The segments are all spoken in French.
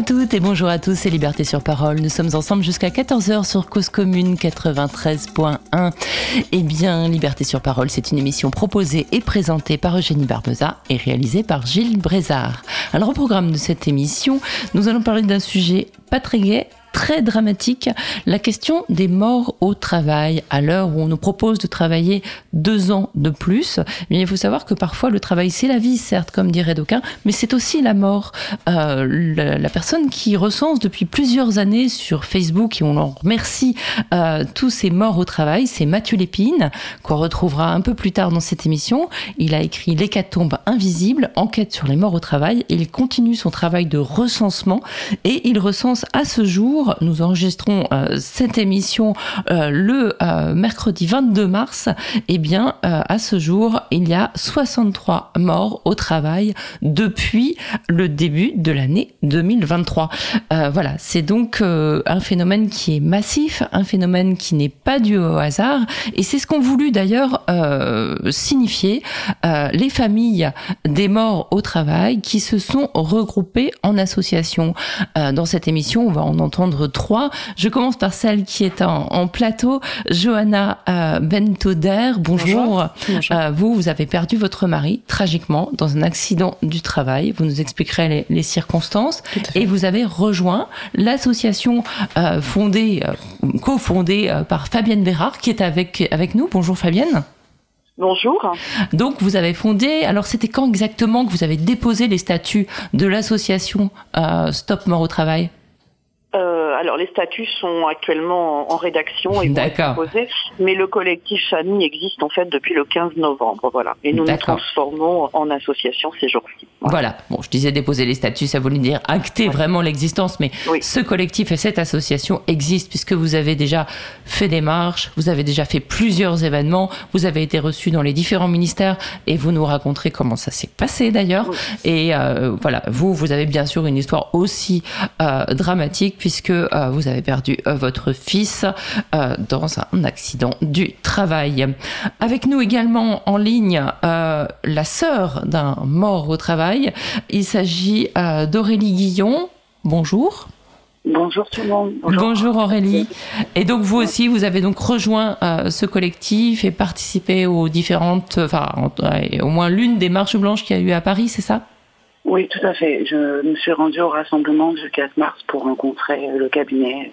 À toutes et bonjour à tous, c'est Liberté sur Parole. Nous sommes ensemble jusqu'à 14h sur Cause Commune 93.1. Eh bien, Liberté sur Parole, c'est une émission proposée et présentée par Eugénie Barbeza et réalisée par Gilles Brézard. Alors, au programme de cette émission, nous allons parler d'un sujet pas très gai, très dramatique, la question des morts au travail. À l'heure où on nous propose de travailler deux ans de plus, il faut savoir que parfois le travail c'est la vie, certes, comme dirait d'aucuns, mais c'est aussi la mort. Euh, la, personne qui recense depuis plusieurs années sur Facebook, et on en remercie euh, tous ces morts au travail, c'est Mathieu Lépine, qu'on retrouvera un peu plus tard dans cette émission. Il a écrit L'hécatombe invisible, enquête sur les morts au travail. Il continue son travail de recensement et il recense à ce jour nous enregistrons euh, cette émission euh, le euh, mercredi 22 mars. Eh bien, à ce jour, il y a 63 morts au travail depuis le début de l'année 2023. voilà, c'est donc un phénomène qui est massif, un phénomène qui n'est pas dû au hasard, et c'est ce qu'ont voulu d'ailleurs signifier les familles des morts au travail qui se sont regroupées en associations. dans cette émission, on va en entendre trois. Je commence par celle qui est en, plateau, Johanna euh, Bentoder. Bonjour. Euh, vous, vous avez perdu votre mari tragiquement dans un accident du travail. Vous nous expliquerez les, circonstances. Et vous avez rejoint l'association euh, fondée, cofondée par Fabienne Bérard, qui est avec, avec nous. Bonjour Fabienne. Bonjour. Donc vous avez fondé, alors c'était quand exactement que vous avez déposé les statuts de l'association Stop Mort au Travail? Euh, alors les statuts sont actuellement en, rédaction et vont être mais le collectif famille existe en fait depuis le 15 novembre, voilà. Et nous nous transformons en association ces jours-ci. Voilà. Bon, je disais déposer les statuts, ça voulait dire acter vraiment l'existence, mais ce collectif et cette association existent puisque vous avez déjà fait des marches, vous avez déjà fait plusieurs événements, vous avez été reçu dans les différents ministères et vous nous raconterez comment ça s'est passé d'ailleurs. Et euh, voilà, vous, vous avez bien sûr une histoire aussi euh, dramatique puisque euh, vous avez perdu euh, votre fils euh, dans un accident du travail. Avec nous également en ligne la sœur d'un mort au travail. Il s'agit d'Aurélie Guillon. Bonjour. Bonjour tout le monde. Bonjour. Aurélie. Et donc vous aussi, vous avez donc rejoint ce collectif et participé aux différentes, enfin au moins l'une des marches blanches qu'il y a eu à Paris, c'est ça? Oui, tout à fait. Je me suis rendue au rassemblement du 4 mars pour rencontrer le cabinet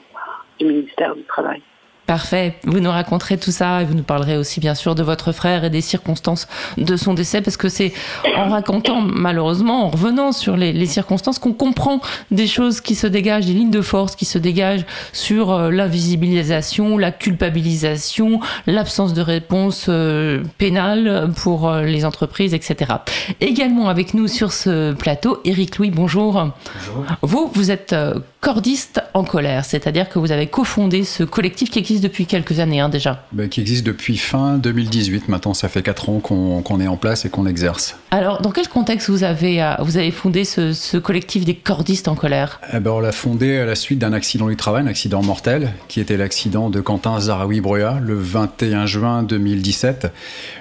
du ministère du Travail. Parfait. Vous nous raconterez tout ça et vous nous parlerez aussi bien sûr de votre frère et des circonstances de son décès parce que c'est en racontant malheureusement, en revenant sur les, circonstances qu'on comprend des choses qui se dégagent, des lignes de force qui se dégagent sur euh, l'invisibilisation, la culpabilisation, l'absence de réponse euh, pénale pour euh, les entreprises, etc. Également avec nous sur ce plateau, Éric Louis, bonjour. Bonjour. Vous, vous êtes cordiste en colère, c'est-à-dire que vous avez cofondé ce collectif qui existe depuis quelques années hein, déjà. Ben, qui existe depuis fin 2018. Maintenant, ça fait 4 ans qu'on est en place et qu'on exerce. Alors, dans quel contexte vous avez, euh, vous avez fondé ce, collectif des cordistes en colère? Eh ben, On l'a fondé à la suite d'un accident du travail, un accident mortel, qui était l'accident de Quentin Zaraoui-Breuat le 21 juin 2017.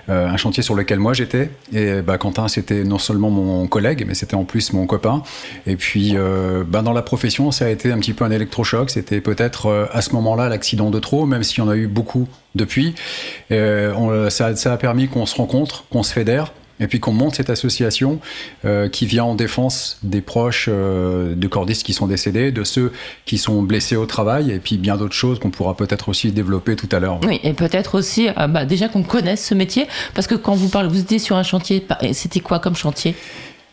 Euh, un chantier sur lequel moi j'étais. Et bah, Quentin, c'était non seulement mon collègue, mais c'était en plus mon copain. Et puis, euh, bah, dans la profession, ça a été un petit peu un électrochoc. C'était peut-être à ce moment-là l'accident de trop même s'il y en a eu beaucoup depuis. Euh, ça, a permis qu'on se rencontre, qu'on se fédère. Et puis qu'on monte cette association euh, qui vient en défense des proches euh, de cordistes qui sont décédés, de ceux qui sont blessés au travail, et puis bien d'autres choses qu'on pourra peut-être aussi développer tout à l'heure. Oui, et peut-être aussi bah, déjà qu'on connaisse ce métier, parce que quand vous parlez, vous étiez sur un chantier, c'était quoi comme chantier?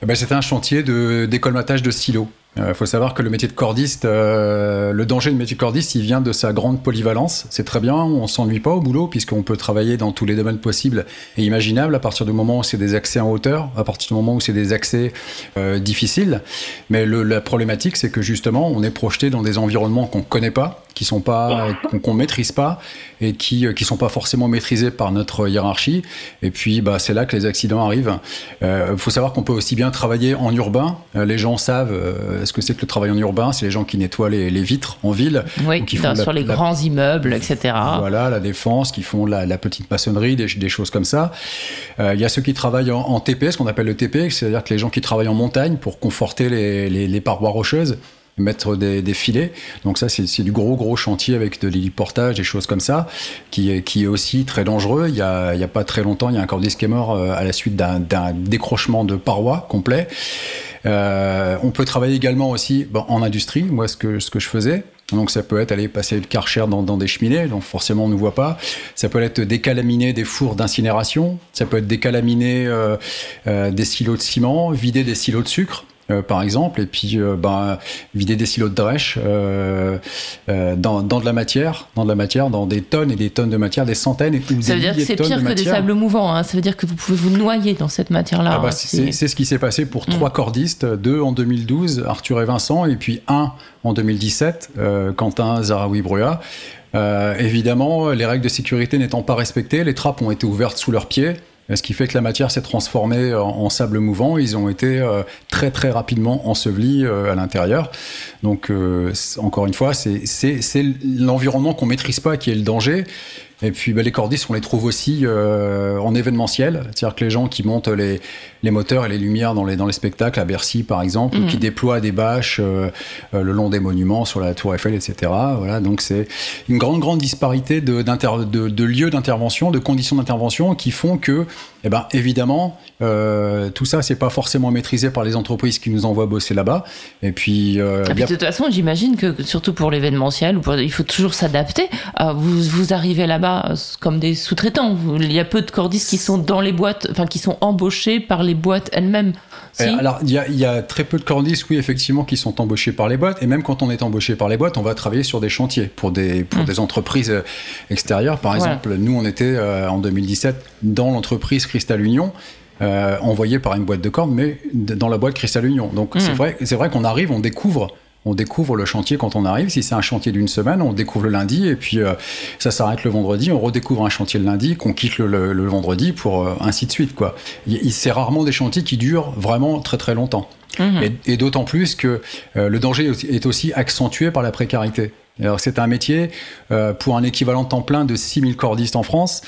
Eh ben, C'était un chantier de décolmatage de silos. Il euh, faut savoir que le métier de cordiste, euh, le danger du métier de cordiste, il vient de sa grande polyvalence. C'est très bien, on s'ennuie pas au boulot puisqu'on peut travailler dans tous les domaines possibles et imaginables à partir du moment où c'est des accès en hauteur, à partir du moment où c'est des accès euh, difficiles. Mais la problématique, c'est que justement, on est projeté dans des environnements qu'on connaît pas, qui sont pas, qu'on maîtrise pas et qui qui sont pas forcément maîtrisés par notre hiérarchie. Et puis, bah, c'est là que les accidents arrivent. Il faut savoir qu'on peut aussi bien travailler en urbain. les gens savent ce que c'est que le travail en urbain. C'est les gens qui nettoient les, vitres en ville. Oui, qui font sur les grands immeubles, etc. Voilà, la défense, qui font la, petite maçonnerie, des, choses comme ça. Il y a ceux qui travaillent en, TP, ce qu'on appelle le TP, c'est-à-dire que les gens qui travaillent en montagne pour conforter les parois rocheuses mettre des, filets. Donc ça, c'est du gros, gros chantier avec de l'héliportage, des choses comme ça, qui est, qui est aussi très dangereux. Il y a, pas très longtemps, il y a un cordiste qui est mort euh, à la suite d'un décrochement de parois complet. Euh, on peut travailler également aussi en industrie, moi ce que, ce que je faisais. Donc ça peut être aller passer le karcher dans, dans des cheminées, donc forcément on ne voit pas. Ça peut être décalaminer des fours d'incinération, ça peut être décalaminer euh, euh, des silos de ciment, vider des silos de sucre. Euh, par exemple, et puis euh, ben, vider des silos de drèche euh, dans, dans, de la matière, dans de la matière, dans des tonnes et des tonnes de matière, des centaines et des Ça veut dire que c'est pire que des sables mouvants. Hein. Ça veut dire que vous pouvez vous noyer dans cette matière-là. Ah bah, hein. c'est ce qui s'est passé pour trois mm. cordistes, deux en 2012, Arthur et Vincent, et puis un en 2017, Quentin Zaraoui Brua. évidemment, les règles de sécurité n'étant pas respectées, les trappes ont été ouvertes sous leurs pieds. Ce qui fait que la matière s'est transformée en, sable mouvant. Ils ont été euh, très très rapidement ensevelis euh, à l'intérieur. Donc euh, encore une fois, c'est l'environnement qu'on maîtrise pas qui est le danger. Et puis bah, les cordistes, on les trouve aussi en événementiel, c'est-à-dire que les gens qui montent les, les, moteurs et les lumières dans les, dans les spectacles, à Bercy par exemple, ou qui déploient des bâches euh, euh, le long des monuments, sur la Tour Eiffel, etc. Voilà, donc c'est une grande grande disparité de, de, de lieux d'intervention, de conditions d'intervention qui font que, eh ben, évidemment, tout ça, c'est pas forcément maîtrisé par les entreprises qui nous envoient bosser là-bas. Et puis, et puis de toute façon, j'imagine que surtout pour l'événementiel, il faut toujours s'adapter. vous, vous arrivez là-bas comme des sous-traitants. Il y a peu de cordistes qui sont dans les boîtes, enfin qui sont embauchés par les boîtes elles-mêmes. Eh, alors il y, a, très peu de cordistes, oui effectivement, qui sont embauchés par les boîtes. Et même quand on est embauché par les boîtes, on va travailler sur des chantiers pour des pour des entreprises euh, extérieures. Par exemple, nous on était euh, en 2017 dans l'entreprise Cristal Union. Euh, envoyé par une boîte de cordes, mais dans la boîte Cristal Union. Donc c'est hum. vrai, c'est vrai qu'on arrive, on découvre on découvre le chantier quand on arrive. Si c'est un chantier d'une semaine, on découvre le lundi et puis euh, ça s'arrête le vendredi. On redécouvre un chantier le lundi, qu'on quitte le, vendredi pour euh, ainsi de suite. Quoi. C'est rarement des chantiers qui durent vraiment très très longtemps. Mmh. Et, d'autant plus que euh, le danger est aussi accentué par la précarité. Alors c'est un métier, pour un équivalent de temps plein de 6000 cordistes en France,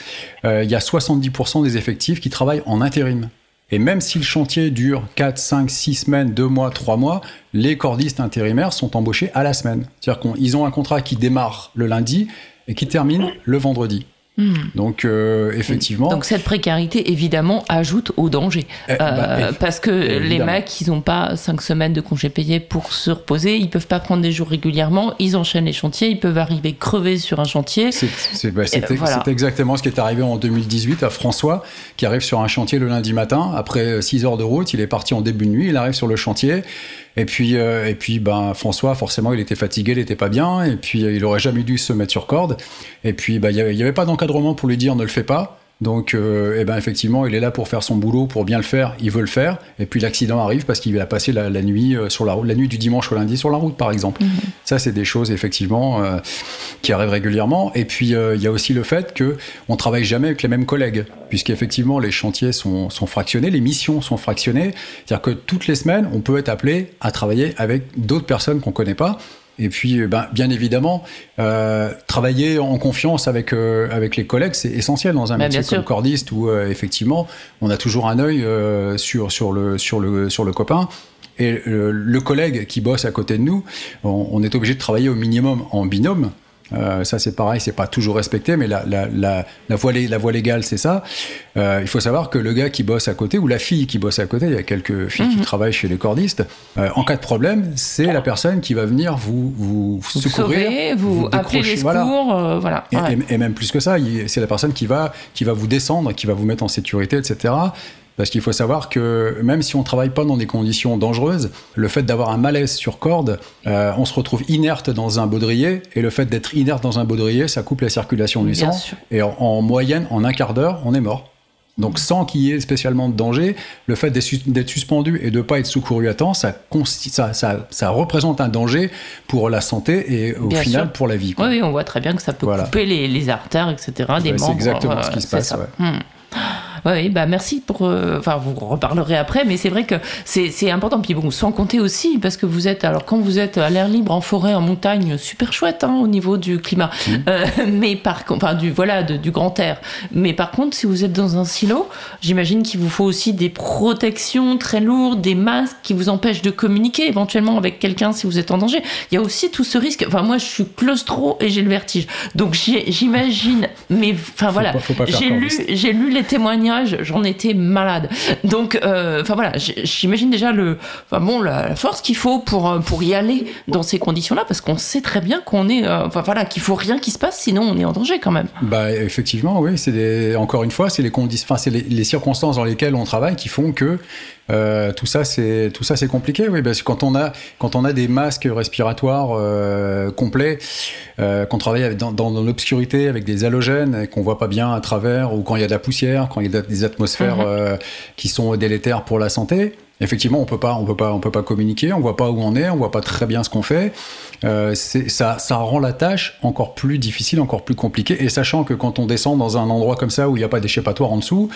il y a 70% des effectifs qui travaillent en intérim. Et même si le chantier dure 4, 5, 6 semaines, 2 mois, 3 mois, les cordistes intérimaires sont embauchés à la semaine. C'est-à-dire qu'ils ont un contrat qui démarre le lundi et qui termine le vendredi. Hmm. Donc euh, effectivement. Donc cette précarité évidemment ajoute au danger. Eh, bah, euh, parce que les mecs ils n'ont pas cinq semaines de congés payés pour se reposer, ils peuvent pas prendre des jours régulièrement, ils enchaînent les chantiers, ils peuvent arriver crevés sur un chantier. C'est bah, exactement ce qui est arrivé en 2018 à François qui arrive sur un chantier le lundi matin. Après 6 heures de route, il est parti en début de nuit, il arrive sur le chantier. Et puis, euh, et puis ben, François, forcément, il était fatigué, il n'était pas bien, et puis il aurait jamais dû se mettre sur corde. Et puis, ben, il n'y avait, pas d'encadrement pour lui dire ne le fais pas. Donc, euh, eh ben effectivement, il est là pour faire son boulot, pour bien le faire. Il veut le faire. Et puis l'accident arrive parce qu'il a passé la, nuit euh, sur la route, la nuit du dimanche au lundi sur la route, par exemple. Mhm. Ça, c'est des choses effectivement euh, qui arrivent régulièrement. Et puis il y a aussi le fait que on travaille jamais avec les mêmes collègues, puisqu'effectivement les chantiers sont, sont fractionnés, les missions sont fractionnées. C'est-à-dire que toutes les semaines, on peut être appelé à travailler avec d'autres personnes qu'on connaît pas. Et puis, euh, ben, bien évidemment, euh, travailler en confiance avec, euh, avec les collègues, c'est essentiel dans un ben, métier comme cordiste où, effectivement, on a toujours un œil sur, sur, le, sur, le, sur le copain. Et le, collègue qui bosse à côté de nous, on est obligé de travailler au minimum en binôme. Euh, ça, c'est pareil, c'est pas toujours respecté, mais la, la, la, la voie, la voie légale, c'est ça. Euh, il faut savoir que le gars qui bosse à côté, ou la fille qui bosse à côté, il y a quelques filles qui mhm. travaillent chez les cordistes, euh, en cas de problème, c'est la personne qui va venir vous, vous, vous secourir, vous, vous appeler les secours, voilà. voilà. Et, et, même plus que ça, c'est la personne qui va, qui va vous descendre, qui va vous mettre en sécurité, etc. Parce qu'il faut savoir que même si on ne travaille pas dans des conditions dangereuses, le fait d'avoir un malaise sur corde, euh, on se retrouve inerte dans un baudrier, et le fait d'être inerte dans un baudrier, ça coupe la circulation du sang, et en, moyenne, en un quart d'heure, on est mort. Donc sans qu'il y ait spécialement de danger, le fait d'être suspendu et de ne pas être secouru à temps, ça, ça, ça, représente un danger pour la santé et au final pour la vie. Oui, on voit très bien que ça peut couper les, artères, etc. des membres. C'est exactement ce qui se passe. Hmm. Oui, bah merci pour. Enfin, vous reparlerez après, mais c'est vrai que c'est important. Puis bon, sans compter aussi, parce que vous êtes. Alors, quand vous êtes à l'air libre, en forêt, en montagne, super chouette hein, au niveau du climat. Mmh. mais par contre, enfin, du, voilà, du grand air. Mais par contre, si vous êtes dans un silo, j'imagine qu'il vous faut aussi des protections très lourdes, des masques qui vous empêchent de communiquer éventuellement avec quelqu'un si vous êtes en danger. Il y a aussi tout ce risque. Enfin, moi, je suis claustro et j'ai le vertige. Donc, j'imagine, mais enfin voilà, j'ai lu, j'ai lu les témoignages, j'en étais malade. Donc, euh, enfin voilà, j'imagine déjà le, bon, la, force qu'il faut pour euh, pour y aller dans ces conditions-là, parce qu'on sait très bien qu'on est, euh, enfin voilà, qu'il faut rien qui se passe, sinon on est en danger quand même. Bah effectivement, oui, c'est encore une fois, c'est les circonstances dans lesquelles on travaille qui font que euh, tout ça, c'est tout ça, c'est compliqué. Oui, parce que quand on a quand on a des masques respiratoires euh, complets, euh, qu'on travaille dans, dans, l'obscurité avec des halogènes et qu'on voit pas bien à travers, ou quand il y a de la poussière, quand il y a des atmosphères mhm. qui sont délétères pour la santé. Effectivement, on peut pas, on peut pas, on peut pas communiquer. On voit pas où on est, on voit pas très bien ce qu'on fait. Euh, ça, ça rend la tâche encore plus difficile, encore plus compliquée. Et sachant que quand on descend dans un endroit comme ça où il n'y a pas d'échappatoire en dessous,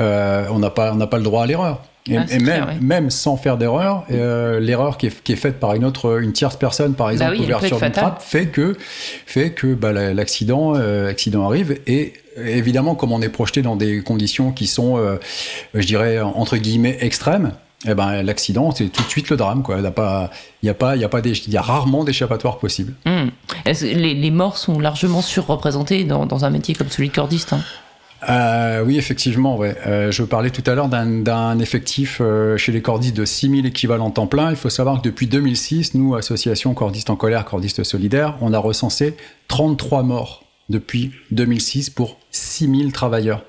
euh, on n'a pas, on n'a pas le droit à l'erreur. Et, ah, même, même, sans faire d'erreur, euh, l'erreur qui est, qui est, faite par une autre, une tierce personne, par bah exemple, bah ouverture d'une trappe, fait que, fait que bah, l'accident, euh, accident arrive. Et évidemment, comme on est projeté dans des conditions qui sont, euh, je dirais, entre guillemets, extrêmes, eh ben, l'accident, c'est tout de suite le drame. Il n'y a, pas, il y a, pas, il y a, pas il y a rarement d'échappatoire possible. Mmh. Les, les, morts sont largement surreprésentés dans, dans un métier comme celui de cordiste hein? Euh, oui, effectivement. Euh, je parlais tout à l'heure d'un effectif euh, chez les cordistes de 6000 équivalents temps plein. Il faut savoir que depuis 2006, nous, Association Cordistes en colère, Cordistes solidaires, on a recensé 33 morts depuis 2006 pour 6000 travailleurs.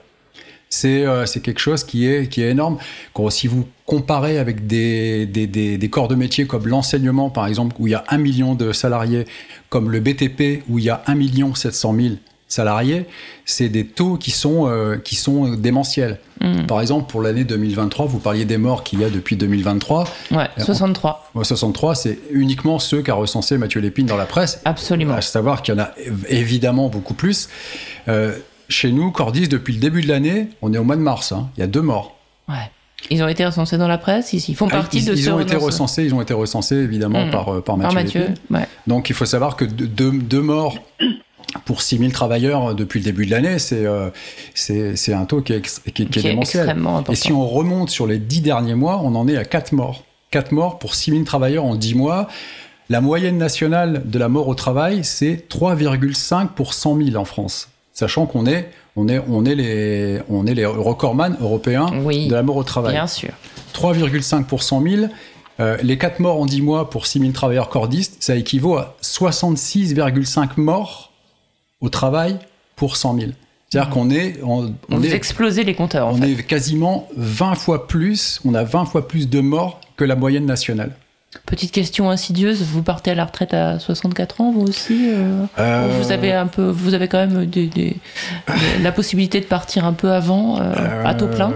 C'est quelque chose qui est, énorme. Quand, si vous comparez avec des, des, corps de métier comme l'enseignement, par exemple, où il y a un million de salariés, comme le BTP, où il y a 1 700 000 salariés, c'est des taux qui sont, euh, qui sont démentiels. Hmm. Par exemple, pour l'année 2023, vous parliez des morts qu'il y a depuis 2023. Ouais, 63. 63, c'est uniquement ceux qu'a recensé Mathieu Lépine dans la presse. Absolument. À savoir qu'il y en a évidemment beaucoup plus. Euh, chez nous, Cordis, depuis le début de l'année, on est au mois de mars, hein, il y a deux morts. Ouais. Ils ont été recensés dans la presse, ils, font ah, partie de ils ont été recensés, Ils ont été recensés évidemment hmm. par, euh, par Mathieu. Par Mathieu ouais. Donc il faut savoir que deux, deux morts pour 6000 travailleurs depuis le début de l'année, c'est euh, c'est un taux qui est, qui, qui est démentiel. Et si on remonte sur les 10 derniers mois, on en est à 4 morts. 4 morts pour 6000 travailleurs en 10 mois. La moyenne nationale de la mort au travail, c'est 3,5 pour 100 000 en France. Sachant qu'on est, on est, on est les, on est les recordman européens de la mort au travail. Bien sûr. 3,5 pour 100 000. Euh, les 4 morts en 10 mois pour 6000 travailleurs cordistes, ça équivaut à 66,5 morts au travail pour 100 000. C'est-à-dire mmh. qu'on est. On, on Vous explosez les compteurs. on est quasiment 20 fois plus, on a 20 fois plus de morts que la moyenne nationale. Petite question insidieuse, vous partez à la retraite à 64 ans, vous aussi euh, euh, Vous avez un peu, vous avez quand même la possibilité de partir un peu avant, euh, à taux plein?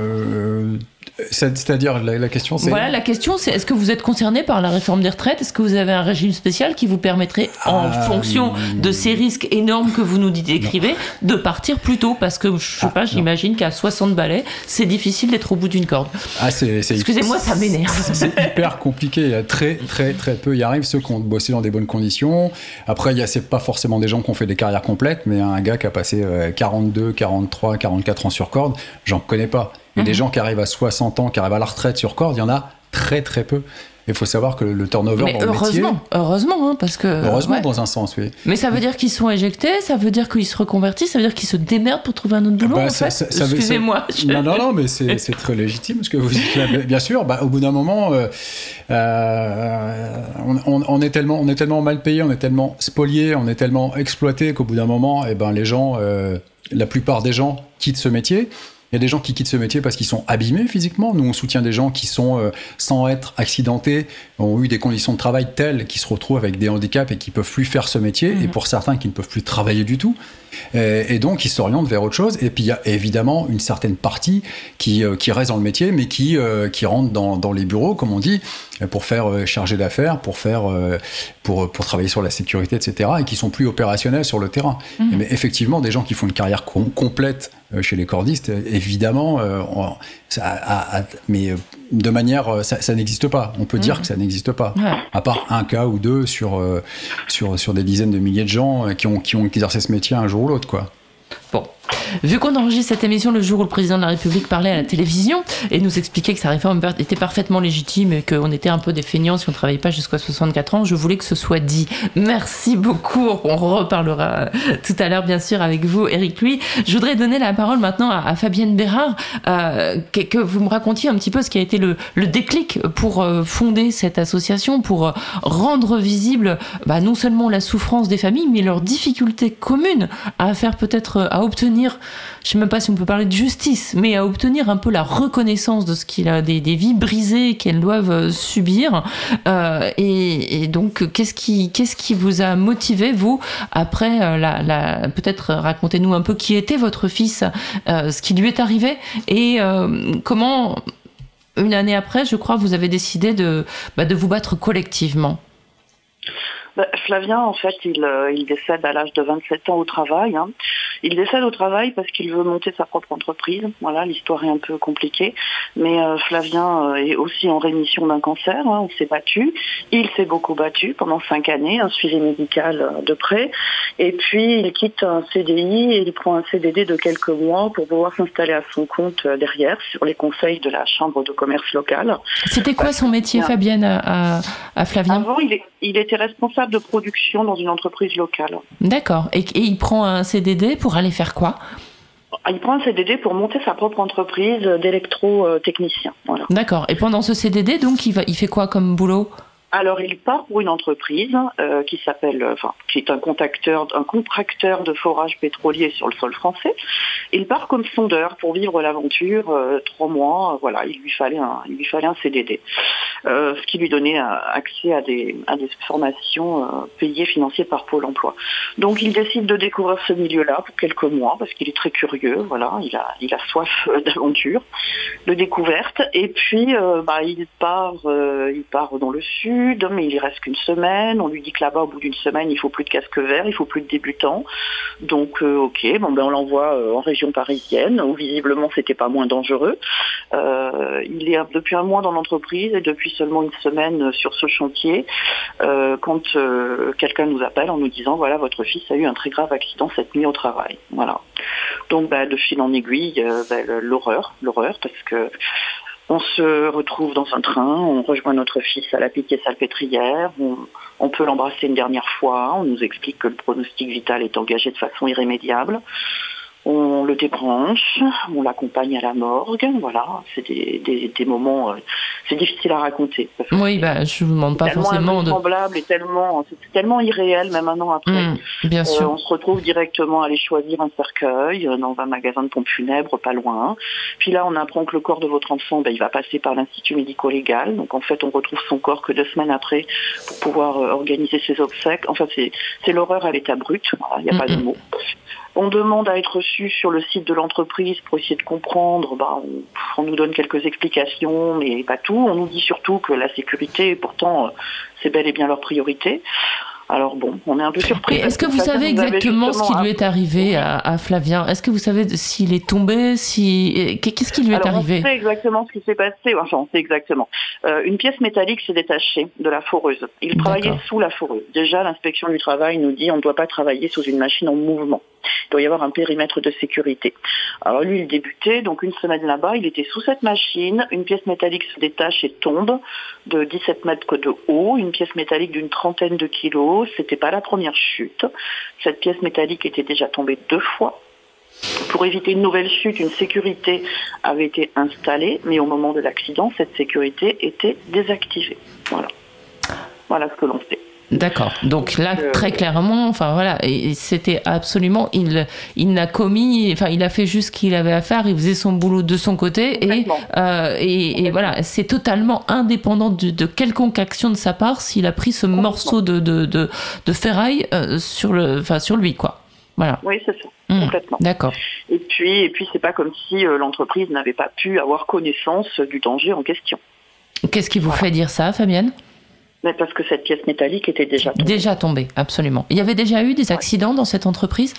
C'est-à-dire, la, question c'est. Voilà, la question c'est est-ce que vous êtes concerné par la réforme des retraites? Est-ce que vous avez un régime spécial qui vous permettrait, en ah, fonction de ces risques énormes que vous nous décrivez, de partir plus tôt? Parce que, je sais ah, pas, j'imagine qu'à 60 balais, c'est difficile d'être au bout d'une corde. Ah, c'est. Excusez-moi, ça m'énerve. C'est hyper compliqué. Il y a très, très, très peu y arrivent, ceux qui ont bossé dans des bonnes conditions. Après, il y a, c'est pas forcément des gens qui ont fait des carrières complètes, mais un gars qui a passé 42, 43, 44 ans sur corde, j'en connais pas. Et des mhm. gens qui arrivent à 60 ans, qui arrivent à la retraite sur corde, il y en a très très peu. Il faut savoir que le turnover Mais dans heureusement, métier, heureusement, hein, parce que heureusement dans un sens, oui. Mais ça veut dire qu'ils sont éjectés, ça veut dire qu'ils se reconvertissent, ça veut dire qu'ils se démerdent pour trouver un autre boulot. Bah, en fait. Excusez-moi. Non, non, non, mais c'est très légitime ce que vous dites. Bien sûr, bah, au bout d'un moment, euh, euh, on, on, est tellement, on est tellement mal payé, on est tellement spolié, on est tellement exploité qu'au bout d'un moment, eh ben les gens, euh, la plupart des gens quittent ce métier. Il y a des gens qui quittent ce métier parce qu'ils sont abîmés physiquement. Nous, on soutient des gens qui sont, euh, sans être accidentés, ont eu des conditions de travail telles qu'ils se retrouvent avec des handicaps et qui peuvent plus faire ce métier. Et mhm. pour certains, qui ne peuvent plus travailler du tout. Et, donc, ils s'orientent vers autre chose. Et puis, il y a évidemment une certaine partie qui, euh, qui reste dans le métier, mais qui, euh, qui rentre dans, dans, les bureaux, comme on dit, pour faire charger d'affaires, pour faire, pour, pour travailler sur la sécurité, etc. Et qui sont plus opérationnels sur le terrain. Mhm. Mais effectivement, des gens qui font une carrière complète chez les cordistes, évidemment, mais de manière, ça, n'existe pas. On peut dire mmh. que ça n'existe pas, à part un cas ou deux sur, sur, sur des dizaines de milliers de gens qui ont, qui ont exercé ce métier un jour ou l'autre, quoi. Bon, Vu qu'on enregistre cette émission le jour où le président de la République parlait à la télévision et nous expliquait que sa réforme était parfaitement légitime et qu'on était un peu des feignants si on ne travaillait pas jusqu'à 64 ans, je voulais que ce soit dit. Merci beaucoup. On reparlera tout à l'heure, bien sûr, avec vous, Eric Louis. Je voudrais donner la parole maintenant à, Fabienne Bérard, euh, que, vous me racontiez un petit peu ce qui a été le, déclic pour euh, fonder cette association, pour euh, rendre visible bah, non seulement la souffrance des familles, mais leurs difficultés communes à faire peut-être, à obtenir je ne sais même pas si on peut parler de justice, mais à obtenir un peu la reconnaissance de ce qu'il a, des, vies brisées qu'elles doivent euh, subir. Euh, et, donc, qu'est-ce qui, qu'est-ce qui vous a motivé, vous, après, euh, la, peut-être racontez-nous un peu qui était votre fils, ce qui lui est arrivé, et comment, une année après, je crois, vous avez décidé de, bah, de vous battre collectivement? Bah, Flavien, en fait, il, il décède à l'âge de 27 ans au travail. Hein. Il décède au travail parce qu'il veut monter sa propre entreprise. Voilà, l'histoire est un peu compliquée. Mais euh, Flavien euh, est aussi en rémission d'un cancer. Hein. on s'est battu. Il s'est beaucoup battu pendant cinq années, un suivi médical euh, de près. Et puis il quitte un CDI et il prend un CDD de quelques mois pour pouvoir s'installer à son compte derrière sur les conseils de la chambre de commerce locale. C'était quoi son métier, Fabienne, à, à Flavien? Avant, il, il, était responsable de production dans une entreprise locale. D'accord. Et, et il prend un CDD pour aller faire quoi? Ah, il prend un CDD pour monter sa propre entreprise d'électro-technicien. D'accord. Et pendant ce CDD, donc, il, va, il fait quoi comme boulot? Alors il part pour une entreprise euh, qui s'appelle, euh, enfin, qui est un contacteur, un contracteur de forage pétrolier sur le sol français. Il part comme sondeur pour vivre l'aventure euh, trois mois. voilà, il lui fallait un, il lui fallait un CDD, ce qui lui donnait accès à des, à des formations payées financées par Pôle Emploi. Donc il décide de découvrir ce milieu-là pour quelques mois parce qu'il est très curieux. Voilà, il a, il a soif d'aventure, de découverte. Et puis, bah, il part, il part dans le sud mais il y reste qu'une semaine. On lui dit que là-bas, au bout d'une semaine, il faut plus de casque vert, il faut plus de débutants. Donc, euh, ok, bon, ben, on l'envoie euh, en région parisienne, où visiblement, c'était pas moins dangereux. Euh, il est depuis un mois dans l'entreprise et depuis seulement une semaine sur ce chantier, quand quelqu'un nous appelle en nous disant, voilà, votre fils a eu un très grave accident cette nuit au travail. Voilà. Donc, ben, de fil en aiguille, ben, l'horreur, l'horreur, parce que on se retrouve dans un train, on rejoint notre fils à la piquet salpêtrière, on, on peut l'embrasser une dernière fois, on nous explique que le pronostic vital est engagé de façon irrémédiable on le débranche, on l'accompagne à la morgue. Voilà, c'est des, des, moments, euh, c'est difficile à raconter. Oui, bah, je vous demande pas forcément de. et tellement, c'est tellement irréel, même un an après. Mmh, bien sûr. Euh, on se retrouve directement à aller choisir un cercueil euh, dans un magasin de pompes funèbres, pas loin. Puis là, on apprend que le corps de votre enfant, ben, il va passer par l'institut médico-légal. Donc en fait, on retrouve son corps que deux semaines après pour pouvoir organiser ses obsèques. Enfin, c'est l'horreur à l'état brut. Il n'y a pas de mots. On demande à être reçu sur le site de l'entreprise pour essayer de comprendre. Bah, on, nous donne quelques explications, mais pas tout. On nous dit surtout que la sécurité, pourtant, euh, c'est bel et bien leur priorité. Alors bon, on est un peu surpris. Est-ce que vous savez exactement ce qui lui est arrivé à, Flavien? Est-ce que vous savez s'il est tombé si... Qu'est-ce qui lui est arrivé On sait exactement ce qui s'est passé. Enfin, on sait exactement. Euh, une pièce métallique s'est détachée de la foreuse. Il travaillait sous la foreuse. Déjà, l'inspection du travail nous dit on ne doit pas travailler sous une machine en mouvement. Il doit y avoir un périmètre de sécurité. Alors lui, il débutait, donc une semaine là-bas, il était sous cette machine, une pièce métallique se détache et tombe de 17 mètres de haut, une pièce métallique d'une trentaine de kilos, c'était pas la première chute. Cette pièce métallique était déjà tombée deux fois. Pour éviter une nouvelle chute, une sécurité avait été installée, mais au moment de l'accident, cette sécurité était désactivée. Voilà. Voilà ce que l'on sait. D'accord. Donc là, euh, très clairement, enfin voilà, c'était absolument, il, il n'a commis, enfin, il a fait juste ce qu'il avait à faire. Il faisait son boulot de son côté et, euh, et, voilà, c'est totalement indépendant de, quelconque action de sa part s'il a pris ce morceau de, de, de, ferraille euh, sur le, enfin, sur lui, quoi. Voilà. Oui, c'est ça. Mmh. complètement. D'accord. Et puis, et puis, c'est pas comme si l'entreprise n'avait pas pu avoir connaissance du danger en question. Qu'est-ce qui vous fait dire ça, Fabienne? Mais parce que cette pièce métallique était déjà tombée. Déjà tombée, absolument. Il y avait déjà eu des accidents dans cette entreprise?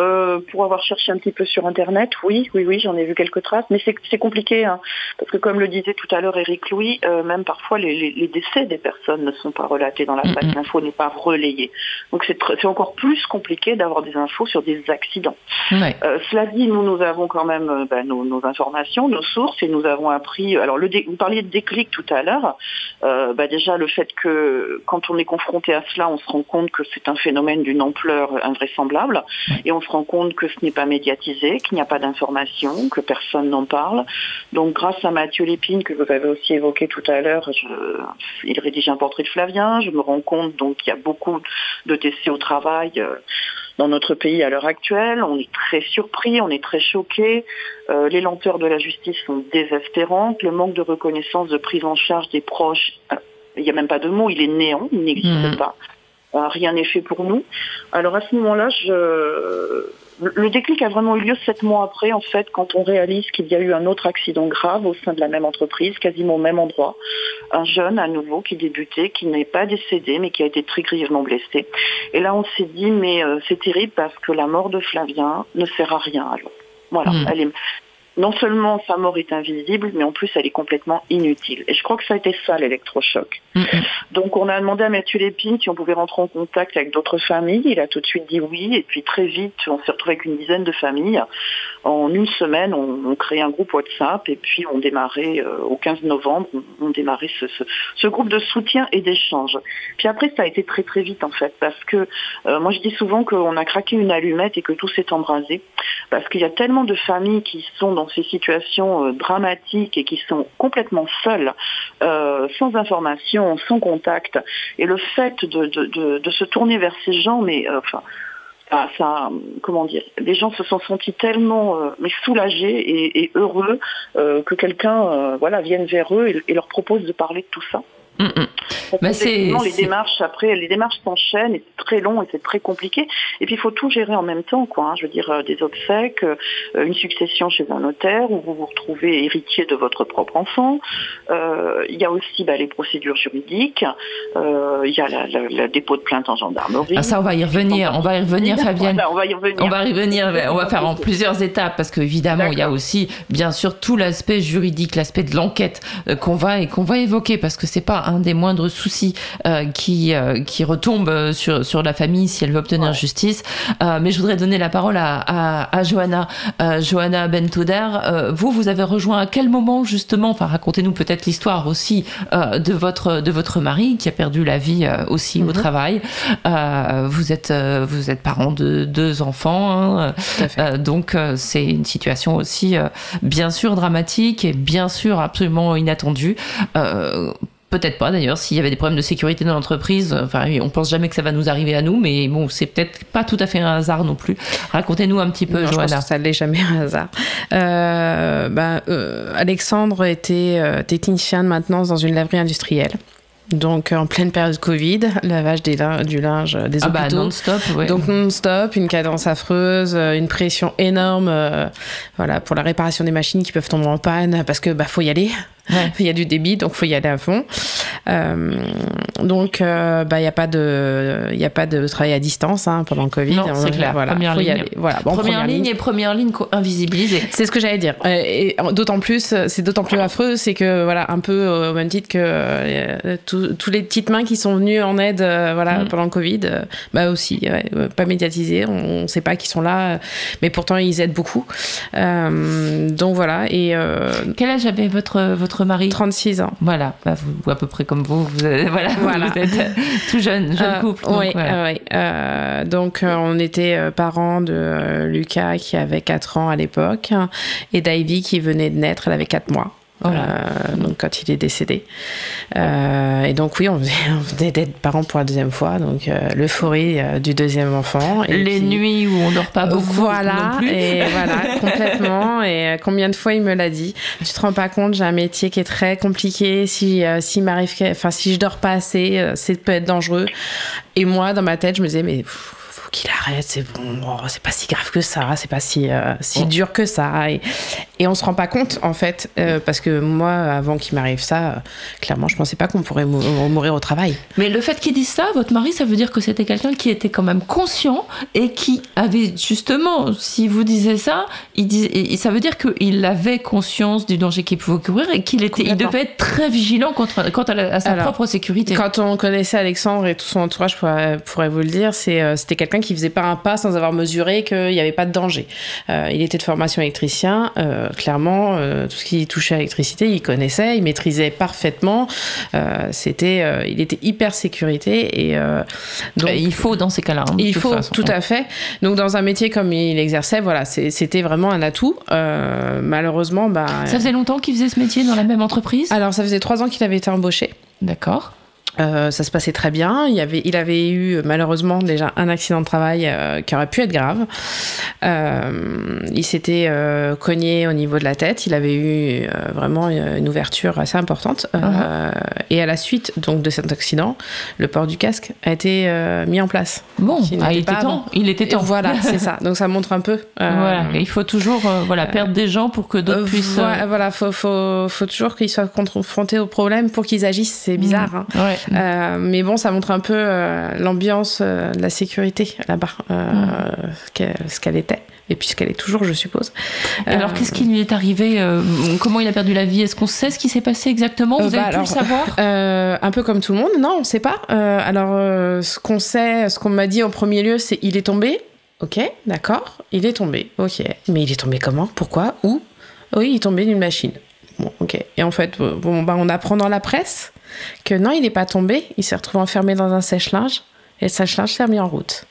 Euh, pour avoir cherché un petit peu sur Internet, oui, oui, oui, j'en ai vu quelques traces, mais c'est compliqué, hein, parce que comme le disait tout à l'heure Eric Louis, euh, même parfois les, décès des personnes ne sont pas relatés dans la presse, l'info n'est pas relayée. Donc c'est encore plus compliqué d'avoir des infos sur des accidents. Euh, cela dit, nous, nous avons quand même ben, nos, informations, nos sources, et nous avons appris, alors le vous parliez de déclic tout à l'heure, bah, déjà le fait que quand on est confronté à cela, on se rend compte que c'est un phénomène d'une ampleur invraisemblable, et on se rend compte que ce n'est pas médiatisé, qu'il n'y a pas d'information, que personne n'en parle. Donc grâce à Mathieu Lépine, que vous avez aussi évoqué tout à l'heure, il rédige un portrait de Flavien, je me rends compte donc qu'il y a beaucoup de TC au travail euh, dans notre pays à l'heure actuelle. On est très surpris, on est très choqué. Euh, les lenteurs de la justice sont désespérantes. Le manque de reconnaissance, de prise en charge des proches, euh, il n'y a même pas de mot, il est néant, il n'existe mmh. pas. Rien n'est fait pour nous. Alors à ce moment-là, je le déclic a vraiment eu lieu sept mois après, en fait, quand on réalise qu'il y a eu un autre accident grave au sein de la même entreprise, quasiment au même endroit. Un jeune, à nouveau, qui débutait, qui n'est pas décédé, mais qui a été très grièvement blessé. Et là, on s'est dit, mais euh, c'est terrible parce que la mort de Flavien ne sert à rien. Alors, voilà, hmm. elle est, non seulement sa mort est invisible, mais en plus elle est complètement inutile. Et je crois que ça a été ça l'électrochoc. Donc on a demandé à Mathieu Lépine si on pouvait rentrer en contact avec d'autres familles. Il a tout de suite dit oui. Et puis très vite, on s'est retrouvé avec une dizaine de familles. En une semaine, on, on un groupe WhatsApp et puis on démarrait euh, au 15 novembre, on, démarrait ce, groupe de soutien et d'échange. Puis après, ça a été très très vite en fait, parce que euh, moi je dis souvent qu'on a craqué une allumette et que tout s'est embrasé, parce qu'il y a tellement de familles qui sont dans ces situations euh, dramatiques et qui sont complètement seules, euh, sans information, sans contact. Et le fait de, se tourner vers ces gens, mais euh, enfin, ça, comment dire, les gens se sont sentis tellement mais soulagés et, heureux que quelqu'un voilà vienne vers eux et, leur propose de parler de tout ça. Mm, mm. Mais les démarches après, les démarches s'enchaînent et c'est très long et c'est très compliqué. Et puis il faut tout gérer en même temps, quoi. Hein. Je veux dire euh, des obsèques, euh, une succession chez un notaire où vous vous retrouvez héritier de votre propre enfant. Euh, il y a aussi bah, les procédures juridiques. il y a la, dépôt de plainte en gendarmerie. Ah, ça, on va y revenir. On va y revenir, Fabienne. on va y revenir. On va y revenir. On va faire en plusieurs étapes parce qu'évidemment, il y a aussi, bien sûr, tout l'aspect juridique, l'aspect de l'enquête qu'on va et qu'on va évoquer parce que c'est pas un des moindres soucis euh, qui, euh, qui retombent sur, sur la famille si elle veut obtenir justice. Euh, mais je voudrais donner la parole à, à, Johanna. Johanna Bentouder, vous, vous avez rejoint à quel moment justement? Enfin, racontez-nous peut-être l'histoire aussi de, votre, de votre mari qui a perdu la vie aussi au mhm. travail. vous, êtes, vous êtes parent de deux enfants. Hein. donc, c'est une situation aussi, bien sûr, dramatique et bien sûr absolument inattendue. Peut-être pas d'ailleurs, s'il y avait des problèmes de sécurité dans l'entreprise. Enfin, on pense jamais que ça va nous arriver à nous, mais bon, c'est peut-être pas tout à fait un hasard non plus. Racontez-nous un petit peu, non, Johanna. ça l'est jamais un hasard. Euh, bah, euh, Alexandre était euh, technicien de maintenance dans une laverie industrielle. Donc en pleine période Covid, lavage des du linge des ah bah, non-stop, Donc non-stop, une cadence affreuse, une pression énorme, voilà pour la réparation des machines qui peuvent tomber en panne parce que bah faut y aller. Il y a du débit, donc faut y aller à fond. Euh, donc, euh, bah, il n'y a pas de, il a pas de travail à distance hein, pendant le Covid. C'est clair. Voilà, première ligne. Voilà, première, ligne, et première ligne invisibilisée. C'est ce que j'allais dire. Et d'autant plus, c'est d'autant plus affreux, c'est que voilà, un peu au même titre que euh, tous les petites mains qui sont venues en aide, voilà, mm. pendant le Covid, bah aussi, pas médiatisées. On ne sait pas qui sont là, mais pourtant ils aident beaucoup. donc voilà. Et quel âge avait votre votre mari 36 ans. Voilà, bah, vous, à peu près comme vous, vous, voilà, vous êtes tout jeune, jeune euh, couple. oui, oui. Euh, donc euh, on était parents de Lucas qui avait 4 ans à l'époque et d'Ivy qui venait de naître, elle avait 4 mois. Euh, donc quand il est décédé. Euh, et donc oui, on venait, d'être parents pour la deuxième fois, donc euh, l'euphorie du deuxième enfant. Et Les nuits où on dort pas beaucoup. Voilà, et voilà, complètement. Et combien de fois il me l'a dit. Tu te rends pas compte, j'ai un métier qui est très compliqué. Si si m'arrive, enfin si je dors pas assez, c'est peut être dangereux. Et moi, dans ma tête, je me disais mais faut qu'il arrête, c'est bon, oh, c'est pas si grave que ça, c'est pas si, euh, si dur que ça. Et, et on se rend pas compte, en fait, euh, parce que moi, avant qu'il m'arrive ça, euh, clairement, je pensais pas qu'on pourrait mourir au travail. Mais le fait qu'il dise ça, votre mari, ça veut dire que c'était quelqu'un qui était quand même conscient et qui avait justement, si vous disiez ça, il disait, ça veut dire qu'il avait conscience du danger qu'il pouvait courir et qu'il était, il devait être très vigilant contre, quant à, sa propre sécurité. Quand on connaissait Alexandre et tout son entourage, je pourrais, vous le dire, c'était quelqu'un qui faisait pas un pas sans avoir mesuré qu'il n'y avait pas de danger. il était de formation électricien. Euh, clairement, euh, tout ce qui touchait à l'électricité, il connaissait, il maîtrisait parfaitement. Euh, c'était, il était hyper sécurité et donc il faut dans ces cas-là. Hein, il faut tout à fait. Donc dans un métier comme il exerçait, voilà, c'était vraiment un atout. malheureusement, bah. Ça faisait longtemps qu'il faisait ce métier dans la même entreprise? Alors ça faisait trois ans qu'il avait été embauché. D'accord. Euh, ça se passait très bien. Il, avait, il avait eu malheureusement déjà un accident de travail euh, qui aurait pu être grave. Euh, il s'était cogné au niveau de la tête. Il avait eu vraiment une ouverture assez importante. Uh-huh. et à la suite donc de cet accident, le port du casque a été mis en place. Bon, ah, il, était temps. il était temps. voilà, c'est ça. Donc ça montre un peu. voilà. il faut toujours voilà perdre des gens pour que d'autres puissent. Voilà, faut, faut, faut toujours qu'ils soient confrontés au problème pour qu'ils agissent. C'est bizarre. Hein. Ouais. Euh, mais bon, ça montre un peu euh, l'ambiance euh, de la sécurité là-bas, ce qu'elle était et puis ce qu'elle est toujours, je suppose. alors, qu'est-ce qui lui est arrivé Comment il a perdu la vie? Est-ce qu'on sait ce qui s'est passé exactement? Vous avez bah, pu le savoir? Un peu comme tout le monde, non, on ne sait pas. alors, ce qu'on sait, ce qu'on m'a dit en premier lieu, c'est il est tombé. Ok, d'accord, il est tombé. Ok, mais il est tombé comment? Pourquoi? Où? Oui, il est tombé d'une machine. Bon, ok. Et en fait, bon, bah, on apprend dans la presse que non, il n'est pas tombé, il s'est retrouvé enfermé dans un sèche-linge et le sèche-linge s'est mis en route.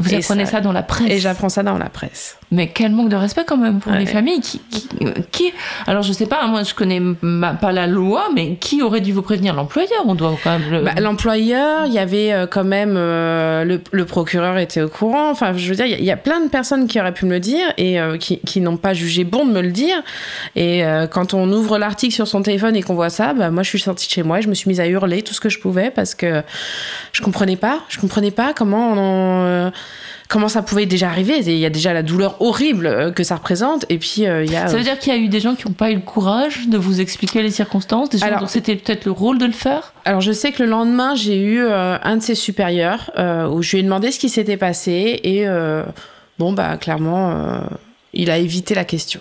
Vous apprenez ça, dans la presse Et j'apprends ça dans la presse. Mais quel manque de respect quand même pour les familles qui, qui, Alors je sais pas, moi je connais pas la loi, mais qui aurait dû vous prévenir? L'employeur On doit quand même. Bah, l'employeur, il y avait euh, quand même euh, le, procureur était au courant. Enfin, je veux dire, il y, a plein de personnes qui auraient pu me le dire et euh, qui, qui n'ont pas jugé bon de me le dire. Et quand on ouvre l'article sur son téléphone et qu'on voit ça, bah, moi je suis sortie de chez moi et je me suis mise à hurler tout ce que je pouvais parce que je comprenais pas. Je comprenais pas comment on comment ça pouvait déjà arriver. Il y a déjà la douleur horrible euh, que ça représente. Et puis, euh, il y a. Ça veut dire qu'il y a eu des gens qui n'ont pas eu le courage de vous expliquer les circonstances, des gens dont c'était peut-être le rôle de le faire? Alors, je sais que le lendemain, j'ai eu euh, un de ses supérieurs où je lui ai demandé ce qui s'était passé. Et bon, bah, clairement, il a évité la question.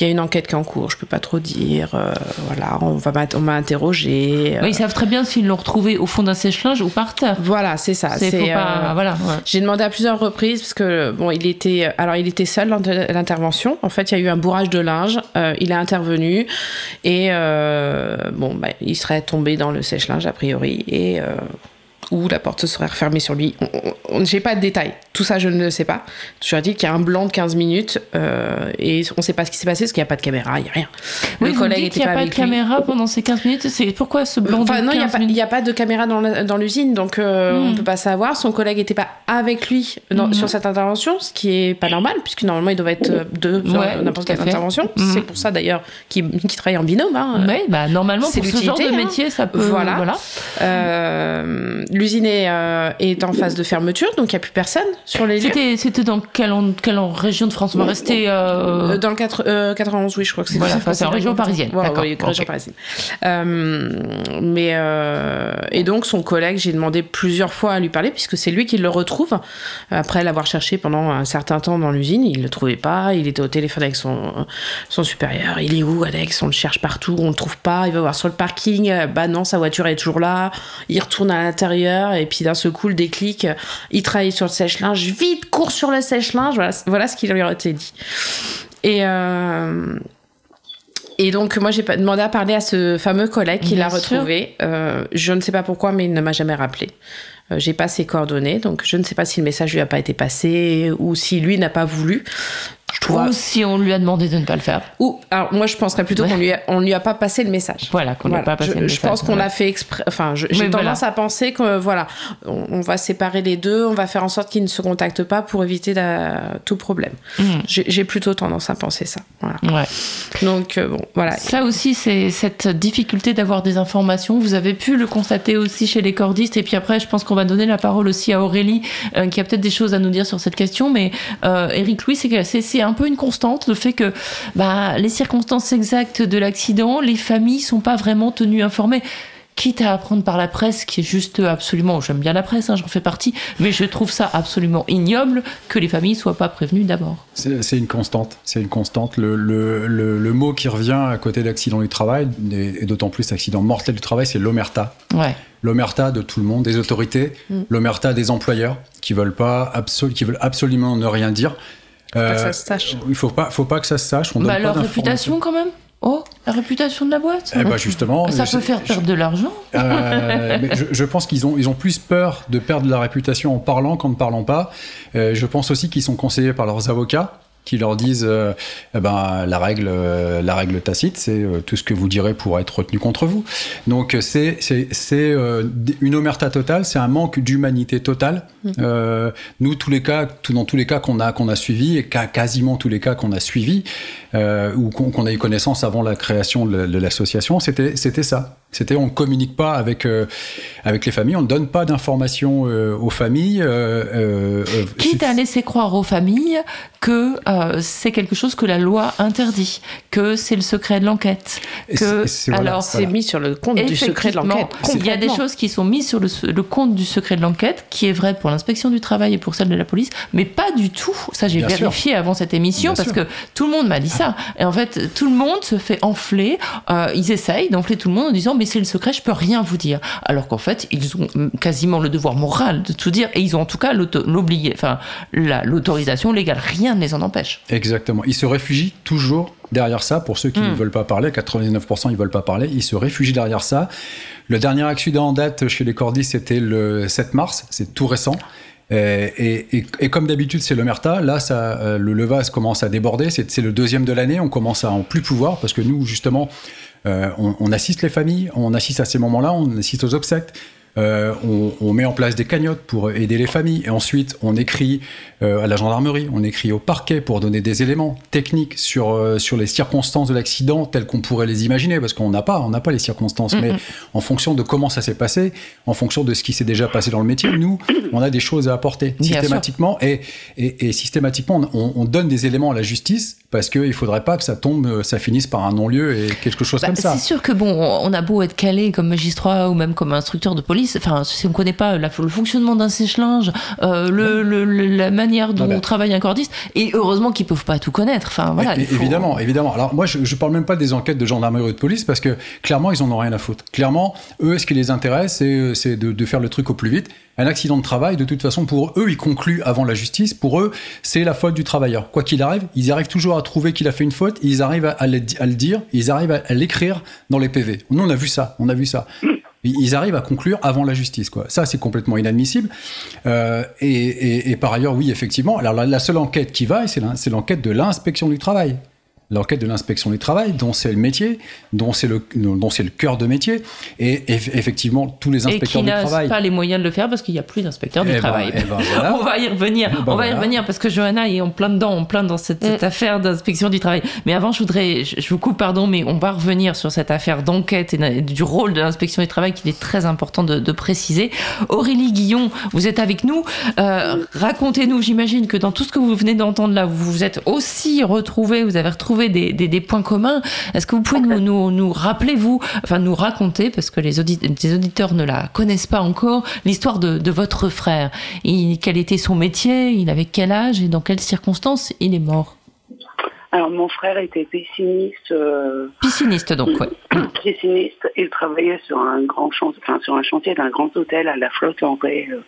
Il y a une enquête qui est en cours, je peux pas trop dire. Euh, voilà, on va on m'a interrogé. ils savent très bien s'ils l'ont retrouvé au fond d'un sèche-linge ou par terre. Voilà, c'est ça. C'est euh, voilà. J'ai demandé à plusieurs reprises parce que bon, il était alors il était seul dans l'intervention. En fait, il y a eu un bourrage de linge. Euh, il est intervenu et bon, bah, il serait tombé dans le sèche-linge a priori et ou la porte se serait refermée sur lui. On, j'ai pas de détails. Tout ça, je ne le sais pas. Je dit qu'il y a un blanc de 15 minutes euh, et on ne sait pas ce qui s'est passé parce qu'il n'y a pas de caméra, il n'y a rien. Oui, le collègue n'était pas, pas de caméra pendant ces 15 minutes. C'est pourquoi ce blanc enfin, de non, il n'y a, pas de caméra dans, l'usine, donc euh, on ne hmm. peut pas savoir. Son collègue n'était pas avec lui hmm. sur cette intervention, ce qui est pas normal puisque normalement il devrait être euh, deux sur n'importe quelle intervention. Hmm. C'est pour ça d'ailleurs qu'il travaille en binôme. Hein. Oui, bah normalement pour ce genre de hein. métier, ça peut. Voilà. voilà l'usine euh, est, en phase de fermeture, donc il n'y a plus personne sur les lieux. C'était dans quelle, quelle, région de France On va rester. Euh, dans le 4, 91, euh, oui, je crois que c'est voilà, c'est en région parisienne. D'accord. Oui, région parisienne. mais, et donc, son collègue, j'ai demandé plusieurs fois à lui parler, puisque c'est lui qui le retrouve. Après l'avoir cherché pendant un certain temps dans l'usine, il ne le trouvait pas. Il était au téléphone avec son, son supérieur. Il est où, Alex? On le cherche partout, on ne le trouve pas. Il va voir sur le parking. Bah non, sa voiture est toujours là. Il retourne à l'intérieur et puis d'un seul coup le déclic, il travaille sur le sèche-linge, vite cours sur le sèche-linge, voilà, ce qu'il lui a été dit. Et euh, et donc moi j'ai demandé à parler à ce fameux collègue qui l'a retrouvé. Euh, je ne sais pas pourquoi, mais il ne m'a jamais rappelé. Euh, j'ai pas ses coordonnées, donc je ne sais pas si le message lui a pas été passé ou si lui n'a pas voulu. Je Ou si on lui a demandé de ne pas le faire. Ou, alors moi je penserais plutôt qu'on lui, a, on lui a pas passé le message. Voilà, qu'on n'a pas passé je, le message. Je pense qu'on l'a fait exprès. Enfin, j'ai tendance à penser que voilà, on, va séparer les deux, on va faire en sorte qu'ils ne se contactent pas pour éviter tout problème. Hmm. J'ai plutôt tendance à penser ça. Voilà. Ouais. Donc euh, bon, voilà. Ça aussi, c'est cette difficulté d'avoir des informations. Vous avez pu le constater aussi chez les cordistes. Et puis après, je pense qu'on va donner la parole aussi à Aurélie, euh, qui a peut-être des choses à nous dire sur cette question. Mais euh, Eric Louis, c'est un peu une constante, le fait que bah, les circonstances exactes de l'accident, les familles sont pas vraiment tenues informées quitte à apprendre par la presse, qui est juste absolument, j'aime bien la presse, hein, j'en fais partie, mais je trouve ça absolument ignoble que les familles soient pas prévenues d'abord. C'est une constante, c'est une constante. Le, le, le, mot qui revient à côté d'accident du travail, et, d'autant plus accident mortel du travail, c'est l'omerta. Ouais. L'omerta de tout le monde, des autorités, mm. l'omerta des employeurs qui veulent pas, qui veulent absolument ne rien dire. Euh, ça se sache. Il faut pas, faut pas que ça se sache. On bah, leur réputation quand même. Oh, la réputation de la boîte eh ben justement. Ça peut faire perdre de l'argent. Euh, je, je, pense qu'ils ont, ils ont plus peur de perdre la réputation en parlant qu'en ne parlant pas. Euh, je pense aussi qu'ils sont conseillés par leurs avocats qui leur disent euh, eh ben, la, règle, euh, la règle tacite, c'est euh, tout ce que vous direz pourra être retenu contre vous. Donc c'est une omerta totale, c'est un manque d'humanité totale. Mm. nous, tous les cas, tout, dans tous les cas qu'on a, qu'on a suivis, et quasiment tous les cas qu'on a suivis, ou qu'on a eu connaissance avant la création de, de l'association, c'était ça. C'était on ne communique pas avec, euh, avec les familles, on ne donne pas d'informations euh, aux familles. Euh, Quitte à laisser croire aux familles que c'est quelque chose que la loi interdit, que c'est le secret de l'enquête. Que alors c'est mis sur le compte du secret de l'enquête. Il y a des choses qui sont mises sur le, le compte du secret de l'enquête, qui est vrai pour l'inspection du travail et pour celle de la police, mais pas du tout. Ça j'ai vérifié avant cette émission parce que tout le monde m'a dit ça. Et en fait, tout le monde se fait enfler. ils essayent d'enfler tout le monde en disant mais c'est le secret, je peux rien vous dire. Alors qu'en fait, ils ont quasiment le devoir moral de tout dire et ils ont en tout cas enfin, l'autorisation légale. Rien ne les en empêche. Exactement. Ils se réfugient toujours derrière ça. Pour ceux qui ne hmm. veulent pas parler, 99% ils veulent pas parler, ils se réfugient derrière ça. Le dernier accident en date chez les cordis, c'était le 7 mars, c'est tout récent. Et, comme d'habitude, c'est l'omerta. Là, ça, euh, le, le vase commence à déborder. C'est le deuxième de l'année. On commence à en plus pouvoir parce que nous, justement, euh, on, assiste les familles, on assiste à ces moments-là, on assiste aux obsèques. Euh, on, met en place des cagnottes pour aider les familles et ensuite on écrit à la gendarmerie, on écrit au parquet pour donner des éléments techniques sur, sur les circonstances de l'accident telles qu'on pourrait les imaginer parce qu'on n'a pas, on n'a pas les circonstances, mais en fonction de comment ça s'est passé, en fonction de ce qui s'est déjà passé dans le métier, nous on a des choses à apporter systématiquement. Et, et, systématiquement on, donne des éléments à la justice parce qu'il ne faudrait pas que ça tombe, euh, ça finisse par un non-lieu et quelque chose bah, comme ça. C'est sûr que bon, on a beau être calé comme magistrat ou même comme instructeur de police, enfin, si on ne connaît pas le fonctionnement d'un sèche-linge, euh, le, la manière dont ah on travaille un cordiste, et heureusement qu'ils ne peuvent pas tout connaître. Enfin, voilà, Évidemment, évidemment. Alors moi, je ne parle même pas des enquêtes de gendarmerie ou de police parce que clairement, ils n'en ont rien à foutre. Clairement, eux, ce qui les intéresse, c'est de, de faire le truc au plus vite un accident de travail, de toute façon, pour eux, ils concluent avant la justice. Pour eux, c'est la faute du travailleur. Quoi qu'il arrive, ils arrivent toujours à trouver qu'il a fait une faute, ils arrivent à, le, dire, ils arrivent à, l'écrire dans les PV. Nous, on a vu ça, on a vu ça. Ils arrivent à conclure avant la justice, quoi. Ça, c'est complètement inadmissible. Euh, et, par ailleurs, oui, effectivement. Alors, la, la seule enquête qui va, c'est l'enquête de l'inspection du travail l'enquête de l'inspection du travail, dont c'est le métier, dont c'est le, dont c'est le cœur de métier, et effectivement tous les inspecteurs du travail. Et qui pas les moyens de le faire parce qu'il n'y a plus d'inspecteurs du eh ben, travail. Eh ben, on va y revenir. Eh ben, on va y revenir parce que Johanna est en plein dedans, en plein dans cette, mm. affaire d'inspection du travail. Mais avant, je voudrais, je, vous coupe pardon, mais on va revenir sur cette affaire d'enquête et du rôle de l'inspection du travail qu'il est très important de, préciser. Aurélie Guillon, vous êtes avec nous. Euh, racontez-nous, j'imagine que dans tout ce que vous venez d'entendre là, vous vous êtes aussi retrouvé, vous avez retrouvé des, points communs. Est-ce que vous pouvez nous, nous, rappeler, vous, enfin nous raconter, parce que les, auditeurs ne la connaissent pas encore, l'histoire de, votre frère Quel était son métier? Il avait quel âge et dans quelles circonstances il est mort? Alors mon frère était pisciniste. Euh, pisciniste donc, oui. Pisciniste. Il travaillait sur un grand chantier, enfin, sur un chantier d'un grand hôtel à la flotte en, euh,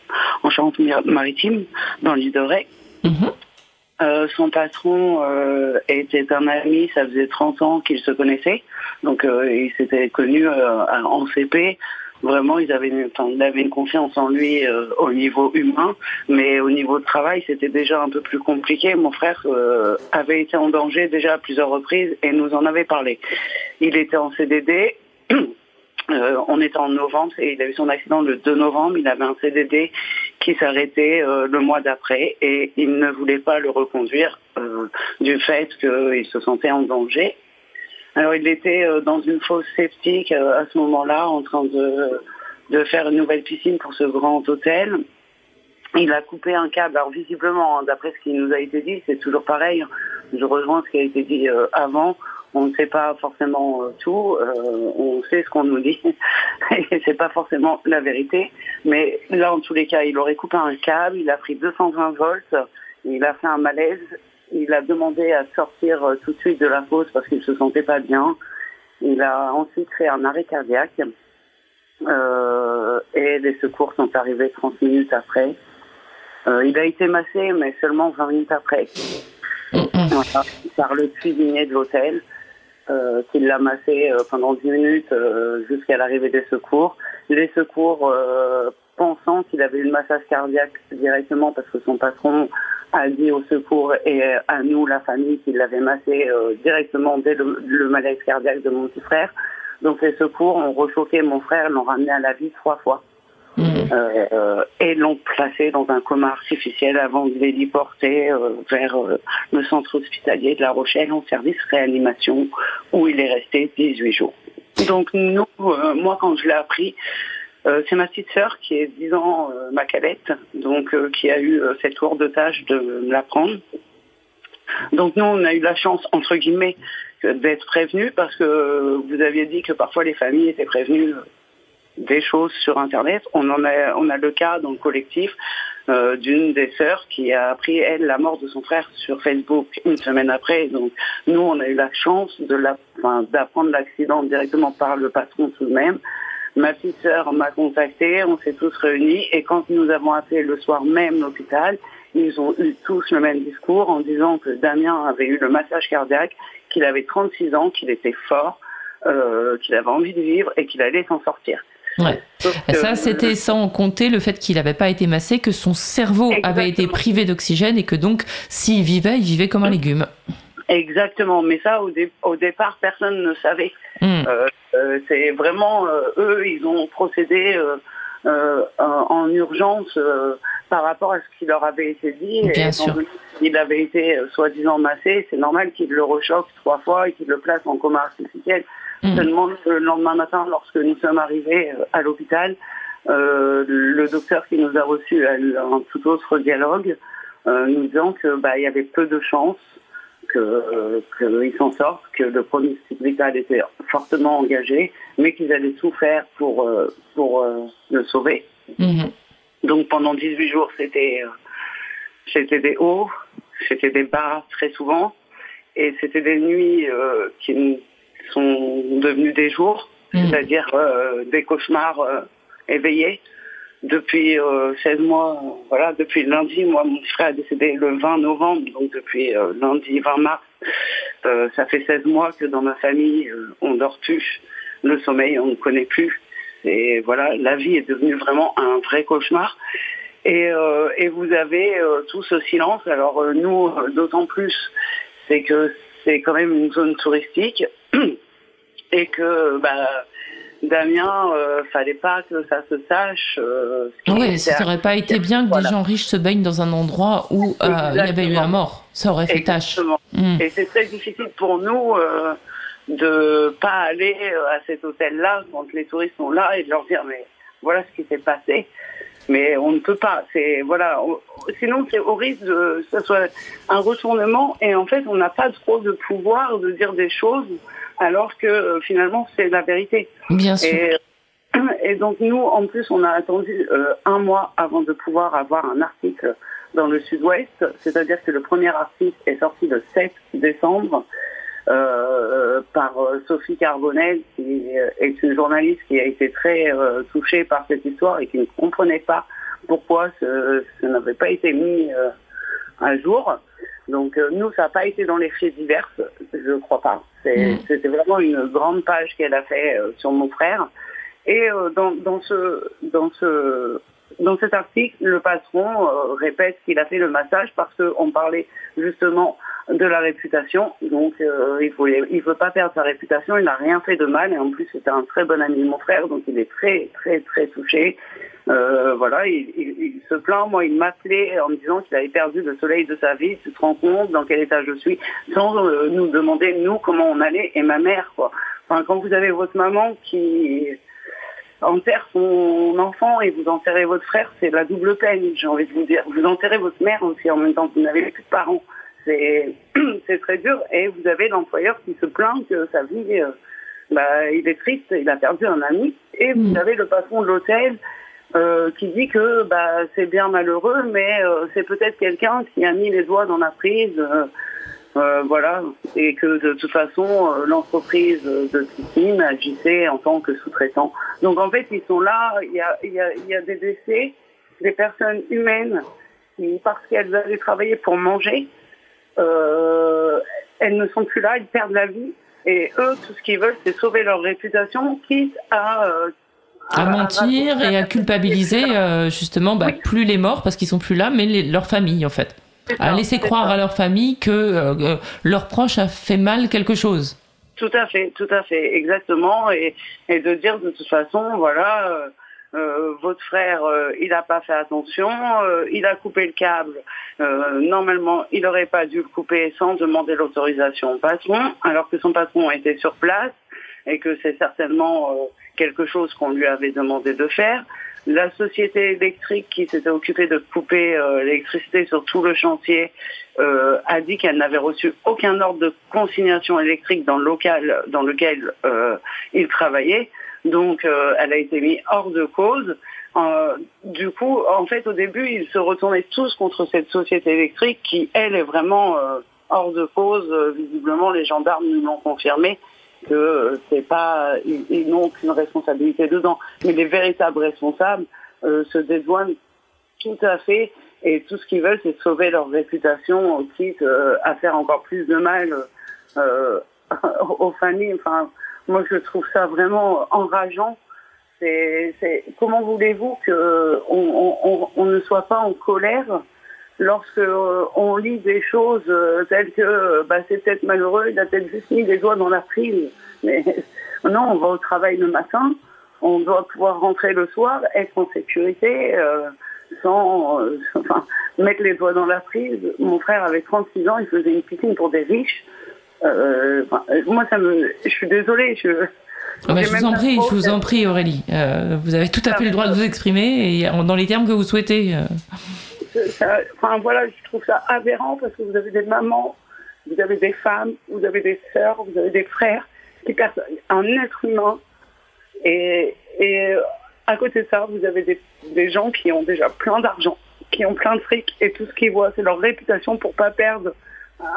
en Charente-Maritime, dans l'île de Ré. Mhm. Euh, son patron euh, était un ami, ça faisait 30 ans qu'ils se connaissaient. Donc euh, ils s'étaient connus en CP. Vraiment, ils avaient, avait une confiance en lui euh, au niveau humain, mais au niveau de travail, c'était déjà un peu plus compliqué. Mon frère euh, avait été en danger déjà à plusieurs reprises et nous en avait parlé. Il était en CDD. Euh, on était en novembre et il a eu son accident le 2 novembre. Il avait un CDD qui s'arrêtait euh, le mois d'après et il ne voulait pas le reconduire euh, du fait qu'il se sentait en danger. Alors il était dans une fosse sceptique à ce moment-là en train de, de faire une nouvelle piscine pour ce grand hôtel. Il a coupé un câble. Alors visiblement, hein, d'après ce qui nous a été dit, c'est toujours pareil. Je rejoins ce qui a été dit avant on ne sait pas forcément euh, tout, euh, on sait ce qu'on nous dit, et c'est pas forcément la vérité. Mais là, en tous les cas, il aurait coupé un câble, il a pris 220 volts, il a fait un malaise, il a demandé à sortir euh, tout de suite de la fosse parce qu'il se sentait pas bien. Il a ensuite fait un arrêt cardiaque, et les secours sont arrivés 30 minutes après. il a été massé, mais seulement 20 minutes après. par le cuisinier de l'hôtel euh, qui l'a massé euh, pendant 10 minutes euh, jusqu'à l'arrivée des secours. Les secours, euh, pensant qu'il avait eu le massage cardiaque directement parce que son patron a dit au secours et à nous, la famille, qu'il l'avait massé directement dès le, malaise cardiaque de mon petit frère. Donc les secours ont rechoqué mon frère, l'ont ramené à la vie trois fois. Mmh. Euh, et l'ont placé dans un coma artificiel avant de l'héliporter euh, vers euh, le centre hospitalier de La Rochelle en service réanimation où il est resté 18 jours. Donc nous, moi quand je l'ai appris, c'est ma petite sœur qui est 10 ans, ma cadette, donc qui a eu cette lourde tâche de l'apprendre. Donc nous, on a eu la chance, entre guillemets, d'être prévenus parce que vous aviez dit que parfois les familles étaient prévenues des choses sur Internet. On a, le cas dans le collectif euh, d'une des sœurs qui a appris elle la mort de son frère sur Facebook une semaine après. Donc nous, on a eu la chance d'apprendre l'accident directement par le patron tout de même. Ma petite sœur m'a contacté, on s'est tous réunis et quand nous avons appelé le soir même l'hôpital, ils ont eu tous le même discours en disant que Damien avait eu le massage cardiaque, qu'il avait 36 ans, qu'il était fort, euh, qu'il avait envie de vivre et qu'il allait s'en sortir. Ouais. ça, c'était sans compter le fait qu'il n'avait pas été massé, que son cerveau avait été privé d'oxygène et que donc, s'il vivait, il vivait comme un légume. Exactement, mais ça, au, au départ, personne ne savait. Hmm. Euh, euh, c'est vraiment, euh, eux, ils ont procédé en urgence par rapport à ce qui leur avait été dit. Bien et sûr. Il avait été soi-disant massé, c'est normal qu'il le rechoque trois fois et qu'il le place en coma artificiel. Mmh. Seulement le lendemain matin, lorsque nous sommes arrivés euh, à l'hôpital, euh, le docteur qui nous a reçus a eu un tout autre dialogue, euh, nous disant que bah, il y avait peu de chances qu'il euh, s'en sortent, que le pronostic vital était fortement engagé, mais qu'ils allaient tout faire pour, pour le sauver. Mmh. Donc pendant 18 jours, c'était c'était des hauts, c'était des bas très souvent, et c'était des nuits qui sont devenus des jours, hmm. c'est-à-dire euh, des cauchemars euh, éveillés. Depuis 16 euh, mois, voilà, depuis lundi, moi, mon frère a décédé le 20 novembre, donc depuis lundi 20 mars, ça fait 16 mois que dans ma famille, on dort plus, le sommeil, on ne connaît plus. Et voilà, la vie est devenue vraiment un vrai cauchemar. Et, et vous avez tout ce silence. Alors nous, d'autant plus, c'est que c'est quand même une zone touristique et que bah, Damien, euh, fallait pas que ça se sache. Euh, oui, ça n'aurait pas été bien que des gens riches se baignent dans un endroit où euh, il y avait eu un mort. Ça aurait fait tâche. Hmm. Et c'est très difficile pour nous euh, de pas aller à cet hôtel-là quand les touristes sont là et de leur dire mais voilà ce qui s'est passé. Mais on ne peut pas. C'est voilà. sinon, c'est au risque de que ce soit un retournement et en fait, on n'a pas trop de pouvoir de dire des choses alors que euh, finalement c'est la vérité. Bien sûr. Et, donc nous, en plus, on a attendu euh, un mois avant de pouvoir avoir un article dans le Sud-Ouest, c'est-à-dire que le premier article est sorti le 7 décembre euh, par Sophie Carbonel, qui est une journaliste qui a été très touchée par cette histoire et qui ne comprenait pas pourquoi ce, ce n'avait pas été mis à jour. Donc euh, nous, ça n'a pas été dans les faits divers, je crois pas. Mm. C'était vraiment une grande page qu'elle a fait euh, sur mon frère. Et dans, dans, ce, dans, ce, dans cet article, le patron répète qu'il a fait le massage parce qu'on parlait justement de la réputation. Donc euh, il ne veut pas perdre sa réputation, il n'a rien fait de mal et en plus c'était un très bon ami de mon frère, donc il est très très très touché. Euh, voilà, il, se plaint, moi il m'appelait en me disant qu'il avait perdu le soleil de sa vie, tu te rends compte dans quel état je suis, sans euh, nous demander nous comment on allait et ma mère quoi. Enfin quand vous avez votre maman qui enterre son enfant et vous enterrez votre frère, c'est la double peine, j'ai envie de vous dire. Vous enterrez votre mère aussi en même temps, vous n'avez plus de parents. c'est très dur. Et vous avez l'employeur qui se plaint que sa vie, euh, bah, il est triste, il a perdu un ami. Et vous mm. avez le patron de l'hôtel euh, qui dit que bah, c'est bien malheureux, mais euh, c'est peut-être quelqu'un qui a mis les doigts dans la prise. voilà, et que de toute façon, l'entreprise de Titine agissait en tant que sous-traitant. Donc en fait, ils sont là, il y a, y, a, y a des décès, des personnes humaines qui, parce qu'elles avaient travaillé pour manger, elles ne sont plus là, elles perdent la vie. Et eux, tout ce qu'ils veulent, c'est sauver leur réputation, quitte à... Euh, à, mentir et à culpabiliser euh, justement bah, plus les morts parce qu'ils sont plus là, mais leur famille en fait. À laisser croire à leur famille que leur proche a fait mal quelque chose. Tout à fait, tout à fait, exactement. Et, et de dire de toute façon, voilà, euh, votre frère, euh, il n'a pas fait attention, euh, il a coupé le câble. normalement, il n'aurait pas dû le couper sans demander l'autorisation au patron, alors que son patron était sur place et que c'est certainement quelque chose qu'on lui avait demandé de faire. La société électrique qui s'était occupée de couper l'électricité sur tout le chantier a dit qu'elle n'avait reçu aucun ordre de consignation électrique dans le local dans lequel il travaillait. Donc, euh, elle a été mise hors de cause. Euh, du coup, en fait, au début, ils se retournaient tous contre cette société électrique qui, elle, est vraiment euh, hors de cause. visiblement, les gendarmes nous l'ont confirmé que c'est pas, ils, n'ont aucune responsabilité dedans. Mais les véritables responsables se dédouanent tout à fait et tout ce qu'ils veulent, c'est sauver leur réputation, quitte à faire encore plus de mal aux familles. Moi, je trouve ça vraiment enrageant. Comment voulez-vous qu'on on, ne soit pas en colère lorsque euh, on lit des choses euh, telles que bah, c'est peut-être malheureux, il a peut-être juste mis les doigts dans la prise. Mais non, on va au travail le matin, on doit pouvoir rentrer le soir, être en sécurité, euh, sans mettre les doigts dans la prise. Mon frère avait 36 ans, il faisait une piscine pour des riches. Euh, moi, ça me, je suis désolée. Je, ah bah, je vous en prie, je vous en prie, Aurélie. Euh, vous avez tout à fait le droit de vous exprimer et dans les termes que vous souhaitez. Euh. enfin voilà, je trouve ça aberrant parce que vous avez des mamans, vous avez des femmes, vous avez des sœurs, vous avez des frères qui perdent un être humain et, et à côté de ça, vous avez des, des gens qui ont déjà plein d'argent, qui ont plein de fric et tout ce qu'ils voient, c'est leur réputation pour pas perdre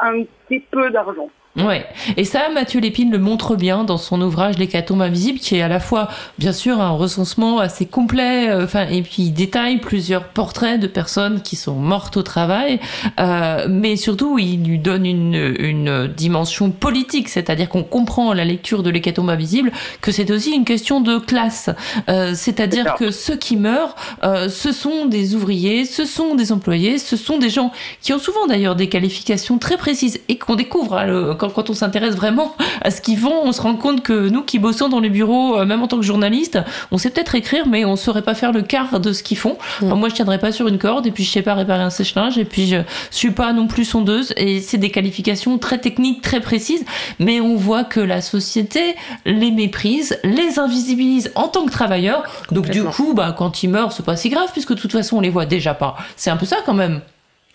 un petit peu d'argent. Ouais, et ça, Mathieu Lépine le montre bien dans son ouvrage L'hécatombe invisible, qui est à la fois, bien sûr, un recensement assez complet, euh, enfin, et puis il détaille plusieurs portraits de personnes qui sont mortes au travail, euh, mais surtout, il lui donne une, une dimension politique, c'est-à-dire qu'on comprend la lecture de l'hécatombe invisible que c'est aussi une question de classe, euh, c'est-à-dire que ceux qui meurent, euh, ce sont des ouvriers, ce sont des employés, ce sont des gens qui ont souvent d'ailleurs des qualifications très précises et qu'on découvre hein, le, quand, on s'intéresse vraiment à ce qu'ils font, on se rend compte que nous qui bossons dans les bureaux, euh, même en tant que journaliste, on sait peut-être écrire, mais on saurait pas faire le quart de ce qu'ils font. Moi, je tiendrais pas sur une corde, et puis je sais pas réparer un sèche-linge, et puis je suis pas non plus sondeuse, et c'est des qualifications très techniques, très précises, mais on voit que la société les méprise, les invisibilise en tant que travailleurs. Donc du coup, bah, quand ils meurent, c'est pas si grave, puisque de toute façon, on les voit déjà pas. C'est un peu ça quand même.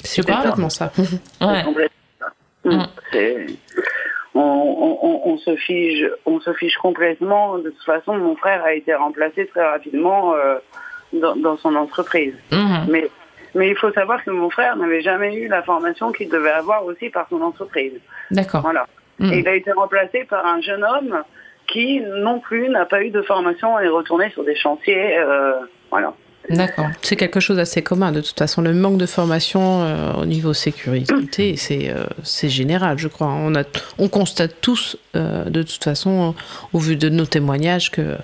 C'est complètement ça. ouais. Mm. On, se fiche, on se fiche complètement. De toute façon, mon frère a été remplacé très rapidement euh, dans, son entreprise. Mm-hmm. Mais, mais il faut savoir que mon frère n'avait jamais eu la formation qu'il devait avoir aussi par son entreprise. D'accord. Voilà. Mm. il a été remplacé par un jeune homme qui non plus n'a pas eu de formation et est retourné sur des chantiers. Euh, voilà. D'accord. C'est quelque chose d'assez commun. De toute façon, le manque de formation euh, au niveau sécurité, c'est euh, c'est général, je crois. On, a, on constate tous, euh, de toute façon, au vu de nos témoignages, qu'il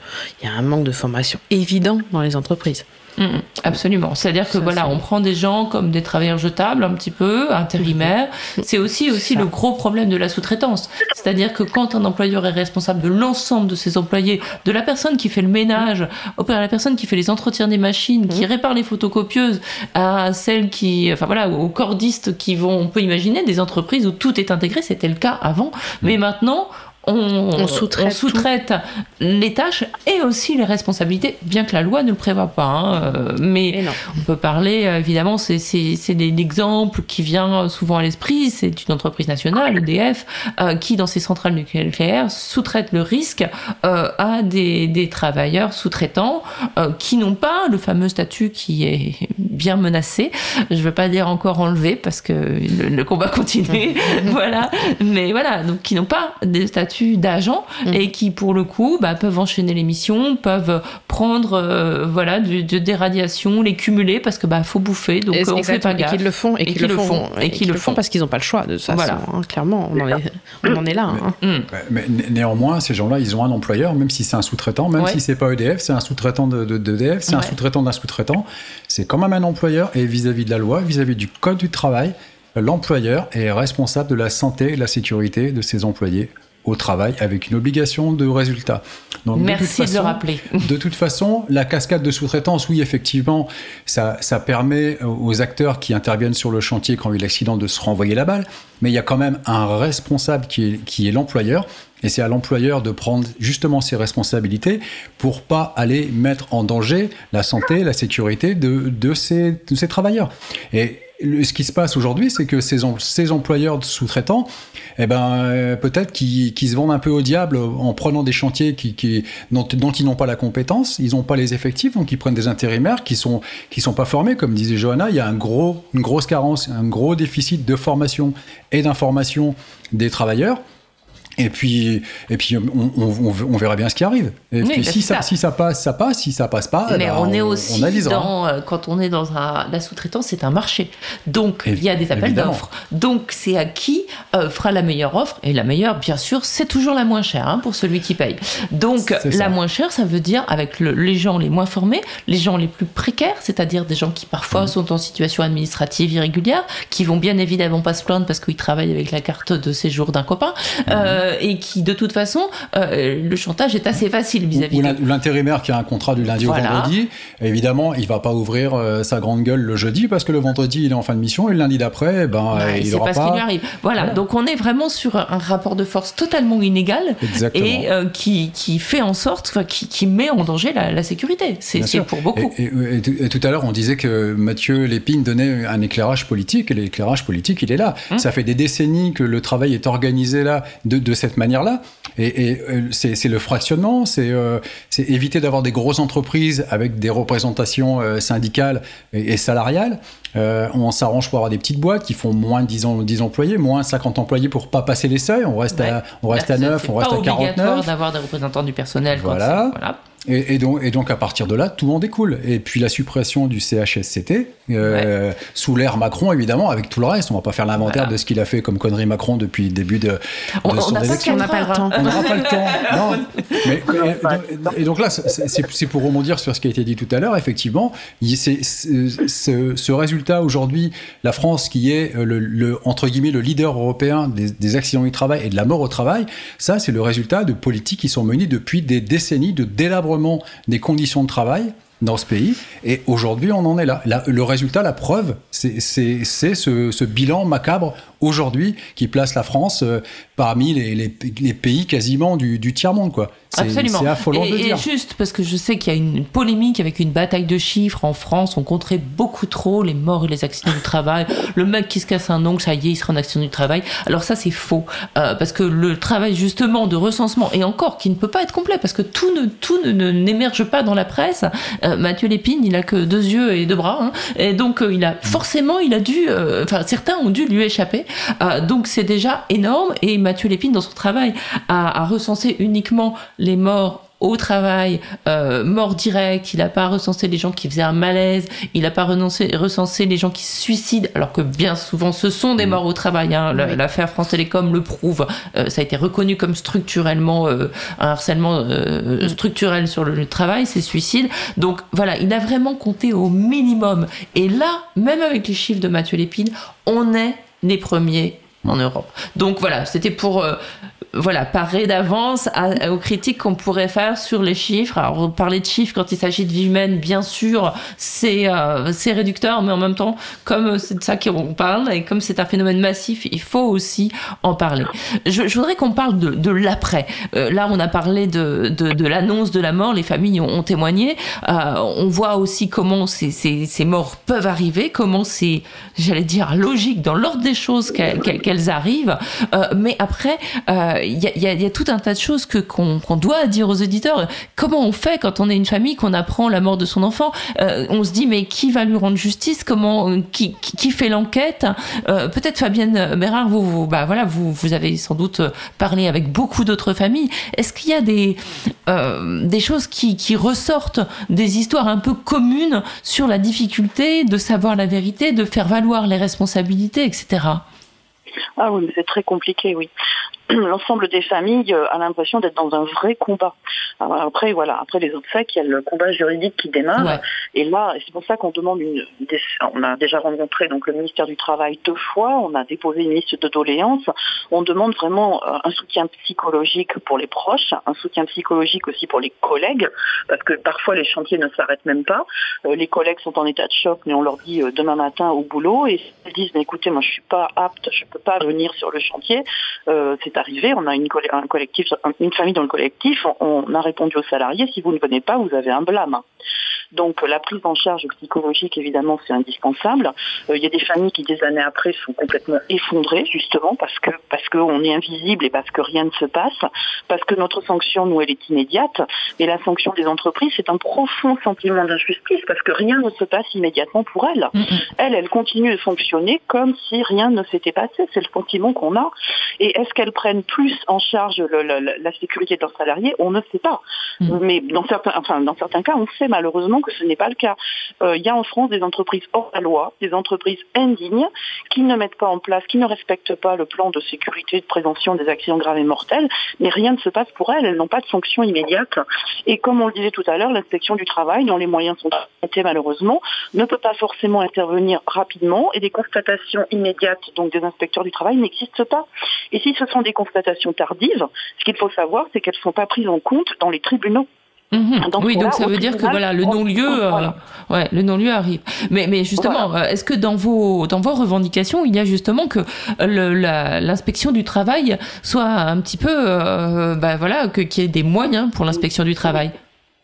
y a un manque de formation évident dans les entreprises. Mm, mm, absolument. C'est-à-dire que voilà, on prend des gens comme des travailleurs jetables un petit peu, intérimaires. Mm. C'est aussi aussi le gros problème de la sous-traitance. C'est-à-dire que quand un employeur est responsable de l'ensemble de ses employés, de la personne qui fait le ménage, à la personne qui fait les entretiens des machines, qui répare les photocopieuses, à celle qui, enfin voilà, aux cordistes qui vont, on peut imaginer des entreprises où tout est intégré. C'était le cas avant, mais maintenant on, sous-traite les tâches et aussi les responsabilités, bien que la loi ne le prévoit pas. Hein, euh, mais, on peut parler, euh, évidemment, c'est l'exemple qui vient souvent à l'esprit, c'est une entreprise nationale, EDF, euh, qui, dans ses centrales nucléaires, sous-traite le risque à des, des travailleurs sous-traitants qui n'ont pas le fameux statut qui est bien menacé. Je ne veux pas dire encore enlevé parce que le, combat continue, voilà. Mais voilà, donc qui n'ont pas des statuts d'agents mm. et qui, pour le coup, bah, peuvent enchaîner les missions, peuvent prendre euh, voilà, de, des radiations, les cumuler parce que bah, faut bouffer, donc on fait pas gaffe. Et qu'ils le font, et, qu'ils le font, et qu'ils le font parce qu'ils n'ont pas le choix de ça. Voilà. Hein, clairement, on en, est, on en est là. Hein. Mm. Mais, néanmoins, ces gens-là, ils ont un employeur, même si c'est un sous-traitant, même si c'est pas EDF, c'est un sous-traitant d'EDF, de, de, c'est un sous-traitant d'un sous-traitant. C'est quand même un employeur et vis-à-vis de la loi, vis-à-vis -vis du code du travail, l'employeur est responsable de la santé et de la sécurité de ses employés au travail avec une obligation de résultat. Donc, Merci de, le rappeler. De toute façon, la cascade de sous-traitance, oui, effectivement, ça, ça permet aux acteurs qui interviennent sur le chantier quand il y a l'accident de se renvoyer la balle, mais il y a quand même un responsable qui est, qui est l'employeur, et c'est à l'employeur de prendre justement ses responsabilités pour pas aller mettre en danger la santé, la sécurité de, de, ces, de ces travailleurs. Et ce qui se passe aujourd'hui, c'est que ces, ces employeurs sous-traitants, eh ben, euh, peut-être qu'ils se vendent un peu au diable en prenant des chantiers qui, qui dont, dont, ils n'ont pas la compétence, ils n'ont pas les effectifs, donc ils prennent des intérimaires qui sont qui sont pas formés. Comme disait Johanna, il y a un gros, une grosse carence, un gros déficit de formation et d'information des travailleurs. Et puis, et puis on, on, on, verra bien ce qui arrive. Et puis si ça, si ça passe, ça passe. Si ça passe pas, mais ben, on est aussi dans, euh, quand on est dans un, la sous-traitance, c'est un marché. Donc il y a des appels d'offres. Donc c'est à qui euh, fera la meilleure offre. Et la meilleure, bien sûr, c'est toujours la moins chère hein, pour celui qui paye. Donc la moins chère, ça veut dire avec le, les gens les moins formés, les gens les plus précaires, c'est-à-dire des gens qui parfois mmh. sont en situation administrative irrégulière, qui vont bien évidemment pas se plaindre parce qu'ils travaillent avec la carte de séjour d'un copain. Mmh. Euh, euh, et qui, de toute façon, euh, le chantage est assez facile vis-à-vis. Ou l'intérimaire qui a un contrat du lundi au vendredi, évidemment, il va pas ouvrir euh, sa grande gueule le jeudi parce que le vendredi il est en fin de mission et le lundi d'après, ben il aura pas. C'est pas ce qui lui arrive. Voilà. Donc on est vraiment sur un rapport de force totalement inégal et qui, qui, fait en sorte, qui, qui, met en danger la, sécurité. C'est pour beaucoup. Et, tout à l'heure, on disait que Mathieu Lépine donnait un éclairage politique. Et l'éclairage politique, il est là. Hum. Ça fait des décennies que le travail est organisé là de, de cette manière-là. Et, euh, c'est le fractionnement, euh, c'est éviter d'avoir des grosses entreprises avec des représentations euh, syndicales et, salariales. On s'arrange pour avoir des petites boîtes qui font moins de 10, 10 employés, moins 50 employés pour pas passer les seuils. On reste à, on reste à 9, on reste à 49. d'avoir des représentants du personnel. Voilà. voilà. Et, donc, et, donc, à partir de là, tout en découle. Et puis la suppression du CHSCT, euh, sous l'ère Macron, évidemment, avec tout le reste. On va pas faire l'inventaire de ce qu'il a fait comme connerie Macron depuis le début de, on, son élection. On n'a pas le temps. On n'aura pas le temps. Non. Mais, et, donc là, c'est pour rebondir sur ce qui a été dit tout à l'heure. Effectivement, c'est ce, ce, résultat aujourd'hui, la France qui est euh, le, entre guillemets le leader européen des, accidents du travail et de la mort au travail, ça, c'est le résultat de politiques qui sont menées depuis des décennies de délabrement des conditions de travail dans ce pays. Et aujourd'hui, on en est là. le résultat, la preuve, c'est ce, ce, bilan macabre aujourd'hui qui place la France euh, parmi les, les, pays quasiment du, du tiers-monde. quoi. Absolument. C'est affolant et, de dire. Et juste parce que je sais qu'il y a une polémique avec une bataille de chiffres en France. On compterait beaucoup trop les morts et les accidents du travail. Le mec qui se casse un ongle, ça y est, il sera en accident du travail. Alors ça, c'est faux. Euh, parce que le travail justement de recensement, et encore qui ne peut pas être complet, parce que tout ne tout n'émerge pas dans la presse. Euh, Mathieu Lépine, il a que deux yeux et deux bras. Hein, et donc, il a forcément, il a dû... Enfin, certains ont dû lui échapper. Euh, donc c'est déjà énorme et Mathieu Lépine dans son travail a, recensé uniquement les morts au travail, euh, mort direct, il n'a pas recensé les gens qui faisaient un malaise, il n'a pas recensé les gens qui se suicident, alors que bien souvent ce sont des mmh. morts au travail. Hein. L'affaire France Télécom le prouve. Euh, ça a été reconnu comme structurellement euh, un harcèlement mmh. structurel sur le, travail, ces suicides. Donc voilà, il a vraiment compté au minimum. Et là, même avec les chiffres de Mathieu Lépine, on est les premiers en Europe. Donc voilà, c'était pour voilà, parer d'avance aux critiques qu'on pourrait faire sur les chiffres. Alors, parler de chiffres quand il s'agit de vie humaine, bien sûr, euh, c'est réducteur, mais en même temps, comme c'est de ça qu'on parle et comme c'est un phénomène massif, il faut aussi en parler. Je, voudrais qu'on parle de, l'après. Euh, là, on a parlé de, l'annonce de la mort, les familles ont, témoigné. Euh, on voit aussi comment ces, morts peuvent arriver, comment c'est, j'allais dire, logique dans l'ordre des choses qu'elles arrivent. mais après, il y, a tout un tas de choses que qu'on doit dire aux auditeurs. Comment on fait quand on est une famille, qu'on apprend la mort de son enfant? Euh, On se dit mais qui va lui rendre justice? Comment qui, qui fait l'enquête? Euh, Peut-être Fabienne Bérard, vous, vous, bah voilà, vous, vous avez sans doute parlé avec beaucoup d'autres familles. Est-ce qu'il y a des euh, des choses qui, qui ressortent des histoires un peu communes sur la difficulté de savoir la vérité, de faire valoir les responsabilités, etc. Ah oui, c'est très compliqué, oui. l'ensemble des familles euh, a l'impression d'être dans un vrai combat. après, voilà, après les autres faits, il y a le combat juridique qui démarre. Et là, c'est pour ça qu'on demande une. On a déjà rencontré donc le ministère du Travail deux fois. On a déposé une liste de doléances. On demande vraiment euh, un soutien psychologique pour les proches, un soutien psychologique aussi pour les collègues, parce que parfois les chantiers ne s'arrêtent même pas. Euh, les collègues sont en état de choc, mais on leur dit demain matin au boulot et ils disent mais écoutez, moi je suis pas apte, je peux pas venir sur le chantier. c'est on a une, un collectif, une famille dans le collectif, on a répondu aux salariés, si vous ne venez pas, vous avez un blâme. Donc la prise en charge psychologique, évidemment, c'est indispensable. Euh, il y a des familles qui, des années après, sont complètement effondrées, justement, parce que parce qu'on est invisible et parce que rien ne se passe, parce que notre sanction, nous, elle est immédiate. Et la sanction des entreprises, c'est un profond sentiment d'injustice, parce que rien ne se passe immédiatement pour elles. Elle, elle continue de fonctionner comme si rien ne s'était passé. C'est le sentiment qu'on a. Et est-ce qu'elles prennent plus en charge la sécurité de leurs salariés? On ne sait pas. Mm. Mais dans certains, enfin, dans certains cas, on sait malheureusement que ce n'est pas le cas. Euh, il y a en France des entreprises hors la loi, des entreprises indignes, qui ne mettent pas en place, qui ne respectent pas le plan de sécurité de prévention des accidents graves et mortels, mais rien ne se passe pour elles, elles n'ont pas de sanctions immédiates. Et comme on le disait tout à l'heure, l'inspection du travail, dont les moyens sont limités malheureusement, ne peut pas forcément intervenir rapidement et des constatations immédiates donc des inspecteurs du travail n'existent pas. Et si ce sont des constatations tardives, ce qu'il faut savoir, c'est qu'elles ne sont pas prises en compte dans les tribunaux. Mhm. oui, donc ça veut dire que voilà, le non-lieu, euh, ouais, le non-lieu arrive. Mais, mais justement, euh, est-ce que dans vos dans vos revendications, il y a justement que l'inspection du travail soit un petit peu, euh, bah, voilà, que qu'il y ait des moyens pour l'inspection du travail?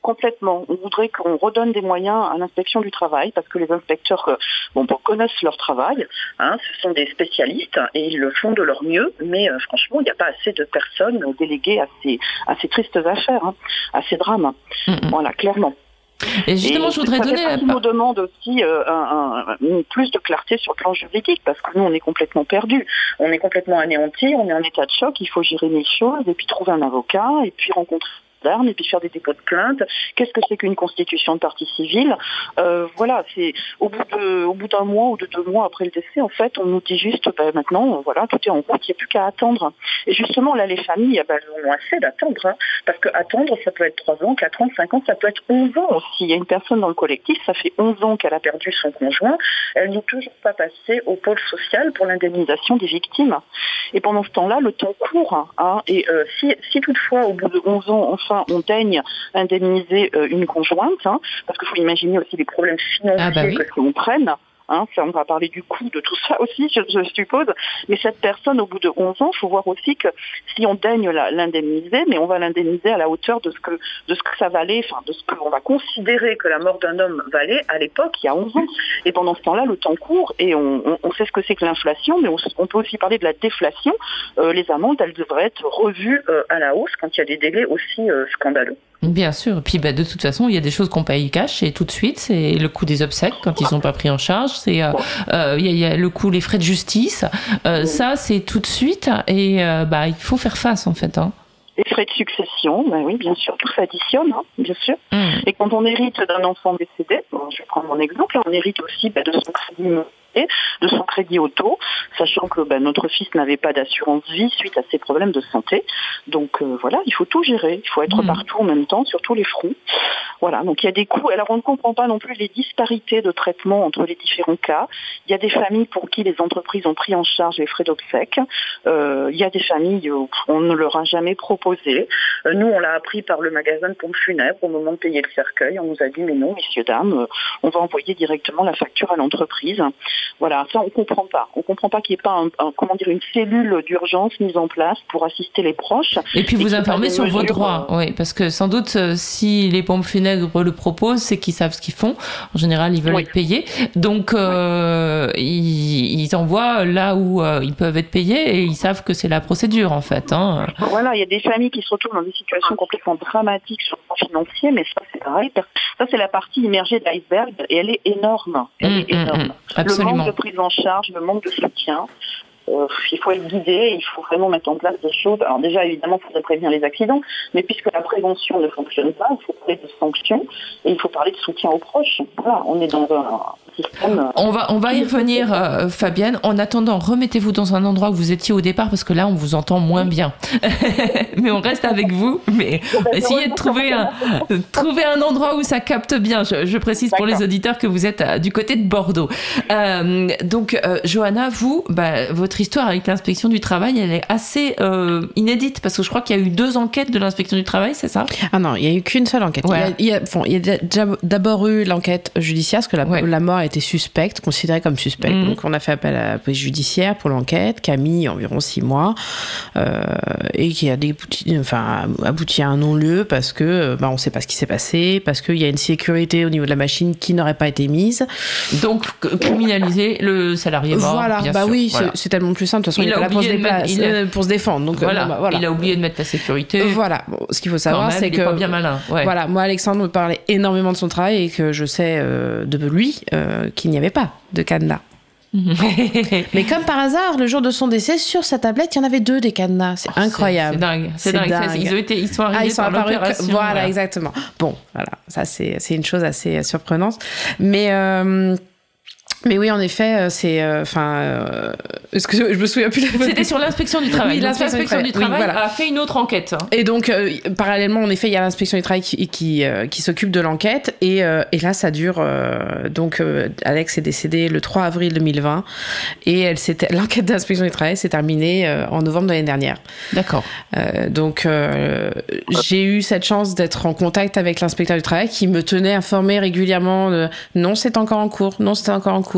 Complètement. On voudrait qu'on redonne des moyens à l'inspection du travail parce que les inspecteurs euh, bon, connaissent leur travail. Hein, ce sont des spécialistes et ils le font de leur mieux. Mais euh, franchement, il n'y a pas assez de personnes déléguées à ces, à ces tristes affaires, hein, à ces drames. Voilà, clairement. Et justement, je voudrais donner la nous demande aussi euh, un, plus de clarté sur le plan juridique parce que nous, on est complètement perdus. On est complètement anéantis, on est en état de choc, il faut gérer les choses et puis trouver un avocat et puis rencontrer d'armes et puis faire des dépôts de plainte. Qu'est-ce que c'est qu'une constitution de partie civile euh, Voilà, c'est au bout d'un mois ou de deux mois après le décès, en fait, on nous dit juste, ben, maintenant, voilà, tout est en route, il n'y a plus qu'à attendre. Et justement, là, les familles, ben, elles ont assez d'attendre, hein, parce que attendre, ça peut être trois ans, quatre ans, cinq ans, ça peut être onze ans aussi. Il y a une personne dans le collectif, ça fait onze ans qu'elle a perdu son conjoint, elle n'est toujours pas passée au pôle social pour l'indemnisation des victimes. Et pendant ce temps-là, le temps court. Hein, et euh, si, toutefois, au bout de onze ans, enfin, on daigne indemniser euh, une conjointe, hein, parce qu'il faut imaginer aussi les problèmes financiers ah bah que l'on prenne. Hein, on va parler du coût de tout ça aussi, je, suppose. Mais cette personne, au bout de 11 ans, il faut voir aussi que si on daigne l'indemniser, mais on va l'indemniser à la hauteur de ce que de ce que ça valait, enfin de ce qu'on va considérer que la mort d'un homme valait à l'époque, il y a 11 ans. Et pendant ce temps-là, le temps court et on, sait ce que c'est que l'inflation, mais on, peut aussi parler de la déflation. Euh, les amendes, elles devraient être revues euh, à la hausse quand il y a des délais aussi euh, scandaleux. Bien sûr. Puis bah, de toute façon, il y a des choses qu'on paye cash et tout de suite, c'est le coût des obsèques quand ils sont pas pris en charge. C'est euh, euh, il y, a le coût les frais de justice. Euh, ça, c'est tout de suite et bah il faut faire face en fait. Hein. Les frais de succession, ben oui, bien sûr, tout s'additionne, hein, bien sûr. Mm. Et quand on hérite d'un enfant décédé, je vais prendre mon exemple, on hérite aussi ben, de son crédit de son crédit auto, sachant que ben, notre fils n'avait pas d'assurance vie suite à ses problèmes de santé. Donc euh, voilà, il faut tout gérer, il faut être mm. partout en même temps, sur tous les fronts. Voilà, donc il y a des coûts. Alors on ne comprend pas non plus les disparités de traitement entre les différents cas. Il y a des familles pour qui les entreprises ont pris en charge les frais d'obsèques. Euh, il y a des familles où on ne leur a jamais proposé. Euh, nous, on l'a appris par le magasin de pompes funèbres au moment de payer le cercueil. On nous a dit mais non, messieurs dames, on va envoyer directement la facture à l'entreprise. Voilà, ça on comprend pas. On comprend pas qu'il n'y ait pas comment dire une cellule d'urgence mise en place pour assister les proches. Et puis vous informer sur vos droits, oui, parce que sans doute euh, si les pompes funèbres le proposent, c'est qu'ils savent ce qu'ils font. En général, ils veulent être payés, donc euh, ils, envoient là où euh, ils peuvent être payés et ils savent que c'est la procédure en fait. Hein. Voilà, il y a des familles qui se retrouvent dans des situations complètement dramatiques sur le plan financier, mais ça c'est pareil. Ça c'est la partie immergée de l'iceberg et elle est énorme. Elle est mmh, mmh, énorme. Mmh. Absolument de prise en charge, le manque de soutien. Euh, il faut être guidé, il faut vraiment mettre en place des choses. Alors déjà, évidemment, il faudrait prévenir les accidents, mais puisque la prévention ne fonctionne pas, il faut parler de sanctions et il faut parler de soutien aux proches. Voilà, on est dans un, on va, on va y revenir, euh, Fabienne. En attendant, remettez-vous dans un endroit où vous étiez au départ parce que là, on vous entend moins bien. mais on reste avec vous. Mais essayez de trouver un, trouver un endroit où ça capte bien. Je, précise pour les auditeurs que vous êtes euh, du côté de Bordeaux. Euh, donc, Johanna, vous, bah, votre histoire avec l'inspection du travail, elle est assez inédite parce que je crois qu'il y a eu deux enquêtes de l'inspection du travail, c'est ça? Ah non, il n'y a eu qu'une seule enquête. Il, y a, d'abord eu l'enquête judiciaire parce que la, la mort a été suspecte, considérée comme suspecte. Mhm. Donc on a fait appel à la police judiciaire pour l'enquête, qui a mis environ six mois euh, et qui a abouti, enfin, abouti à un non-lieu parce que bah, on ne sait pas ce qui s'est passé, parce qu'il y a une sécurité au niveau de la machine qui n'aurait pas été mise. Donc criminaliser le salarié mort. Voilà, bah oui, c'est tellement plus simple. De toute façon, il, a là pour se, euh, pour se, défendre. Donc, voilà. Bah, voilà. Il a oublié de mettre la sécurité. Voilà. ce qu'il faut savoir, c'est que. Pas bien malin. Voilà. Moi, Alexandre me parlait énormément de son travail et que je sais euh, de lui euh, qu'il n'y avait pas de cadenas. Mais comme par hasard, le jour de son décès, sur sa tablette, il y en avait deux des cadenas. C'est incroyable. C'est dingue. C'est dingue. Ils, ont été, ils sont arrivés ah, ils Voilà, exactement. Bon, voilà, ça c'est une chose assez surprenante. Mais euh, mais oui, en effet, euh, c'est. Euh, enfin. Euh, je me souviens plus. C'était sur l'inspection du travail. Oui, l'inspection du travail, a fait une autre enquête. Et donc, parallèlement, en effet, il y a l'inspection du travail qui, qui, qui s'occupe de l'enquête. Et, et, là, ça dure. donc, Alex est décédé le 3 avril 2020. Et l'enquête d'inspection du travail s'est terminée en novembre de l'année dernière. D'accord. donc, j'ai eu cette chance d'être en contact avec l'inspecteur du travail qui me tenait informé régulièrement de non, c'est encore en cours, non, c'est encore en cours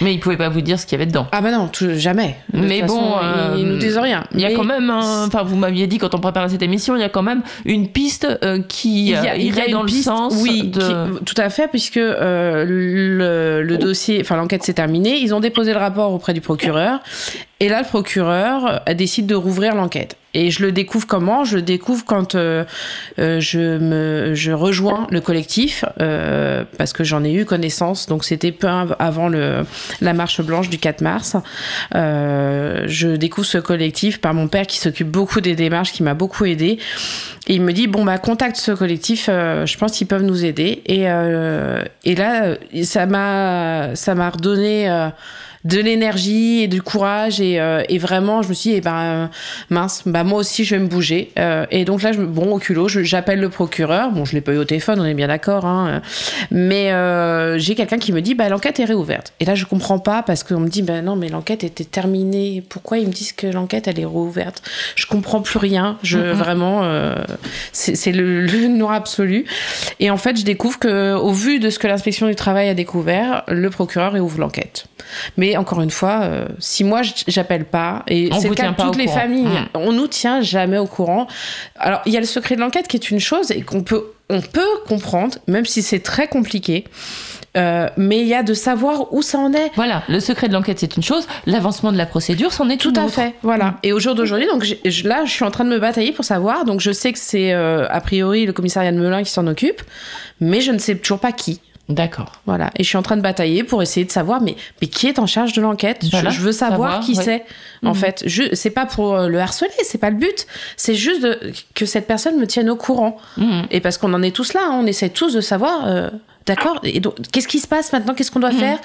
mais il pouvait pas vous dire ce qu'il y avait dedans. Ah bah non, jamais. mais bon, il, il, nous disent rien. Il y a quand même, enfin vous m'aviez dit quand on préparait cette émission, il y a quand même une piste euh, qui il euh, irait dans le sens oui, de... tout à fait, puisque euh, le, le, dossier, enfin l'enquête s'est terminée, ils ont déposé le rapport auprès du procureur, et là le procureur décide de rouvrir l'enquête. Et je le découvre comment? Je le découvre quand euh, euh, je, me, je rejoins le collectif, euh, parce que j'en ai eu connaissance, donc c'était peu avant le, la marche blanche du 4 mars. je découvre ce collectif par mon père qui s'occupe beaucoup des démarches, qui m'a beaucoup aidé. Et il me dit, bon, bah, contacte ce collectif, je pense qu'ils peuvent nous aider. Et, et là, ça m'a redonné de l'énergie et du courage et, euh, et, vraiment je me suis dit eh ben mince bah moi aussi je vais me bouger. Euh, et donc là je, bon au culot j'appelle le procureur. Bon je l'ai pas eu au téléphone on est bien d'accord hein, mais euh, j'ai quelqu'un qui me dit bah l'enquête est réouverte. Et là je comprends pas parce qu'on me dit bah non mais l'enquête était terminée. Pourquoi ils me disent que l'enquête elle est réouverte? Je comprends plus rien. Je vraiment c'est le, le noir absolu. Et en fait je découvre que au vu de ce que l'inspection du travail a découvert le procureur réouvre l'enquête. Mais encore une fois, euh, si moi j'appelle pas, et c'est le cas de toutes les familles, mmh. on nous tient jamais au courant. Alors il y a le secret de l'enquête qui est une chose et qu'on peut, on peut comprendre, même si c'est très compliqué. Euh, mais il y a de savoir où ça en est. Voilà, le secret de l'enquête c'est une chose, l'avancement de la procédure c'en est tout à fait. Voilà. Mmh. Et au jour d'aujourd'hui, donc là, je suis en train de me batailler pour savoir. Donc je sais que c'est euh, a priori le commissariat de Melun qui s'en occupe, mais je ne sais toujours pas qui. D'accord. Voilà. Et je suis en train de batailler pour essayer de savoir, mais, mais qui est en charge de l'enquête? Je, veux savoir, qui c'est. En mhm. fait, je, c'est pas pour euh, le harceler, c'est pas le but. C'est juste de, que cette personne me tienne au courant. Mhm. Et parce qu'on en est tous là, hein, on essaie tous de savoir. Euh, D'accord? Et donc, qu'est-ce qui se passe maintenant? Qu'est-ce qu'on doit mhm. faire?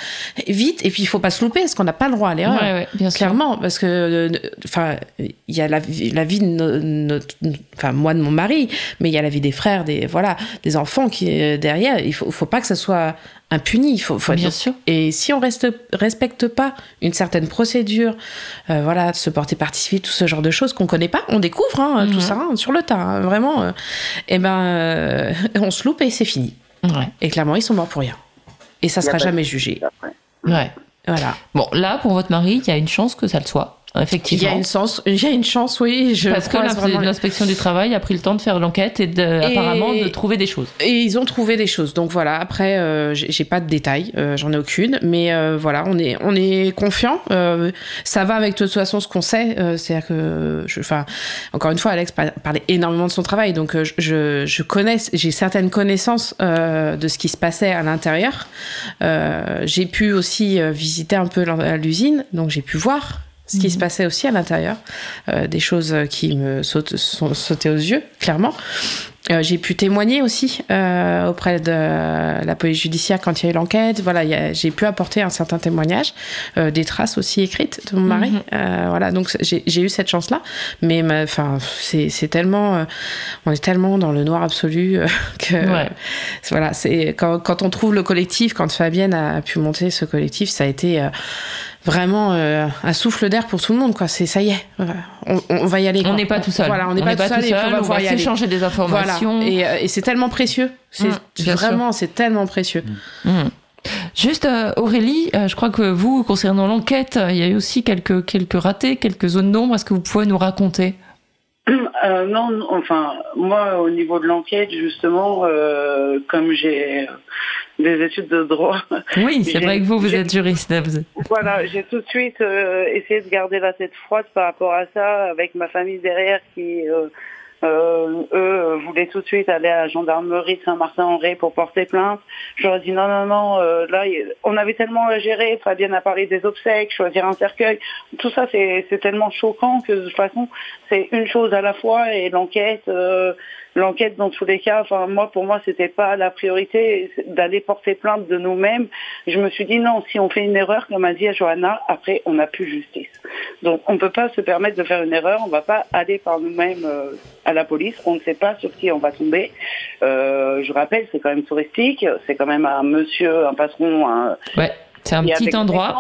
Vite. Et puis, il faut pas se louper, parce qu'on n'a pas le droit à l'erreur. Ouais, bien Clairement, parce que, euh, enfin, il y a la, la vie de notre, enfin, moi de mon mari, mais il y a la vie des frères, des, voilà, des enfants qui est derrière. Il faut, faut pas que ça soit impuni. Il faut, faut Bien sûr. Et si on reste, respecte pas une certaine procédure, euh, voilà, se porter partie civile, tout ce genre de choses qu'on connaît pas, on découvre hein, tout mhm. ça hein, sur le tas, hein, vraiment. et euh, eh ben, on se loupe et c'est fini. Et clairement, ils sont morts pour rien. Et ça sera jamais jugé. Ouais. Voilà. Bon, là, pour votre mari, il y a une chance que ça le soit. Effectivement. Il y a une chance, il y a une chance, oui. Je Parce que l'inspection du travail a pris le temps de faire l'enquête et, de, apparemment de trouver des choses. Et ils ont trouvé des choses. Donc voilà. Après, euh, j'ai pas de détails, euh, j'en ai aucune, mais euh, voilà, on est on est confiant. ça va avec de toute façon ce qu'on sait. C'est-à-dire que, enfin, encore une fois, Alex parlait énormément de son travail, donc je, je connais, j'ai certaines connaissances de ce qui se passait à l'intérieur. j'ai pu aussi visiter un peu l'usine, donc j'ai pu voir ce qui se mhm. passait aussi à l'intérieur, euh, des choses qui me sautent, sont sautées aux yeux, clairement. Euh, j'ai pu témoigner aussi euh, auprès de la police judiciaire quand il y a eu l'enquête. Voilà, j'ai pu apporter un certain témoignage, des traces aussi écrites de mon mari. Mhm. voilà, donc j'ai eu cette chance-là. Mais enfin, c'est tellement, on est tellement dans le noir absolu que voilà, c'est quand, quand, on trouve le collectif, quand Fabienne a pu monter ce collectif, ça a été vraiment euh, un souffle d'air pour tout le monde. Quoi. C'est ça y est, on, va y aller. On n'est pas tout seul. Voilà, on n'est pas, tout seul. on va, s'échanger des informations. Et, euh, et c'est tellement précieux. C'est mmh, vraiment, c'est tellement précieux. Mmh. Juste euh, Aurélie, je crois que vous, concernant l'enquête, il y a eu aussi quelques, quelques ratés, quelques zones d'ombre. Est-ce que vous pouvez nous raconter? Euh, non, enfin, moi, au niveau de l'enquête, justement, euh, comme j'ai des études de droit. Oui, c'est vrai que vous, vous êtes juriste. Voilà, j'ai tout de suite euh, essayé de garder la tête froide par rapport à ça, avec ma famille derrière qui euh, eux voulaient tout de suite aller à la gendarmerie de Saint-Martin-en-Ré pour porter plainte. Ai dit non, non, non, euh, là, on avait tellement à gérer. Fabien a parlé des obsèques, choisir un cercueil. Tout ça, c'est tellement choquant que de toute façon, c'est une chose à la fois et l'enquête, euh, l'enquête dans tous les cas, enfin moi pour moi c'était pas la priorité d'aller porter plainte de nous-mêmes. Je me suis dit non, si on fait une erreur, comme a dit à Johanna, après on n'a plus justice. Donc on peut pas se permettre de faire une erreur, on va pas aller par nous-mêmes euh, à la police, on ne sait pas sur qui on va tomber. Euh, je rappelle, c'est quand même touristique, c'est quand même un monsieur, un patron, un. C'est un petit endroit.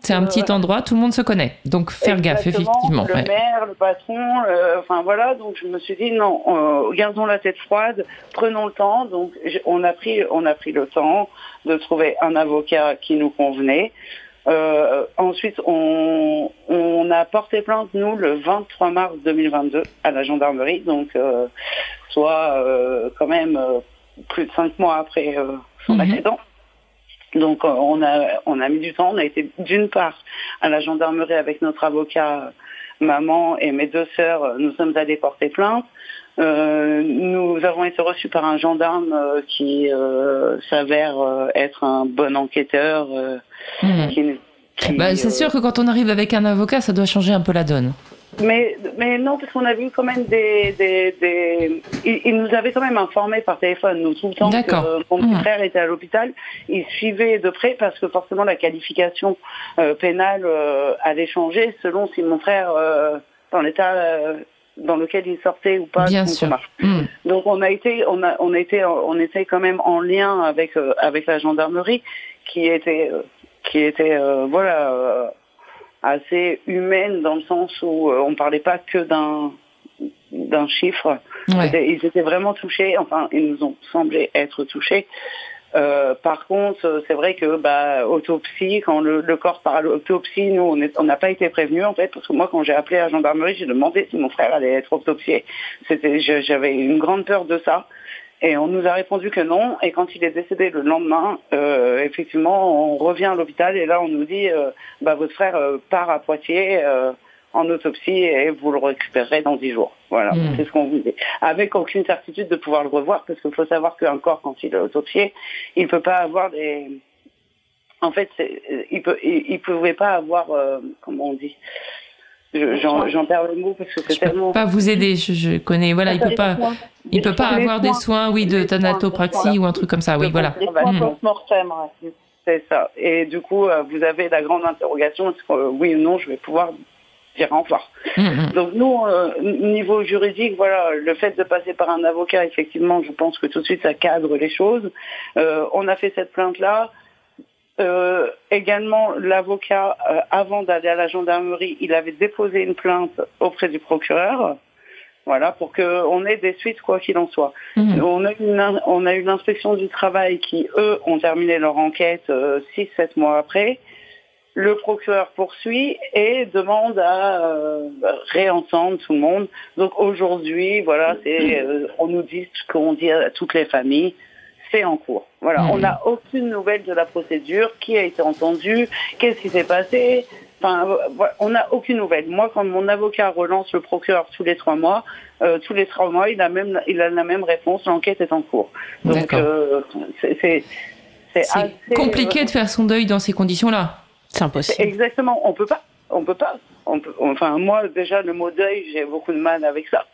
C'est un petit endroit, tout le monde se connaît. Donc faire gaffe, effectivement. Le maire, le patron, enfin voilà. Donc je me suis dit non, gardons la tête froide, prenons le temps. Donc on a pris, on a pris le temps de trouver un avocat qui nous convenait. Euh, ensuite, on, on, a porté plainte, nous, le 23 mars 2022 à la gendarmerie, donc euh, soit euh, quand même plus de cinq mois après son mhm. accident. Donc on a on a mis du temps. On a été d'une part à la gendarmerie avec notre avocat, maman et mes deux sœurs. Nous sommes allés porter plainte. Euh, nous avons été reçus par un gendarme euh, qui euh, s'avère être un bon enquêteur. Mmh. Bah, c'est sûr que quand on arrive avec un avocat, ça doit changer un peu la donne. Mais, mais non, parce qu'on a vu quand même des... des, des... Il, nous avait quand même informé par téléphone, nous, tout le temps que mon petit frère était à l'hôpital. Il suivait de près parce que forcément la qualification euh, pénale euh, allait changer selon si mon frère, euh, dans l'état dans lequel il sortait ou pas. Bien sûr. Mmh. Donc on a été, on a, on était, on était quand même en lien avec avec la gendarmerie, qui était, qui était, voilà assez humaine dans le sens où euh, on parlait pas que d'un d'un chiffre. Ils étaient vraiment touchés, enfin ils nous ont semblé être touchés. Euh, par contre, c'est vrai que bah, autopsie, quand le, corps part à l'autopsie, nous on n'a pas été prévenus en fait, parce que moi quand j'ai appelé la gendarmerie, j'ai demandé si mon frère allait être autopsié. C'était, j'avais une grande peur de ça. Et on nous a répondu que non. Et quand il est décédé le lendemain, euh, effectivement, on revient à l'hôpital et là on nous dit, euh, bah votre frère euh, part à Poitiers en autopsie et vous le récupérerez dans 10 jours. Voilà, hmm. c'est ce qu'on vous dit. Avec aucune certitude de pouvoir le revoir, parce qu'il faut savoir qu'un corps, quand il est autopsié, il ne peut pas avoir des... En fait, il ne il, pouvait pas avoir, euh, comment on dit J'en perds le mot parce que c'est tellement. Peux pas vous aider, je, connais. Voilà, il peut pas, il peut pas avoir des soins, oui, de thanatopraxie ou un truc comme ça, oui, voilà. Des soins post-mortem, c'est ça. Et du coup, euh, vous avez la grande interrogation est-ce que euh, oui ou non, je vais pouvoir dire au revoir. Mm, mm. Donc nous, euh, niveau juridique, voilà, le fait de passer par un avocat, effectivement, je pense que tout de suite ça cadre les choses. on a fait cette plainte là. Euh, également, l'avocat, euh, avant d'aller à la gendarmerie, il avait déposé une plainte auprès du procureur, voilà, pour qu'on ait des suites quoi qu'il en soit. Mhm. On, a une, on a eu l'inspection du travail qui, eux, ont terminé leur enquête 6-7 euh, mois après. Le procureur poursuit et demande à euh, réentendre tout le monde. Donc aujourd'hui, voilà, c'est, on nous dit ce qu'on dit à toutes les familles en cours. Voilà, on n'a aucune nouvelle de la procédure, qui a été entendu, qu'est-ce qui s'est passé? Enfin, on n'a aucune nouvelle. Moi, quand mon avocat relance le procureur tous les trois mois, euh, tous les trois mois, il a même, il a la même réponse. L'enquête est en cours. Donc, euh, c'est compliqué euh, de faire son deuil dans ces conditions-là. C'est impossible. Exactement. On peut pas. On peut pas. On peut, enfin, moi, déjà, le mot deuil, j'ai beaucoup de mal avec ça.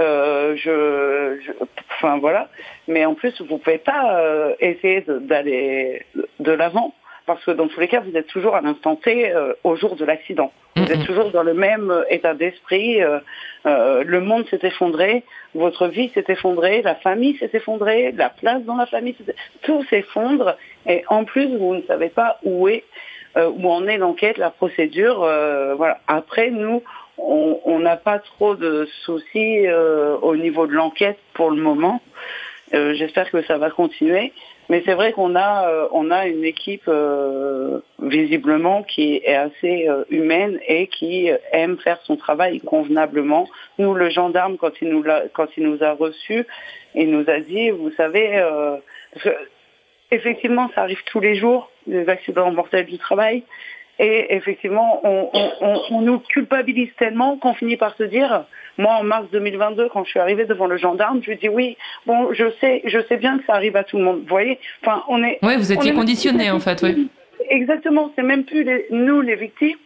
Euh, je, enfin voilà. Mais en plus, vous pouvez pas euh, essayer d'aller de, l'avant parce que dans tous les cas, vous êtes toujours à l'instant T euh, au jour de l'accident. Vous êtes toujours dans le même état d'esprit. le monde s'est effondré, votre vie s'est effondrée, la famille s'est effondrée, la place dans la famille, tout s'effondre. Et en plus, vous ne savez pas où est où en est l'enquête, la procédure. voilà. Après, nous, on n'a pas trop de soucis euh, au niveau de l'enquête pour le moment. Euh, j'espère que ça va continuer. Mais c'est vrai qu'on a, euh, a une équipe visiblement qui est assez humaine et qui aime faire son travail convenablement. Nous, le gendarme, quand il nous a, quand il nous a reçus, il nous a dit, vous savez, effectivement, ça arrive tous les jours, les accidents mortels du travail. Et effectivement, on, nous culpabilise tellement qu'on finit par se dire, moi en mars 2022, quand je suis arrivée devant le gendarme, je lui dis oui, bon, je sais, je sais bien que ça arrive à tout le monde. Vous voyez, enfin, on est. Oui, vous étiez conditionné en fait, oui. Exactement, c'est même plus nous les victimes,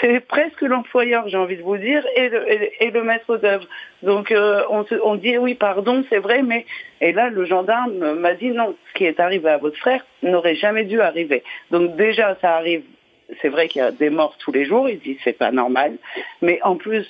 c'est presque l'employeur, j'ai envie de vous dire, et le, et, le maître d'œuvre. Donc euh, on, on, dit oui, pardon, c'est vrai, mais et là le gendarme m'a dit non, ce qui est arrivé à votre frère n'aurait jamais dû arriver. Donc déjà ça arrive c'est vrai qu'il y a des morts tous les jours, il dit c'est pas normal, mais en plus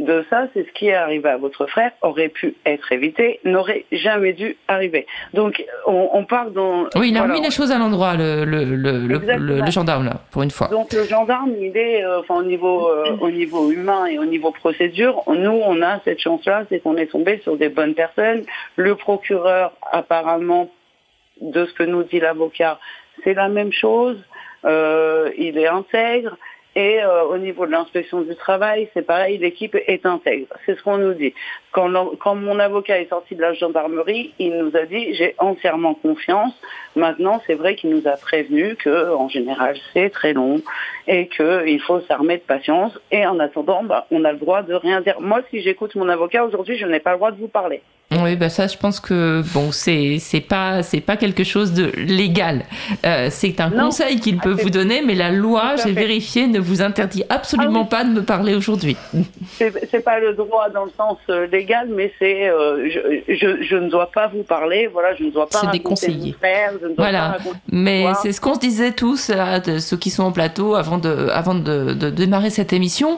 de ça, c'est ce qui est arrivé à votre frère, aurait pu être évité, n'aurait jamais dû arriver. Donc, on, part dans... Oui, il a mis les choses à l'endroit, le, le, gendarme, là, pour une fois. Donc, le gendarme, il est, euh, enfin, au niveau, euh, au niveau humain et au niveau procédure, nous, on a cette chance-là, c'est qu'on est tombé sur des bonnes personnes. Le procureur, apparemment, de ce que nous dit l'avocat, c'est la même chose. Euh, il est intègre. Et euh, au niveau de l'inspection du travail, c'est pareil, l'équipe est intègre. C'est ce qu'on nous dit. Quand, quand, mon avocat est sorti de la gendarmerie, il nous a dit j'ai entièrement confiance. Maintenant, c'est vrai qu'il nous a prévenu que en général c'est très long et qu'il faut s'armer de patience. Et en attendant, bah, on a le droit de rien dire. Moi, si j'écoute mon avocat aujourd'hui, je n'ai pas le droit de vous parler. Oui, bah ça, je pense que bon, c'est c'est pas c'est pas quelque chose de légal. Euh, c'est un conseil qu'il peut vous donner, mais la loi, j'ai vérifié, ne vous interdit absolument ah pas de me parler aujourd'hui. C'est pas le droit dans le sens euh, légal, mais c'est euh, je, je, je, ne dois pas vous parler. Voilà, je ne dois pas raconter Frère, je ne dois voilà. Pas mais c'est ce qu'on se disait tous, là, de ceux qui sont en plateau, avant de avant de, de démarrer cette émission.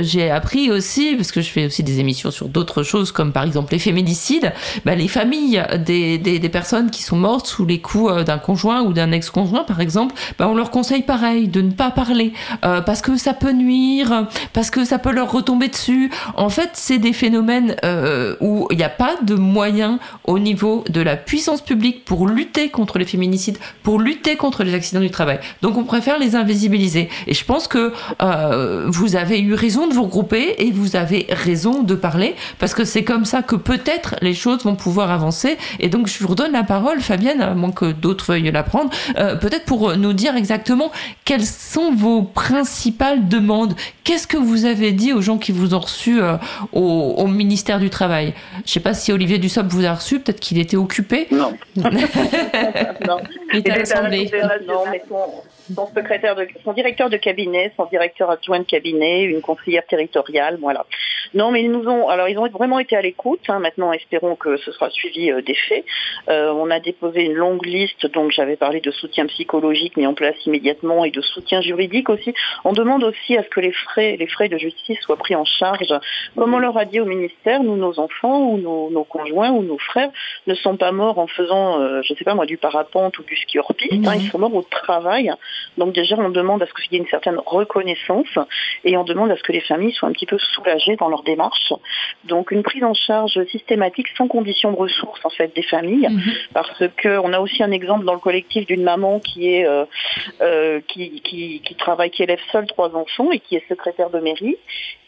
j'ai appris aussi, parce que je fais aussi des émissions sur d'autres choses, comme par exemple les féminicides bah, les familles des, des, personnes qui sont mortes sous les coups euh, d'un conjoint ou d'un ex-conjoint, par exemple, bah, on leur conseille pareil, de ne pas parler, euh, parce que ça peut nuire, parce que ça peut leur retomber dessus. En fait, c'est des phénomènes euh, où il n'y a pas de moyens au niveau de la puissance publique pour lutter contre les féminicides, pour lutter contre les accidents du travail. Donc on préfère les invisibiliser. Et je pense que vous avez eu raison de vous regrouper et vous avez raison de parler, parce que c'est comme ça que peut-être les choses vont pouvoir avancer. Et donc, je vous redonne la parole, Fabienne, à moins que d'autres veuillent la prendre, euh, peut-être pour nous dire exactement quelles sont vos principales demandes. Qu'est-ce que vous avez dit aux gens qui vous ont reçu euh, au, ministère du Travail Je ne sais pas si Olivier Dussopt vous a reçu, peut-être qu'il était occupé. Non. non. Il était à l'Assemblée. Non, mais son secrétaire de, son directeur de cabinet, son directeur adjoint de cabinet, une conseillère territoriale, voilà. Non, mais ils nous ont, alors ils ont vraiment été à l'écoute. Hein. Maintenant, espérons que ce sera suivi euh, des faits. Euh, on a déposé une longue liste, donc j'avais parlé de soutien psychologique mis en place immédiatement et de soutien juridique aussi. On demande aussi à ce que les frais, les frais de justice soient pris en charge. Comme on leur a dit au ministère, nous, nos enfants ou nos, conjoints ou nos frères ne sont pas morts en faisant, euh, je ne sais pas moi, du parapente ou du ski hors piste. Hein. ils sont morts au travail. Donc déjà, on demande à ce qu'il y ait une certaine reconnaissance et on demande à ce que les familles soient un petit peu soulagées dans leur démarche. Donc une prise en charge systématique sans condition de ressources en fait des familles, mhm. parce que on a aussi un exemple dans le collectif d'une maman qui est euh, euh, qui, qui, qui, travaille, qui élève seule trois enfants et qui est secrétaire de mairie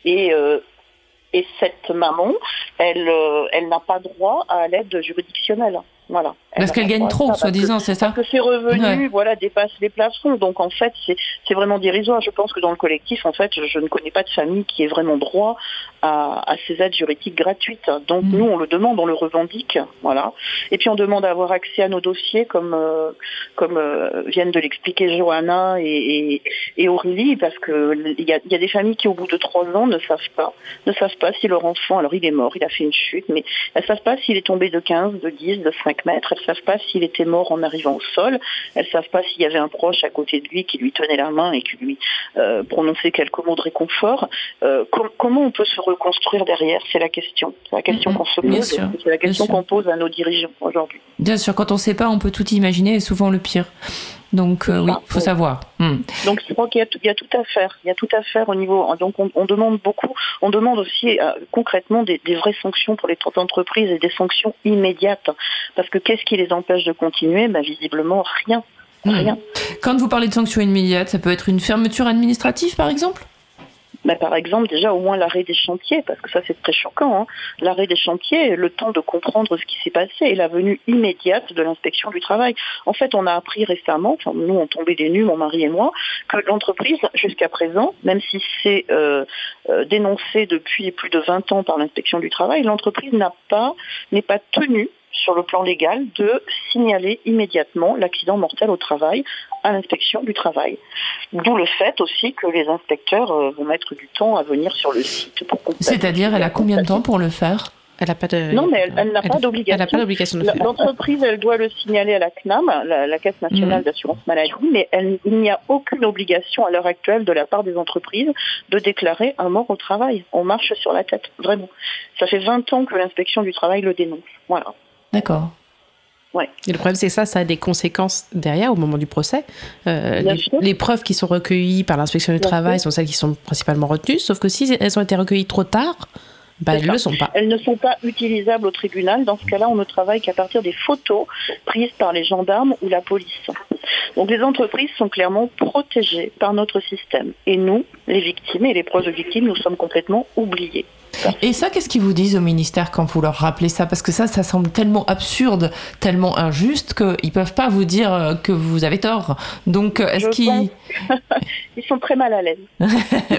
et euh, et cette maman, elle, elle n'a pas droit à l'aide juridictionnelle. Voilà. Parce qu'elle gagne trop, soi-disant, c'est ça Parce que ses revenus voilà, dépassent les plafonds. Donc en fait, c'est vraiment dérisoire. Je pense que dans le collectif, en fait, je, ne connais pas de famille qui ait vraiment droit à, ces aides juridiques gratuites. Donc mm. nous, on le demande, on le revendique. Voilà. Et puis on demande à avoir accès à nos dossiers, comme, euh, comme euh, viennent de l'expliquer Johanna et, et, Aurélie, parce qu'il y a, y a des familles qui, au bout de trois ans, ne savent pas, ne savent pas si leur enfant, alors il est mort, il a fait une chute, mais elles ne savent pas s'il est tombé de 15, de 10, de 5 mètres elles savent pas s'il était mort en arrivant au sol, elles savent pas s'il y avait un proche à côté de lui qui lui tenait la main et qui lui euh, prononçait quelques mots de réconfort. Euh, comment on peut se reconstruire derrière? C'est la question. C'est la question qu'on se pose. C'est la question qu'on pose à nos dirigeants aujourd'hui. Bien sûr, quand on ne sait pas, on peut tout imaginer et souvent le pire. Donc euh, oui, il faut savoir. Hmm. Donc je crois qu'il y, a tout à faire. Il y a tout à faire au niveau. Donc on, demande beaucoup. On demande aussi euh, concrètement des, vraies sanctions pour les entreprises et des sanctions immédiates. Parce que qu'est-ce qui les empêche de continuer? Ben, Visiblement rien. Hmm. Rien. Quand vous parlez de sanctions immédiates, ça peut être une fermeture administrative par exemple? Bah, par exemple, déjà au moins l'arrêt des chantiers, parce que ça c'est très choquant, hein. l'arrêt des chantiers, le temps de comprendre ce qui s'est passé et la venue immédiate de l'inspection du travail. En fait, on a appris récemment, enfin, nous on tombé des nues, mon mari et moi, que l'entreprise, jusqu'à présent, même si c'est euh, euh, dénoncé depuis plus de 20 ans par l'inspection du travail, l'entreprise n'a pas, n'est pas tenue sur le plan légal de signaler immédiatement l'accident mortel au travail à l'inspection du travail. D'où le fait aussi que les inspecteurs euh, vont mettre du temps à venir sur le site pour C'est-à-dire, elle a combien de temps pour le faire? Elle a pas de... Non, mais elle, n'a pas d'obligation. L'entreprise, elle doit le signaler à la CNAM, la, Caisse nationale mhm. d'assurance maladie, mais il n'y a aucune obligation à l'heure actuelle de la part des entreprises de déclarer un mort au travail. On marche sur la tête, vraiment. Ça fait 20 ans que l'inspection du travail le dénonce. Voilà. D'accord. Ouais. Et le problème, c'est que ça, ça a des conséquences derrière au moment du procès. Euh, les, preuves qui sont recueillies par l'inspection du travail sont celles qui sont principalement retenues, sauf que si elles ont été recueillies trop tard, bah, elles ne le sont pas. Elles ne sont pas utilisables au tribunal. Dans ce cas-là, on ne travaille qu'à partir des photos prises par les gendarmes ou la police. Donc les entreprises sont clairement protégées par notre système. Et nous, les victimes et les proches de victimes, nous sommes complètement oubliés. Et ça, qu'est-ce qu'ils vous disent au ministère quand vous leur rappelez ça? Parce que ça, ça semble tellement absurde, tellement injuste qu'ils peuvent pas vous dire euh, que vous avez tort. Donc, euh, est-ce qu'ils... Ils sont très mal à l'aise.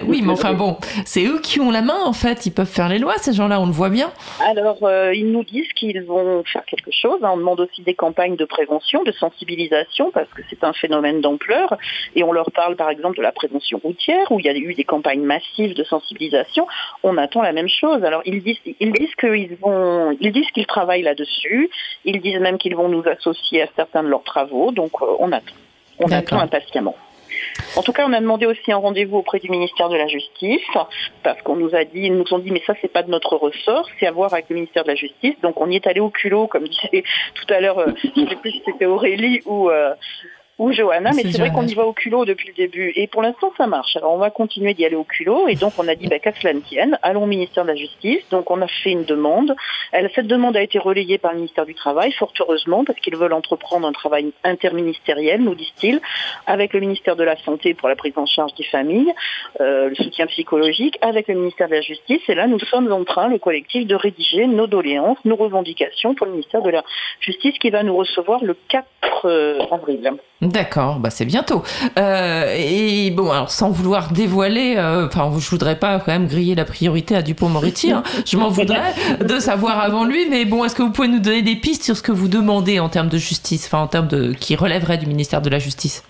oui, mais enfin bon, c'est eux qui ont la main, en fait. Ils peuvent faire les lois, ces gens-là, on le voit bien. Alors, euh, ils nous disent qu'ils vont faire quelque chose. On demande aussi des campagnes de prévention, de sensibilisation, parce que c'est un phénomène d'ampleur. Et on leur parle, par exemple, de la prévention routière, où il y a eu des campagnes massives de sensibilisation. On attend la même chose. Alors ils disent, ils disent qu'ils vont, ils disent qu'ils travaillent là-dessus. Ils disent même qu'ils vont nous associer à certains de leurs travaux. Donc euh, on attend, on attend impatiemment. En tout cas, on a demandé aussi un rendez-vous auprès du ministère de la Justice parce qu'on nous a dit, ils nous ont dit, mais ça c'est pas de notre ressort, c'est à voir avec le ministère de la Justice. Donc on y est allé au culot, comme disait tout à l'heure, euh, je ne sais plus si c'était Aurélie ou euh, ou Johanna, mais c'est vrai qu'on y va au culot depuis le début. Et pour l'instant, ça marche. Alors, on va continuer d'y aller au culot. Et donc, on a dit, bah, qu'à cela ne tienne, allons au ministère de la Justice. Donc, on a fait une demande. Elle, cette demande a été relayée par le ministère du Travail, fort heureusement, parce qu'ils veulent entreprendre un travail interministériel, nous disent-ils, avec le ministère de la Santé pour la prise en charge des familles, euh, le soutien psychologique, avec le ministère de la Justice. Et là, nous sommes en train, le collectif, de rédiger nos doléances, nos revendications pour le ministère de la Justice qui va nous recevoir le 4 euh, avril. D'accord, bah c'est bientôt. Euh, et bon, alors sans vouloir dévoiler, euh, enfin, je voudrais pas quand même griller la priorité à Dupont-Moretti. Hein. je m'en voudrais de savoir avant lui, mais bon, est-ce que vous pouvez nous donner des pistes sur ce que vous demandez en termes de justice, enfin en termes de qui relèverait du ministère de la Justice?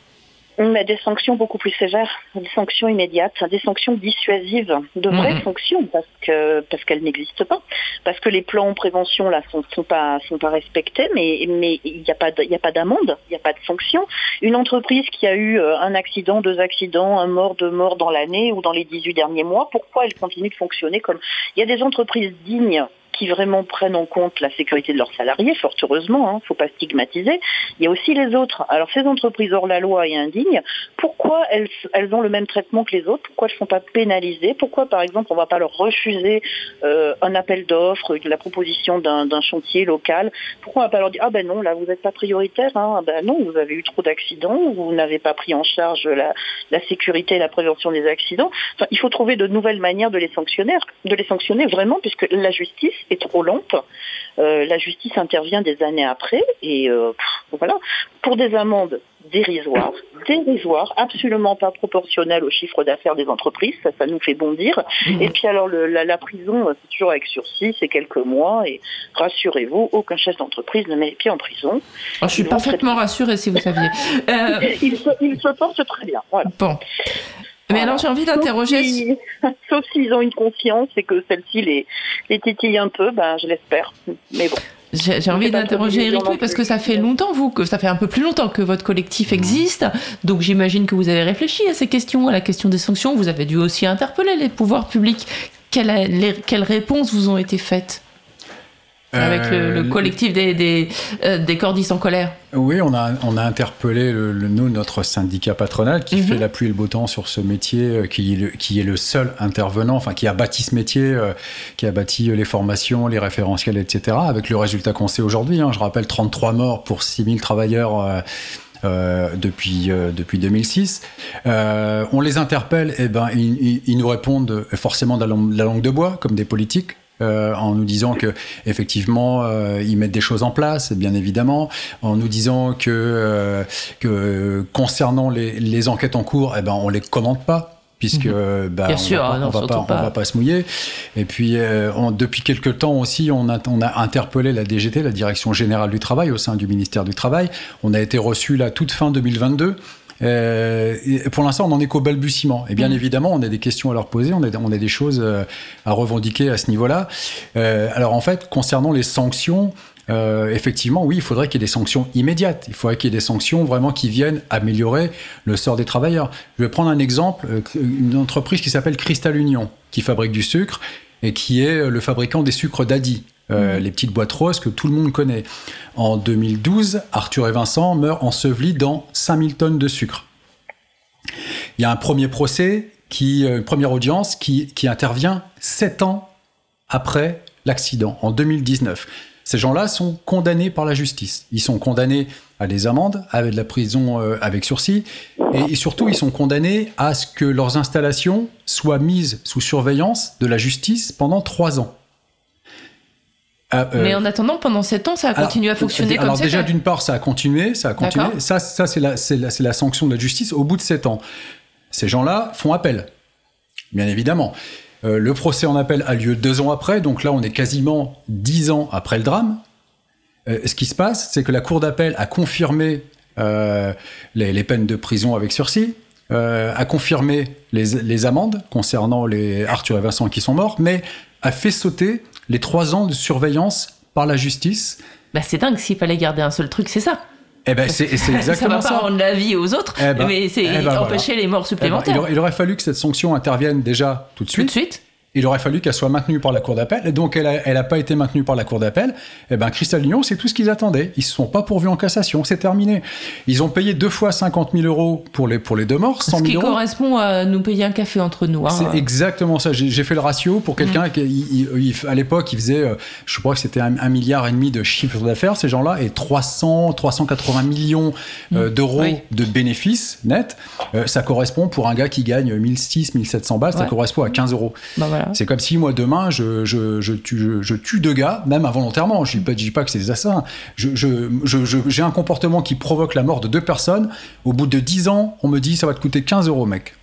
Mais des sanctions beaucoup plus sévères, des sanctions immédiates, des sanctions dissuasives, de vraies mhm. sanctions parce que parce qu'elles n'existent pas, parce que les plans de prévention là sont, sont pas sont pas respectés, mais mais il n'y a pas il a pas d'amende, il n'y a pas de sanction. Une entreprise qui a eu euh, un accident, deux accidents, un mort, deux morts dans l'année ou dans les 18 derniers mois, pourquoi elle continue de fonctionner comme il y a des entreprises dignes qui vraiment prennent en compte la sécurité de leurs salariés, fort heureusement, il hein, ne faut pas stigmatiser. Il y a aussi les autres. Alors ces entreprises hors la loi et indignes, pourquoi elles, ont le même traitement que les autres? Pourquoi elles ne sont pas pénalisées? Pourquoi par exemple on ne va pas leur refuser euh, un appel d'offres, la proposition d'un chantier local? Pourquoi on ne va pas leur dire ah ben non là vous n'êtes pas prioritaire, hein, ah ben non vous avez eu trop d'accidents, vous n'avez pas pris en charge la, la sécurité et la prévention des accidents. Enfin, il faut trouver de nouvelles manières de les sanctionner, de les sanctionner vraiment puisque la justice est trop lente. Euh, la justice intervient des années après et euh, voilà pour des amendes dérisoires, dérisoires, absolument pas proportionnelles au chiffre d'affaires des entreprises, ça, ça nous fait bondir. Mmh. Et puis alors la, prison, c'est toujours avec sursis, c'est quelques mois et rassurez-vous, aucun chef d'entreprise ne met les pieds en prison. Oh, je suis parfaitement rassurée si vous saviez. Euh, il, se, porte très bien. Bon. Mais alors j'ai envie d'interroger. Sauf s'ils ont une conscience et que celle-ci les, les titille un peu, ben, je l'espère. Mais bon. J'ai envie d'interroger Eric parce que ça fait longtemps, vous, que ça fait un peu plus longtemps que votre collectif existe. Donc j'imagine que vous avez réfléchi à ces questions, à la question des sanctions. Vous avez dû aussi interpeller les pouvoirs publics. quelles réponses vous ont été faites? Avec le, euh, collectif des, des, euh, des, cordistes en colère Oui, on a, on a interpellé le, nous, notre syndicat patronal qui mhm. fait la pluie et le beau temps sur ce métier, euh, qui, est le, qui est le seul intervenant, enfin qui a bâti ce métier, qui a bâti les formations, les référentiels, etc. Avec le résultat qu'on sait aujourd'hui. Hein. je rappelle 33 morts pour 6000 travailleurs. Euh, depuis, depuis 2006. Euh, on les interpelle, et eh ben, ils, ils, nous répondent forcément de la langue de bois, comme des politiques. Euh, en nous disant que effectivement euh, ils mettent des choses en place, bien évidemment, en nous disant que, euh, que concernant les, les, enquêtes en cours, eh ben on les commente pas puisque bah, Bien on sûr, va, va pas, on va pas se mouiller. Et puis depuis quelques temps aussi, on a, on a interpellé la DGT, la Direction générale du travail, au sein du ministère du Travail. On a été reçu la toute fin 2022 euh, pour l'instant, on en est qu'au balbutiement. Et bien mm. évidemment, on a des questions à leur poser, on a, on a des choses euh, à revendiquer à ce niveau-là. Euh, alors en fait, concernant les sanctions, euh, effectivement, oui, il faudrait qu'il y ait des sanctions immédiates. Il faudrait qu'il y ait des sanctions vraiment qui viennent améliorer le sort des travailleurs. Je vais prendre un exemple, une entreprise qui s'appelle Crystal Union, qui fabrique du sucre et qui est le fabricant des sucres d'Adi. Euh, les petites boîtes roses que tout le monde connaît. En 2012, Arthur et Vincent meurent ensevelis dans 5000 tonnes de sucre. Il y a un premier procès, euh, une première audience qui, intervient 7 ans après l'accident, en 2019. Ces gens-là sont condamnés par la justice. Ils sont condamnés à des amendes, avec de la prison euh, avec sursis, et, surtout ils sont condamnés à ce que leurs installations soient mises sous surveillance de la justice pendant trois ans. Ah, euh, Mais en attendant, pendant 7 ans, ça a continué à fonctionner comme ça. Alors déjà, d'une part, ça a continué, ça a continué. Ça, ça c'est la, la, la, sanction de la justice au bout de 7 ans. Ces gens-là font appel, bien évidemment. Euh, le procès en appel a lieu deux ans après, donc là, on est quasiment 10 ans après le drame. Euh, ce qui se passe, c'est que la Cour d'appel a confirmé les, les, peines de prison avec sursis, a confirmé les, les amendes concernant les Arthur et Vincent qui sont morts, mais a fait sauter les trois ans de surveillance par la justice. Bah, c'est dingue, s'il fallait garder un seul truc, c'est ça. Eh ben, c'est exactement ça. Va pas rendre la vie aux autres, eh ben, mais c'est eh ben, empêcher les morts eh ben, supplémentaires. il, aurait, fallu que cette sanction intervienne déjà tout de suite. Tout de suite. Il aurait fallu qu'elle soit maintenue par la Cour d'appel, et donc elle n'a elle a pas été maintenue par la Cour d'appel, et eh ben Cristal Union, c'est tout ce qu'ils attendaient. Ils se sont pas pourvus en cassation, c'est terminé. Ils ont payé deux fois 50 000 euros pour les, pour les deux morts, 100 000 Ce qui euros. correspond à nous payer un café entre nous. Hein. C'est exactement ça. J'ai fait le ratio pour quelqu'un mm. qui, à l'époque, il faisait, euh, je crois que c'était un, milliard et demi de chiffre d'affaires, ces gens-là, et 300, 380 millions euh, mm. d'euros de bénéfices nets. Euh, ça correspond pour un gars qui gagne 1600, 1700 balles, ça correspond à 15 euros. Bah c'est comme si moi demain je, je, je, tue, je, tue deux gars, même involontairement. Je ne dis, dis, pas que c'est des assassins. J'ai un comportement qui provoque la mort de deux personnes. Au bout de 10 ans, on me dit ça va te coûter 15 euros, mec.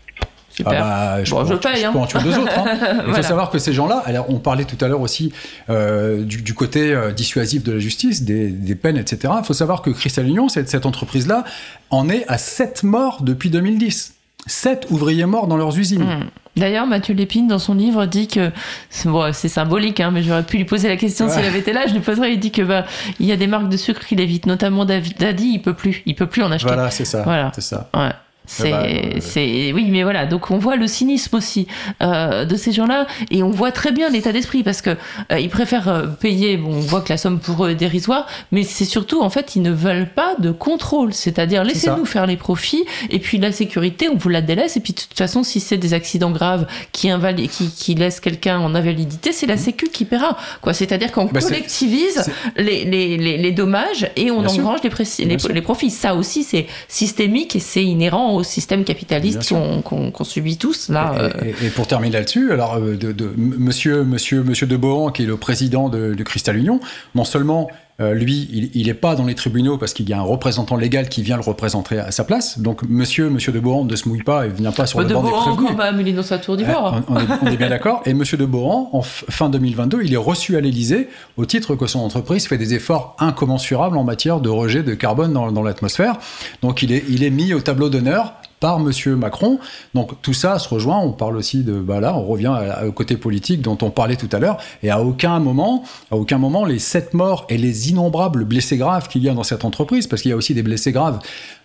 Super. Ah bah, je, bon, je paye. Hein. peux en tuer deux autres. Hein. Il faut savoir que ces gens-là, on parlait tout à l'heure aussi euh, du, côté euh, dissuasif de la justice, des, des peines, etc. Il faut savoir que Crystal Union, cette, cette entreprise-là, en est à 7 morts depuis 2010. 7 ouvriers morts dans leurs usines. Hmm. D'ailleurs, Mathieu Lépine, dans son livre, dit que c'est symbolique, hein, mais j'aurais pu lui poser la question s'il avait été là. Je lui poserais. Il dit que bah, il y a des marques de sucre qu'il évite, notamment Daddy. Il peut plus, il peut plus en acheter. Voilà, c'est ça. Voilà. C'est ça. Ouais. C'est, bah, c'est, oui, mais voilà. Donc on voit le cynisme aussi euh, de ces gens-là, et on voit très bien l'état d'esprit parce que euh, ils préfèrent euh, payer. Bon, on voit que la somme pour eux est dérisoire, mais c'est surtout en fait ils ne veulent pas de contrôle, c'est-à-dire laissez-nous faire les profits, et puis la sécurité on vous la délaisse, et puis de toute façon si c'est des accidents graves qui invalident, qui, qui laissent quelqu'un en invalidité, c'est la mmh. Sécu qui paiera. Quoi, c'est-à-dire qu'on bah, collectivise les, les, les, dommages et on engrange les, les, profits. Ça aussi c'est systémique et c'est inhérent au système capitaliste qu'on subit tous là. Euh. Et, pour terminer là-dessus, alors euh, de, Monsieur Monsieur Monsieur de Bohan, qui est le président de, de Cristal Union, non seulement euh, lui, il n'est pas dans les tribunaux parce qu'il y a un représentant légal qui vient le représenter à sa place. Donc, monsieur, monsieur de Boran ne se mouille pas et ne vient pas sur le banc des prévenus. quand même, il est dans sa tour d'ivoire. on, est, bien d'accord. Et monsieur de Boran, en fin 2022, il est reçu à l'Élysée au titre que son entreprise fait des efforts incommensurables en matière de rejet de carbone dans, dans l'atmosphère. Donc, il est, il est mis au tableau d'honneur par Monsieur Macron. Donc tout ça se rejoint. On parle aussi de, bah là, on revient au côté politique dont on parlait tout à l'heure. Et à aucun moment, à aucun moment, les sept morts et les innombrables blessés graves qu'il y a dans cette entreprise, parce qu'il y a aussi des blessés graves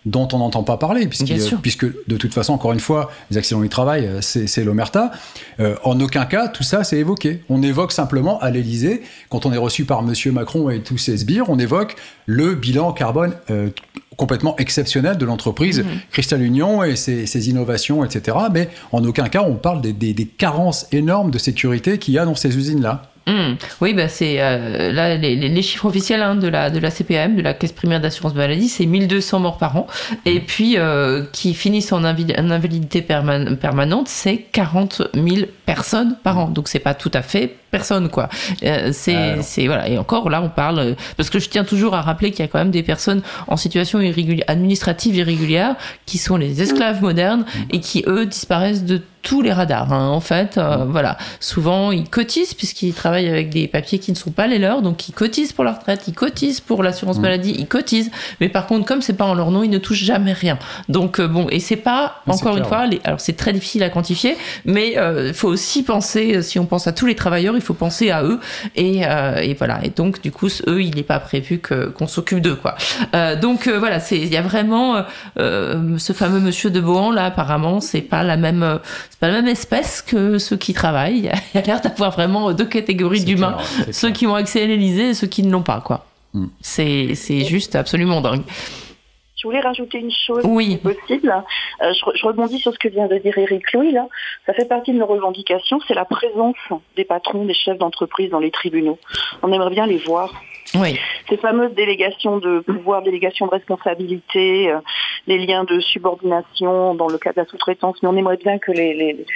dont on n'entend pas parler, puisque, puisque de toute façon, encore une fois, les accidents du travail, euh, c'est l'omerta. Euh, en aucun cas, tout ça, c'est évoqué. On évoque simplement à l'Élysée, quand on est reçu par Monsieur Macron et tous ses sbires, on évoque le bilan carbone euh, complètement exceptionnel de l'entreprise mmh. Crystal Union et ses, innovations, etc. Mais en aucun cas, on parle des, des carences énormes de sécurité qu'il y a dans ces usines-là. Hmm. Oui, bah c'est euh, là les, chiffres officiels hein, de la de la CPM, de la Caisse primaire d'assurance maladie, c'est 1200 morts par an, et puis euh, qui finissent en, invalidité permanente, c'est 40 000 personnes par an. Donc c'est pas tout à fait personne quoi. Euh, c'est c'est voilà et encore là on parle parce que je tiens toujours à rappeler qu'il y a quand même des personnes en situation administrative irrégulière qui sont les esclaves modernes et qui eux disparaissent de tous les radars. Hein. En fait, euh, voilà, souvent ils cotisent puisqu'ils travaillent avec des papiers qui ne sont pas les leurs, donc ils cotisent pour la retraite, ils cotisent pour l'assurance mmh. maladie, ils cotisent. Mais par contre, comme c'est pas en leur nom, ils ne touchent jamais rien. Donc euh, bon, et c'est pas encore une fois, alors c'est très difficile à quantifier, mais il euh, faut aussi penser, si on pense à tous les travailleurs, il faut penser à eux et, et voilà. Et donc du coup, eux, il n'est pas prévu que qu'on s'occupe d'eux quoi. donc voilà, c'est il y a vraiment ce fameux monsieur de Bohan là, apparemment, c'est pas la même pas la même espèce que ceux qui travaillent. Il y a, l'air d'avoir vraiment deux catégories d'humains, ceux qui ont accès à l'Elysée et ceux qui ne l'ont pas. quoi. Hmm. C'est juste absolument dingue. Je voulais rajouter une chose, oui. possible. Euh, je, rebondis sur ce que vient de dire Eric Louis. Là. Ça fait partie de nos revendications, c'est la présence des patrons, des chefs d'entreprise dans les tribunaux. On aimerait bien les voir. Oui. Ces fameuses délégations de pouvoir, délégations de responsabilité, euh, les liens de subordination dans le cas de la sous-traitance, mais on aimerait bien que les,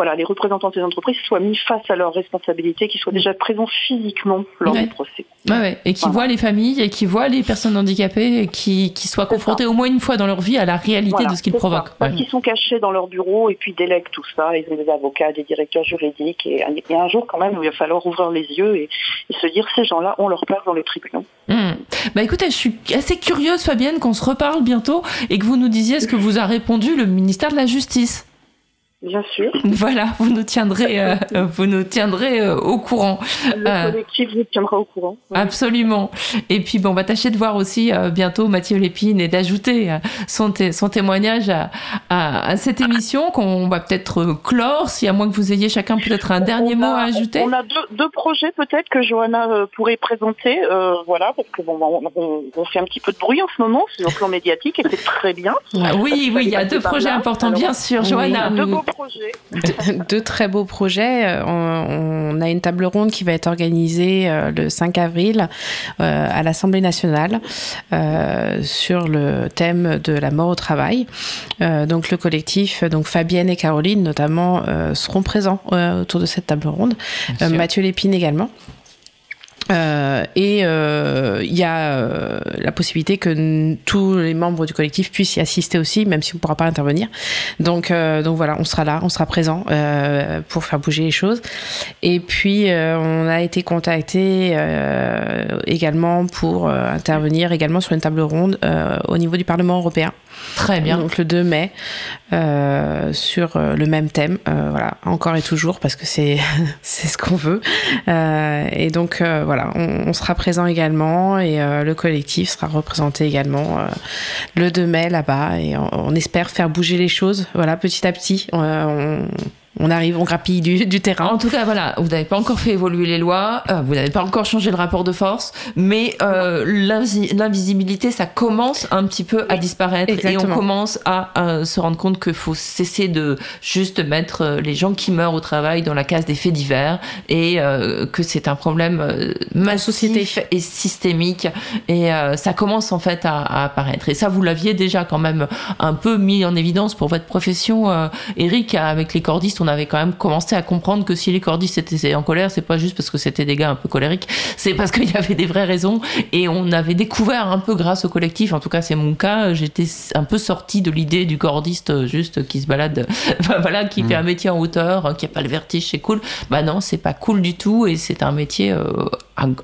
voilà, les représentants de ces entreprises soient mis face à leurs responsabilités, qu'ils soient déjà présents physiquement lors du procès. Ouais, Et qui voient les familles, et qui voient les personnes handicapées, et qui, qui soient confrontés au moins une fois dans leur vie à la réalité de ce qu'ils provoquent. Parce qu'ils sont cachés dans leur bureau et puis délèguent tout ça. Ils ont des avocats, des directeurs juridiques. Et un jour quand même il va falloir ouvrir les yeux et, se dire ces gens-là ont leur place dans les tribunaux. Hmm. Bah écoutez, je suis assez curieuse, Fabienne, qu'on se reparle bientôt et que vous nous disiez ce que vous a répondu le ministère de la Justice. Bien sûr. Voilà, vous nous tiendrez, euh, vous nous tiendrez euh, au courant. Le euh, collectif vous tiendra au courant. Absolument. Et puis, bon, on va tâcher de voir aussi bientôt Mathieu Lépine et d'ajouter son, son témoignage à, à, cette émission qu'on va peut-être clore, si à moins que vous ayez chacun peut-être un dernier mot à ajouter. On a deux, deux projets peut-être que Johanna pourrait présenter, voilà, parce que bon, on, on, fait un petit peu de bruit en ce moment sur le plan médiatique et c'est très bien. oui, oui, il y a deux projets importants, bien sûr, Johanna. Projets. Deux, très beaux projets. Euh, on, a une table ronde qui va être organisée euh, le 5 avril euh, à l'Assemblée nationale sur le thème de la mort au travail. donc le collectif, donc Fabienne et Caroline notamment, seront présents autour de cette table ronde. Mathieu Lépine également. Euh, et il euh, y a euh, la possibilité que tous les membres du collectif puissent y assister aussi, même si on ne pourra pas intervenir. Donc, donc voilà, on sera là, on sera présent pour faire bouger les choses. Et puis, on a été contacté également pour intervenir également sur une table ronde au niveau du Parlement européen. Très bien. Donc le 2 mai, euh, sur euh, le même thème, euh, voilà, encore et toujours, parce que c'est c'est ce qu'on veut. et donc voilà, on, sera présent également et le collectif sera représenté également le 2 mai là-bas et on, espère faire bouger les choses, voilà, petit à petit. on, on arrive, on grappille du, terrain. En tout cas, voilà, vous n'avez pas encore fait évoluer les lois, euh, vous n'avez pas encore changé le rapport de force, mais euh, l'invisibilité, ça commence un petit peu à disparaître et on commence à, se rendre compte qu'il faut cesser de juste mettre euh, les gens qui meurent au travail dans la case des faits divers et que c'est un problème massif et systémique et ça commence en fait à, apparaître. Et ça, vous l'aviez déjà quand même un peu mis en évidence pour votre profession, Eric, avec les cordistes on avait quand même commencé à comprendre que si les cordistes étaient en colère, c'est pas juste parce que c'était des gars un peu colériques, c'est parce qu'il y avait des vraies raisons et on avait découvert un peu grâce au collectif, en tout cas c'est mon cas, j'étais un peu sortie de l'idée du cordiste juste qui se balade, voilà, qui fait mm. un métier en hauteur, qui a pas le vertige, c'est cool. Bah non, c'est pas cool du tout et c'est un métier euh,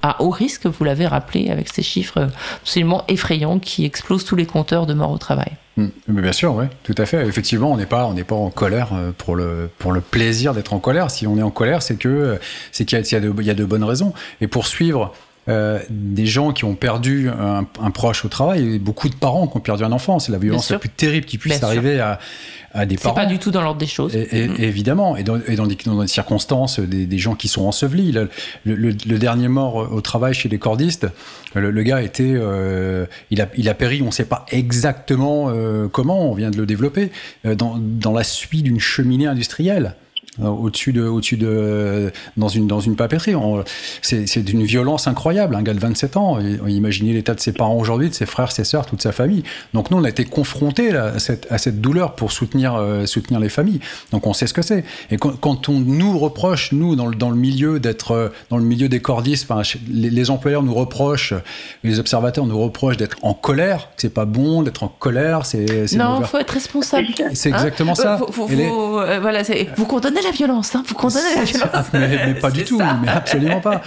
à, haut risque, vous l'avez rappelé, avec ces chiffres absolument effrayants qui explosent tous les compteurs de mort au travail. Hmm. Mais bien sûr, oui, tout à fait. Effectivement, on n'est pas, pas en colère euh, pour le, pour le plaisir d'être en colère. Si on est en colère, c'est que euh, c'est qu'il y, y, a de bonnes raisons. Et pour suivre euh, des gens qui ont perdu un, proche au travail, beaucoup de parents qui ont perdu un enfant. C'est la violence la plus terrible qui puisse arriver à, à, des parents. C'est pas du tout dans l'ordre des choses. Et, mm. Évidemment, et dans, et dans, des, dans, des, circonstances, des, gens qui sont ensevelis. Le, le, dernier mort au travail chez les cordistes, le, gars était, euh, il, a, il a péri, on ne sait pas exactement euh, comment, on vient de le développer, dans, dans la suite d'une cheminée industrielle. Euh, au-dessus de, au-dessus de, dans une, dans une papeterie. C'est d'une violence incroyable. Un gars de 27 ans, imaginez l'état de ses parents aujourd'hui, de ses frères, ses sœurs, toute sa famille. Donc nous, on a été confrontés à, cette, à cette douleur pour soutenir, euh, soutenir les familles. Donc on sait ce que c'est. Et quand, on nous reproche, nous, dans le, dans le milieu d'être, euh, dans le milieu des cordistes, les, employeurs nous reprochent, les observateurs nous reprochent d'être en colère, que c'est pas bon d'être en colère, c'est. Non, il faut être responsable. C'est exactement ça. Vous, vous, voilà, vous condamnez la violence, hein. vous condamnez la violence. Ah, mais, pas du tout, mais absolument pas.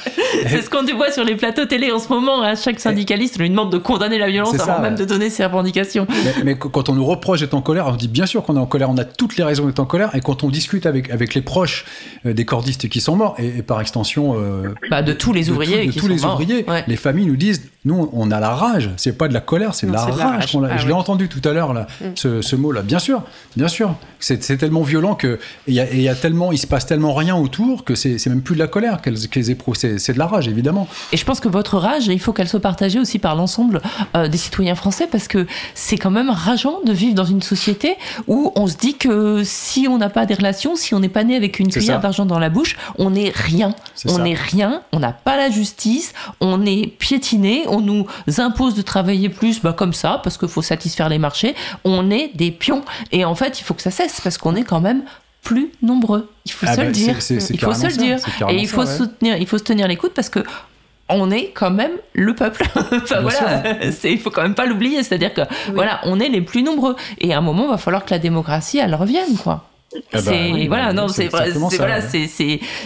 c'est ce qu'on voit sur les plateaux télé en ce moment. À hein. chaque syndicaliste lui demande de condamner la violence avant même de donner ses revendications. Mais, quand on nous reproche d'être en colère, on dit bien sûr qu'on est en colère, on a toutes les raisons d'être en colère. Et quand on discute avec, avec les proches euh, des cordistes qui sont morts, et, par extension. Euh, bah, de tous les ouvriers de, qui tous sont les ouvriers, les familles nous disent nous, on a la rage. C'est pas de la colère, c'est de la rage. Ah je l'ai entendu tout à l'heure, là, mm. ce, mot-là. Bien sûr, bien sûr. C'est tellement violent que il y, a tellement, il se passe tellement rien autour que c'est même plus de la colère qu'elles éprouvent. C'est de la rage, évidemment. Et je pense que votre rage, il faut qu'elle soit partagée aussi par l'ensemble euh, des citoyens français parce que c'est quand même rageant de vivre dans une société où on se dit que si on n'a pas des relations, si on n'est pas né avec une cuillère d'argent dans la bouche, on n'est rien. On n'est rien. On n'a pas la justice. On est piétiné on nous impose de travailler plus bah, comme ça, parce qu'il faut satisfaire les marchés, on est des pions. Et en fait, il faut que ça cesse, parce qu'on est quand même plus nombreux. Il faut ah se le bah, dire. il faut se le dire. Et il faut, soutenir, il faut se tenir les coudes parce que on est quand même le peuple. enfin voilà, il faut quand même pas l'oublier. C'est-à-dire que voilà, on est les plus nombreux. Et à un moment, il va falloir que la démocratie, elle revienne, quoi. C'est voilà, non, c'est voilà, c'est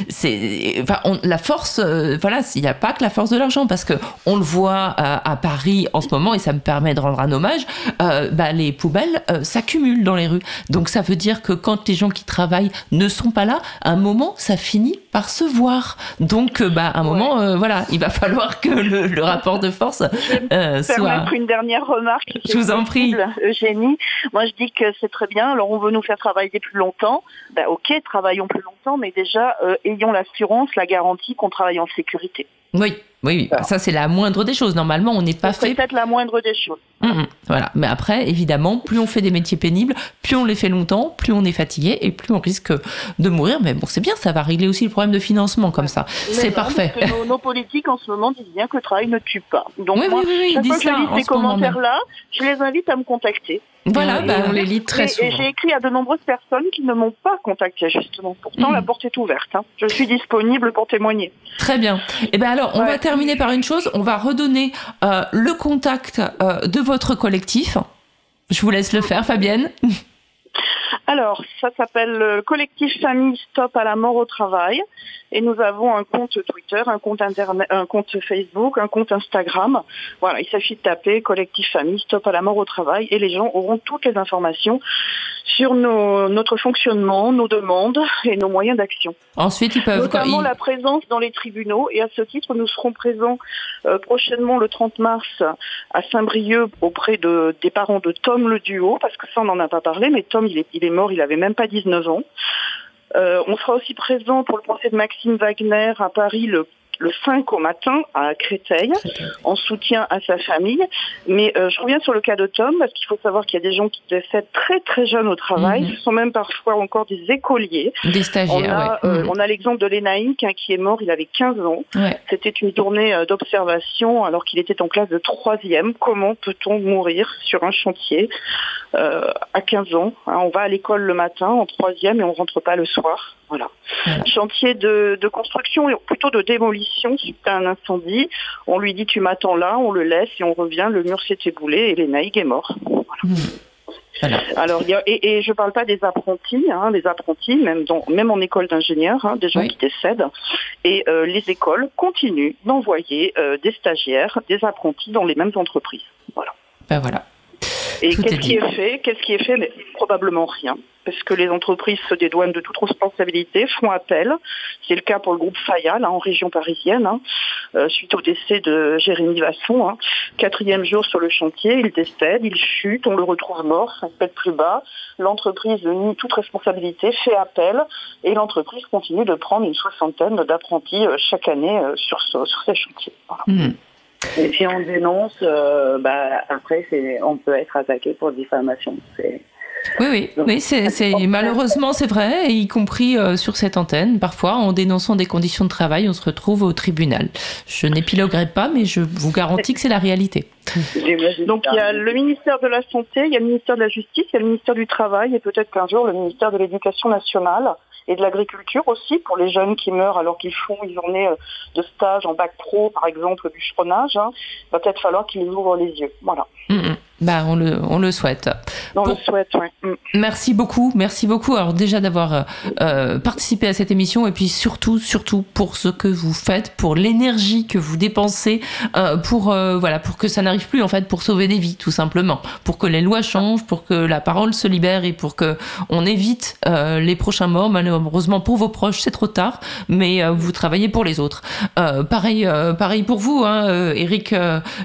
c'est enfin la force, euh, voilà, il n'y a pas que la force de l'argent parce que on le voit euh, à, Paris en ce moment et ça me permet de rendre un hommage. Euh, bah, les poubelles s'accumulent dans les rues, donc ça veut dire que quand les gens qui travaillent ne sont pas là, à un moment, ça finit par se voir. Donc, bah, à un moment, voilà, il va falloir que le, rapport de force euh, soit. une dernière remarque. Je vous en prie, Eugénie. Moi, je dis que c'est très bien. Alors, on veut nous faire travailler plus longtemps ben ok, travaillons plus longtemps, mais déjà euh, ayons l'assurance, la garantie qu'on travaille en sécurité. Oui, oui, oui. ça c'est la moindre des choses. Normalement, on n'est pas fait. peut-être la moindre des choses. Hum, hum. voilà. Mais après, évidemment, plus on fait des métiers pénibles, plus on les fait longtemps, plus on est fatigué et plus on risque de mourir. Mais bon, c'est bien, ça va régler aussi le problème de financement comme ça. C'est parfait. nos, politiques en ce moment disent bien que le travail ne tue pas. Donc moi, oui, chaque fois que je lis ces commentaires-là, je les invite à me contacter. Voilà, bah, on les lit très souvent. Et j'ai écrit à de nombreuses personnes qui ne m'ont pas contacté justement. Pourtant, hum. la porte est ouverte. Hein. Je suis disponible pour témoigner. Très bien. Et eh ben alors, on va terminer par une chose. On va redonner euh, le contact euh, de votre collectif. Je vous laisse le faire, Fabienne. Alors, ça s'appelle le collectif Famille Stop à la mort au travail. Et nous avons un compte Twitter, un compte internet, un compte Facebook, un compte Instagram. Voilà, il s'agit de taper collectif famille stop à la mort au travail et les gens auront toutes les informations sur notre fonctionnement, nos demandes et nos moyens d'action. Ensuite, ils peuvent notamment la présence dans les tribunaux et à ce titre, nous serons présents euh, prochainement le 30 mars à Saint-Brieuc auprès de, des parents de Tom le duo parce que ça on n'en a pas parlé, mais Tom il est, il est mort, il avait même pas 19 ans. Euh, on sera aussi présent pour le procès de Maxime Wagner à Paris le le 5 au matin à Créteil, en soutien à sa famille. Mais euh, je reviens sur le cas de Tom, parce qu'il faut savoir qu'il y a des gens qui décèdent très très jeunes au travail. Mhm. Ce sont même parfois encore des écoliers. Des stagiaires, On a, euh, mhm. a l'exemple de Lénaïque, hein, qui est mort, il avait 15 ans. C'était une journée euh, d'observation alors qu'il était en classe de troisième. Comment peut-on mourir sur un chantier à 15 ans hein? On va à l'école le matin en troisième et on rentre pas le soir. Voilà. Chantier de, de construction et plutôt de démolition suite à un incendie. On lui dit tu m'attends là, on le laisse et on revient, le mur s'est éboulé et Lénaïque est mort. Hmm. Alors, et, je ne parle pas des apprentis, hein, les apprentis, même, même en école d'ingénieur, hein, des gens qui décèdent. Et euh, les écoles continuent d'envoyer euh, des stagiaires, des apprentis dans les mêmes entreprises. Voilà. Ben voilà. Et qu'est-ce qui est fait Qu'est-ce qui est fait Mais probablement rien parce que les entreprises se dédouanent de toute responsabilité, font appel. C'est le cas pour le groupe Fayal en région parisienne, hein, euh, suite au décès de Jérémy Vasson. Hein. Quatrième jour sur le chantier, il décède, il chute, on le retrouve mort, ça pète plus bas. L'entreprise nie toute responsabilité, fait appel, et l'entreprise continue de prendre une soixantaine d'apprentis euh, chaque année euh, sur, sur ces chantiers. Mmh. Et si on dénonce, bah, après, on peut être attaqué pour diffamation. C'est oui, oui, oui c'est, malheureusement c'est vrai, y compris euh, sur cette antenne. Parfois, en dénonçant des conditions de travail, on se retrouve au tribunal. Je n'épiloguerai pas, mais je vous garantis que c'est la réalité. Donc il y a le ministère de la Santé, il y a le ministère de la Justice, il y a le ministère du Travail et peut-être qu'un jour le ministère de l'Éducation nationale et de l'agriculture aussi pour les jeunes qui meurent alors qu'ils font une journée euh, de stage en bac pro, par exemple, du chronage. Hein. Va peut-être falloir qu'ils ouvrent les yeux. Voilà. Mm, mm. Bah, on le, on le souhaite. On le souhaite, oui. Mm. Merci beaucoup, merci beaucoup. Alors déjà d'avoir euh, euh, participé à cette émission et puis surtout, surtout pour ce que vous faites, pour l'énergie que vous dépensez, euh, pour voilà, pour que ça n'arrive plus en fait, pour sauver des vies tout simplement, pour que les lois changent, pour que la parole se libère et pour que on évite les prochains morts. Malheureusement pour vos proches, c'est trop tard, mais vous travaillez pour les autres. pareil, pareil pour vous, hein, Eric,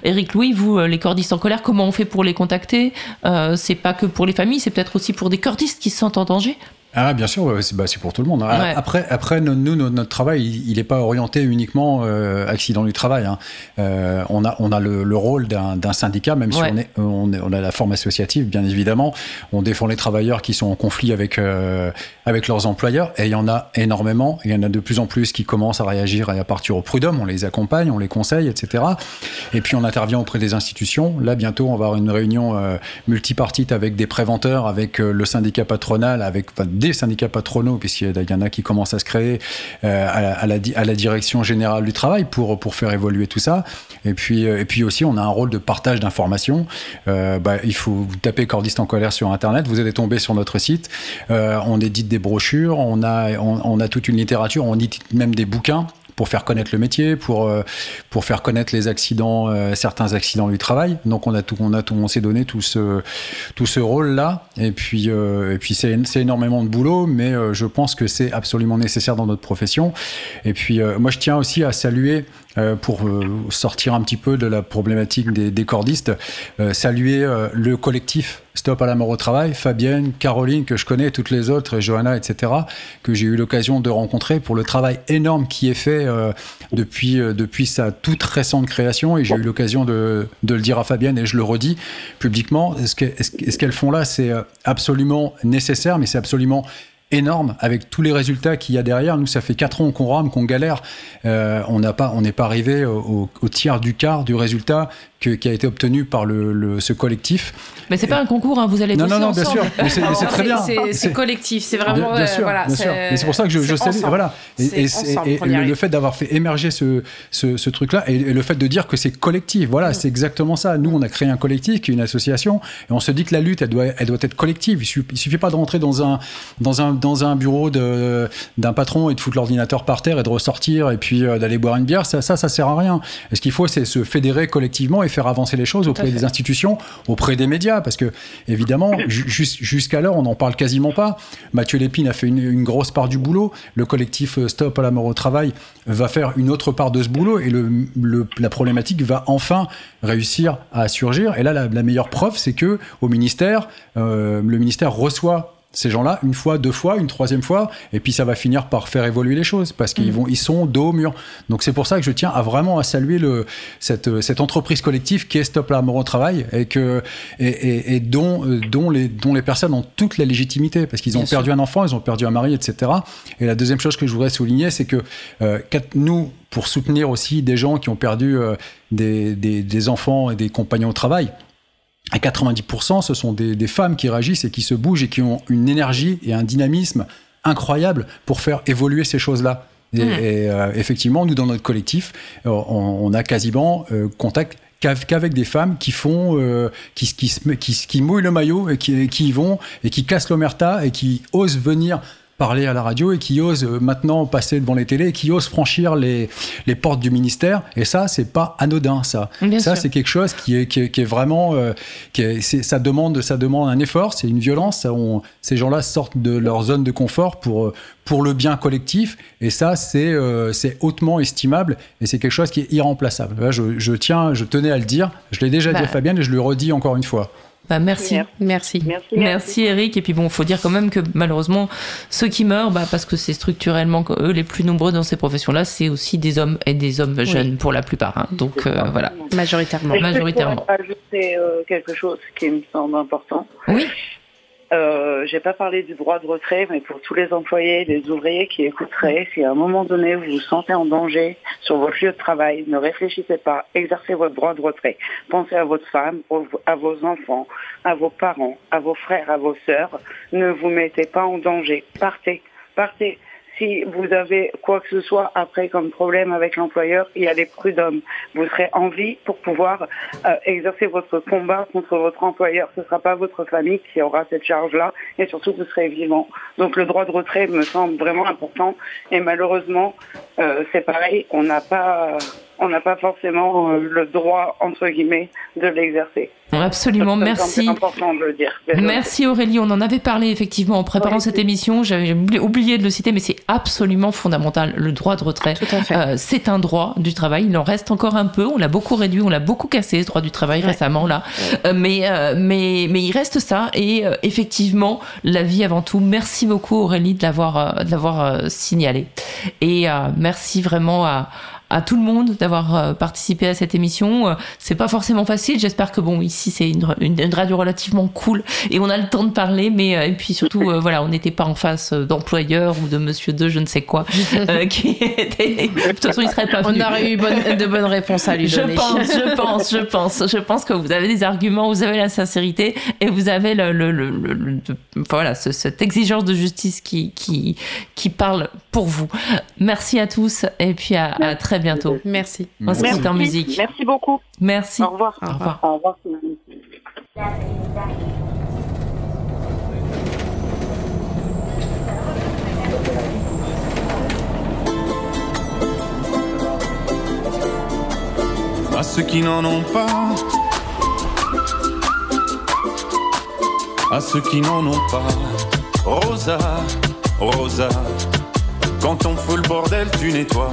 Eric Louis, vous les cordistes en colère, comment on fait pour les contacter. Euh, c'est pas que pour les familles, c'est peut-être aussi pour des cordistes qui se sentent en danger. Ah, bien sûr, bah, c'est pour tout le monde. Hein. Après, après, nous, notre, travail, il n'est pas orienté uniquement euh, accident du travail. Hein. Euh, on a, on a le, rôle d'un syndicat, même si on, est, on, a la forme associative, bien évidemment. On défend les travailleurs qui sont en conflit avec, euh, avec leurs employeurs, et il y en a énormément. Il y en a de plus en plus qui commencent à réagir à partir au prud'homme. On les accompagne, on les conseille, etc. Et puis on intervient auprès des institutions. Là, bientôt, on va avoir une réunion multipartite avec des préventeurs, avec le syndicat patronal, avec des syndicats patronaux, puisqu'il y en a qui commencent à se créer à, la, à, la, direction générale du travail pour, pour faire évoluer tout ça. Et puis, et puis aussi, on a un rôle de partage d'informations. Bah, il faut vous taper cordiste en colère sur Internet, vous allez tomber sur notre site. on édite des brochures, on a, on a toute une littérature, on édite même des bouquins pour faire connaître le métier, pour, euh, pour faire connaître les accidents, euh, certains accidents du travail. Donc on a tout, on a tout, on s'est donné tout ce, tout ce rôle-là. Et puis, euh, et puis c'est, énormément de boulot, mais je pense que c'est absolument nécessaire dans notre profession. Et puis moi je tiens aussi à saluer pour sortir un petit peu de la problématique des, cordistes, saluer le collectif Stop à la mort au travail, Fabienne, Caroline, que je connais, toutes les autres, Johanna, etc., que j'ai eu l'occasion de rencontrer pour le travail énorme qui est fait euh, depuis, euh, depuis sa toute récente création. Et j'ai eu l'occasion de, le dire à Fabienne, et je le redis publiquement. Ce qu'elles font là, c'est euh, absolument nécessaire, mais c'est absolument énorme avec tous les résultats qu'il y a derrière. Nous, ça fait quatre ans qu'on rame, qu'on galère. on n'a pas, on n'est pas arrivé au, au, tiers du quart du résultat qui a été obtenu par le, ce collectif. Mais c'est pas un concours, hein, vous allez non, non, non, bien sûr, mais c'est très bien. C'est collectif, c'est vraiment. Bien, sûr, voilà, c'est pour ça que je, je sais, voilà. Et, le, fait d'avoir fait émerger ce, ce, truc-là, et, le fait de dire que c'est collectif, voilà, c'est exactement ça. Nous, on a créé un collectif, qui est une association, et on se dit que la lutte, elle doit, elle doit être collective. Il suffit, suffit pas de rentrer dans un, dans un, dans un bureau d'un patron et de foutre l'ordinateur par terre et de ressortir et puis euh, d'aller boire une bière. Ça, ça, ça sert à rien. Et ce qu'il faut, c'est se fédérer collectivement faire avancer les choses auprès des institutions, auprès des médias, parce que évidemment, jusqu'à l'heure, on n'en parle quasiment pas. Mathieu Lépine a fait une, grosse part du boulot. Le collectif euh, Stop à la mort au travail va faire une autre part de ce boulot, et le, la problématique va enfin réussir à surgir. Et là, la, meilleure preuve, c'est que au ministère, euh, le ministère reçoit ces gens-là une fois, deux fois, une troisième fois, et puis ça va finir par faire évoluer les choses parce qu'ils mm. vont, ils sont dos au mur. Donc c'est pour ça que je tiens à vraiment à saluer le, cette, cette entreprise collective qui est Stop la mort au travail et que et, et, dont, euh, dont les dont les personnes ont toute la légitimité parce qu'ils ont perdu un enfant, ils ont perdu un mari, etc. Et la deuxième chose que je voudrais souligner, c'est que euh, nous pour soutenir aussi des gens qui ont perdu euh, des, des, des enfants et des compagnons au travail à 90%, ce sont des, femmes qui réagissent et qui se bougent et qui ont une énergie et un dynamisme incroyable pour faire évoluer ces choses-là. Et, mmh. euh, effectivement, nous, dans notre collectif, euh, on, a quasiment euh, contact qu'avec des femmes qui font, qui, qui, qui, qui, mouillent le maillot et qui, qui y vont et qui cassent l'omerta et qui osent venir parler à la radio et qui osent euh, maintenant passer devant les télés et qui osent franchir les, les portes du ministère. Et ça, c'est pas anodin, ça. ça, c'est quelque chose qui est, qui est, vraiment. Euh, qui est, ça, demande, ça demande un effort, c'est une violence. on, ces gens-là sortent de leur zone de confort pour, euh, pour le bien collectif. Et ça, c'est c'est hautement estimable et c'est quelque chose qui est irremplaçable. je, je, tiens, je tenais à le dire. Je l'ai déjà dit à bah. Fabienne et je le redis encore une fois. Bah, merci. merci. Merci. Merci. Eric. Et puis bon, faut dire quand même que malheureusement, ceux qui meurent, bah, parce que c'est structurellement eux les plus nombreux dans ces professions-là, c'est aussi des hommes et des hommes jeunes pour la plupart. Hein. Donc euh, voilà. Majoritairement. Majoritairement. ajouter euh, quelque chose qui me semble important? Oui. Euh, j'ai pas parlé du droit de retrait, mais pour tous les employés, les ouvriers qui écouteraient, si à un moment donné vous vous sentez en danger sur votre lieu de travail, ne réfléchissez pas, exercez votre droit de retrait. Pensez à votre femme, à vos enfants, à vos parents, à vos frères, à vos sœurs. Ne vous mettez pas en danger. Partez, partez si vous avez quoi que ce soit après comme problème avec l'employeur, il y a les prud'hommes. Vous serez en vie pour pouvoir euh, exercer votre combat contre votre employeur. Ce ne sera pas votre famille qui aura cette charge-là et surtout vous serez vivant. Donc le droit de retrait me semble vraiment important et malheureusement euh, c'est pareil, on n'a pas on n'a pas forcément euh, le droit, entre guillemets, de l'exercer. Absolument, merci. C'est important de le dire. Merci Aurélie, on en avait parlé effectivement en préparant cette émission, j'avais oublié de le citer, mais c'est absolument fondamental, le droit de retrait. Euh, c'est un droit du travail, il en reste encore un peu, on l'a beaucoup réduit, on l'a beaucoup cassé, ce droit du travail récemment là, euh, mais, mais, mais il reste ça, et effectivement, la vie avant tout. Merci beaucoup Aurélie de l'avoir signalé. Et merci vraiment à à tout le monde d'avoir participé à cette émission. c'est pas forcément facile. J'espère que bon, ici c'est une, une, radio relativement cool et on a le temps de parler, mais et puis surtout, voilà, on n'était pas en face d'employeurs ou de Monsieur de je ne sais quoi qui était. De toute façon, il serait pas. On aurait eu de bonnes réponses à lui donner. Je pense, je pense, je pense, je pense que vous avez des arguments, vous avez la sincérité et vous avez le, le, le, voilà, cette exigence de justice qui, qui, qui parle pour vous. Merci à tous et puis à, très bientôt. Merci. On se quitte en musique. Merci beaucoup. Merci. Au revoir. Au revoir. Au revoir. À ceux qui n'en ont pas à ceux qui n'en ont pas. Rosa, Rosa, quand on fout le bordel, tu nettoies.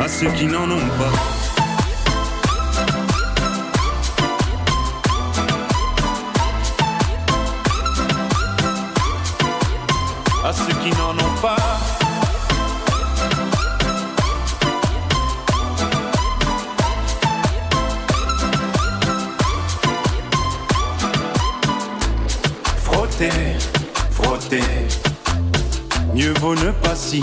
À ceux qui n'en ont pas. à ceux qui n'en ont pas. Frotter, frotter, mieux vaut ne pas si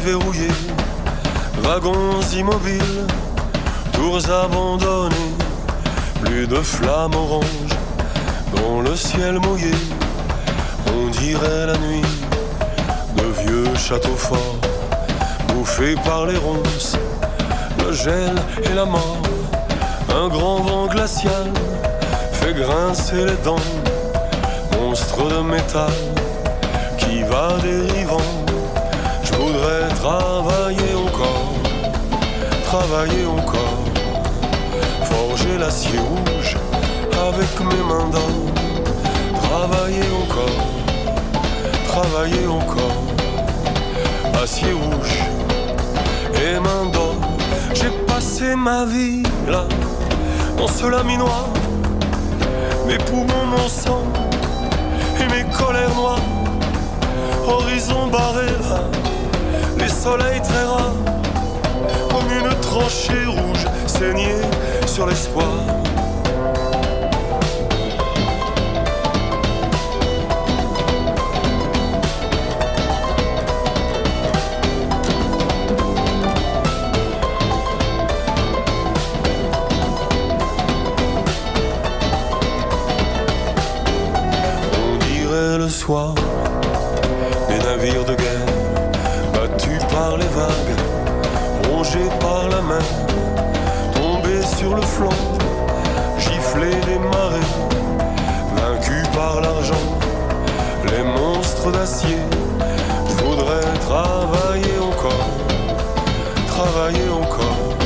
portail verrouillé, wagons immobiles tours abandonnées, plus de flammes oranges dans le ciel mouillé. On dirait la nuit de vieux châteaux forts, bouffés par les ronces, le gel et la mort. Un grand vent glacial fait grincer les dents, monstre de métal qui va dérivant. Travailler encore, travailler encore forger l'acier rouge avec mes mains d'or. Travailler encore, travailler encore. acier rouge et main d'or. J'ai passé ma vie là, dans ce laminoir, mes poumons, mon sang et mes colères noires. Horizon barré là, les soleils très rares, comme une tranchée rouge saignée sur l'espoir. des d'acier. Faudrait travailler encore, travailler encore,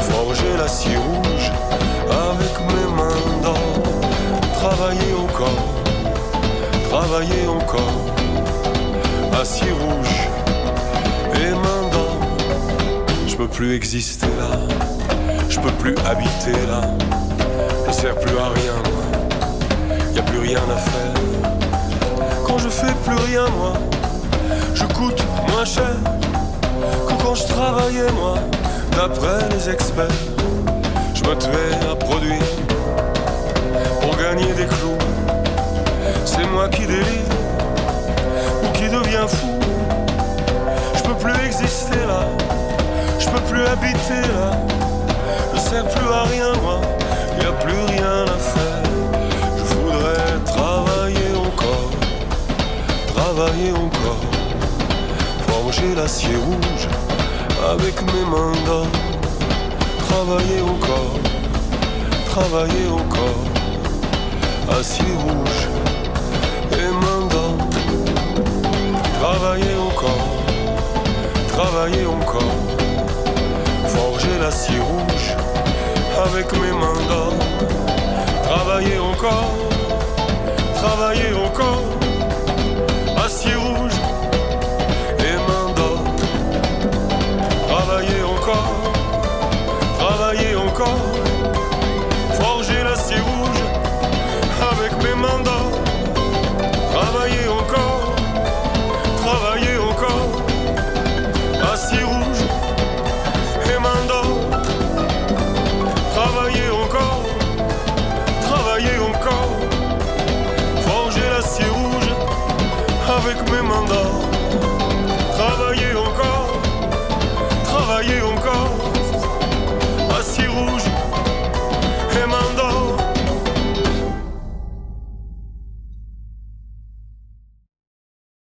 forger l'acier rouge avec mes mains d'or, travailler encore travailler encore, acier rouge et main d'or. Je peux plus exister là, je peux plus habiter là, je sers plus à rien y a plus rien à faire. Fais plus rien moi, je coûte moins cher que quand je travaillais moi, d'après les experts. Je me tuais à produire pour gagner des clous c'est moi qui délire ou qui devient fou. Je peux plus exister là, je peux plus habiter là. Je sers plus à rien moi, y a plus rien à faire. Travailler encore, forger l'acier rouge avec mes mains d'or. Travailler encore, travailler encore, acier rouge Travailler encore, travailler encore, forger l'acier rouge avec mes mains d'or. Travailler encore, travailler encore Espacio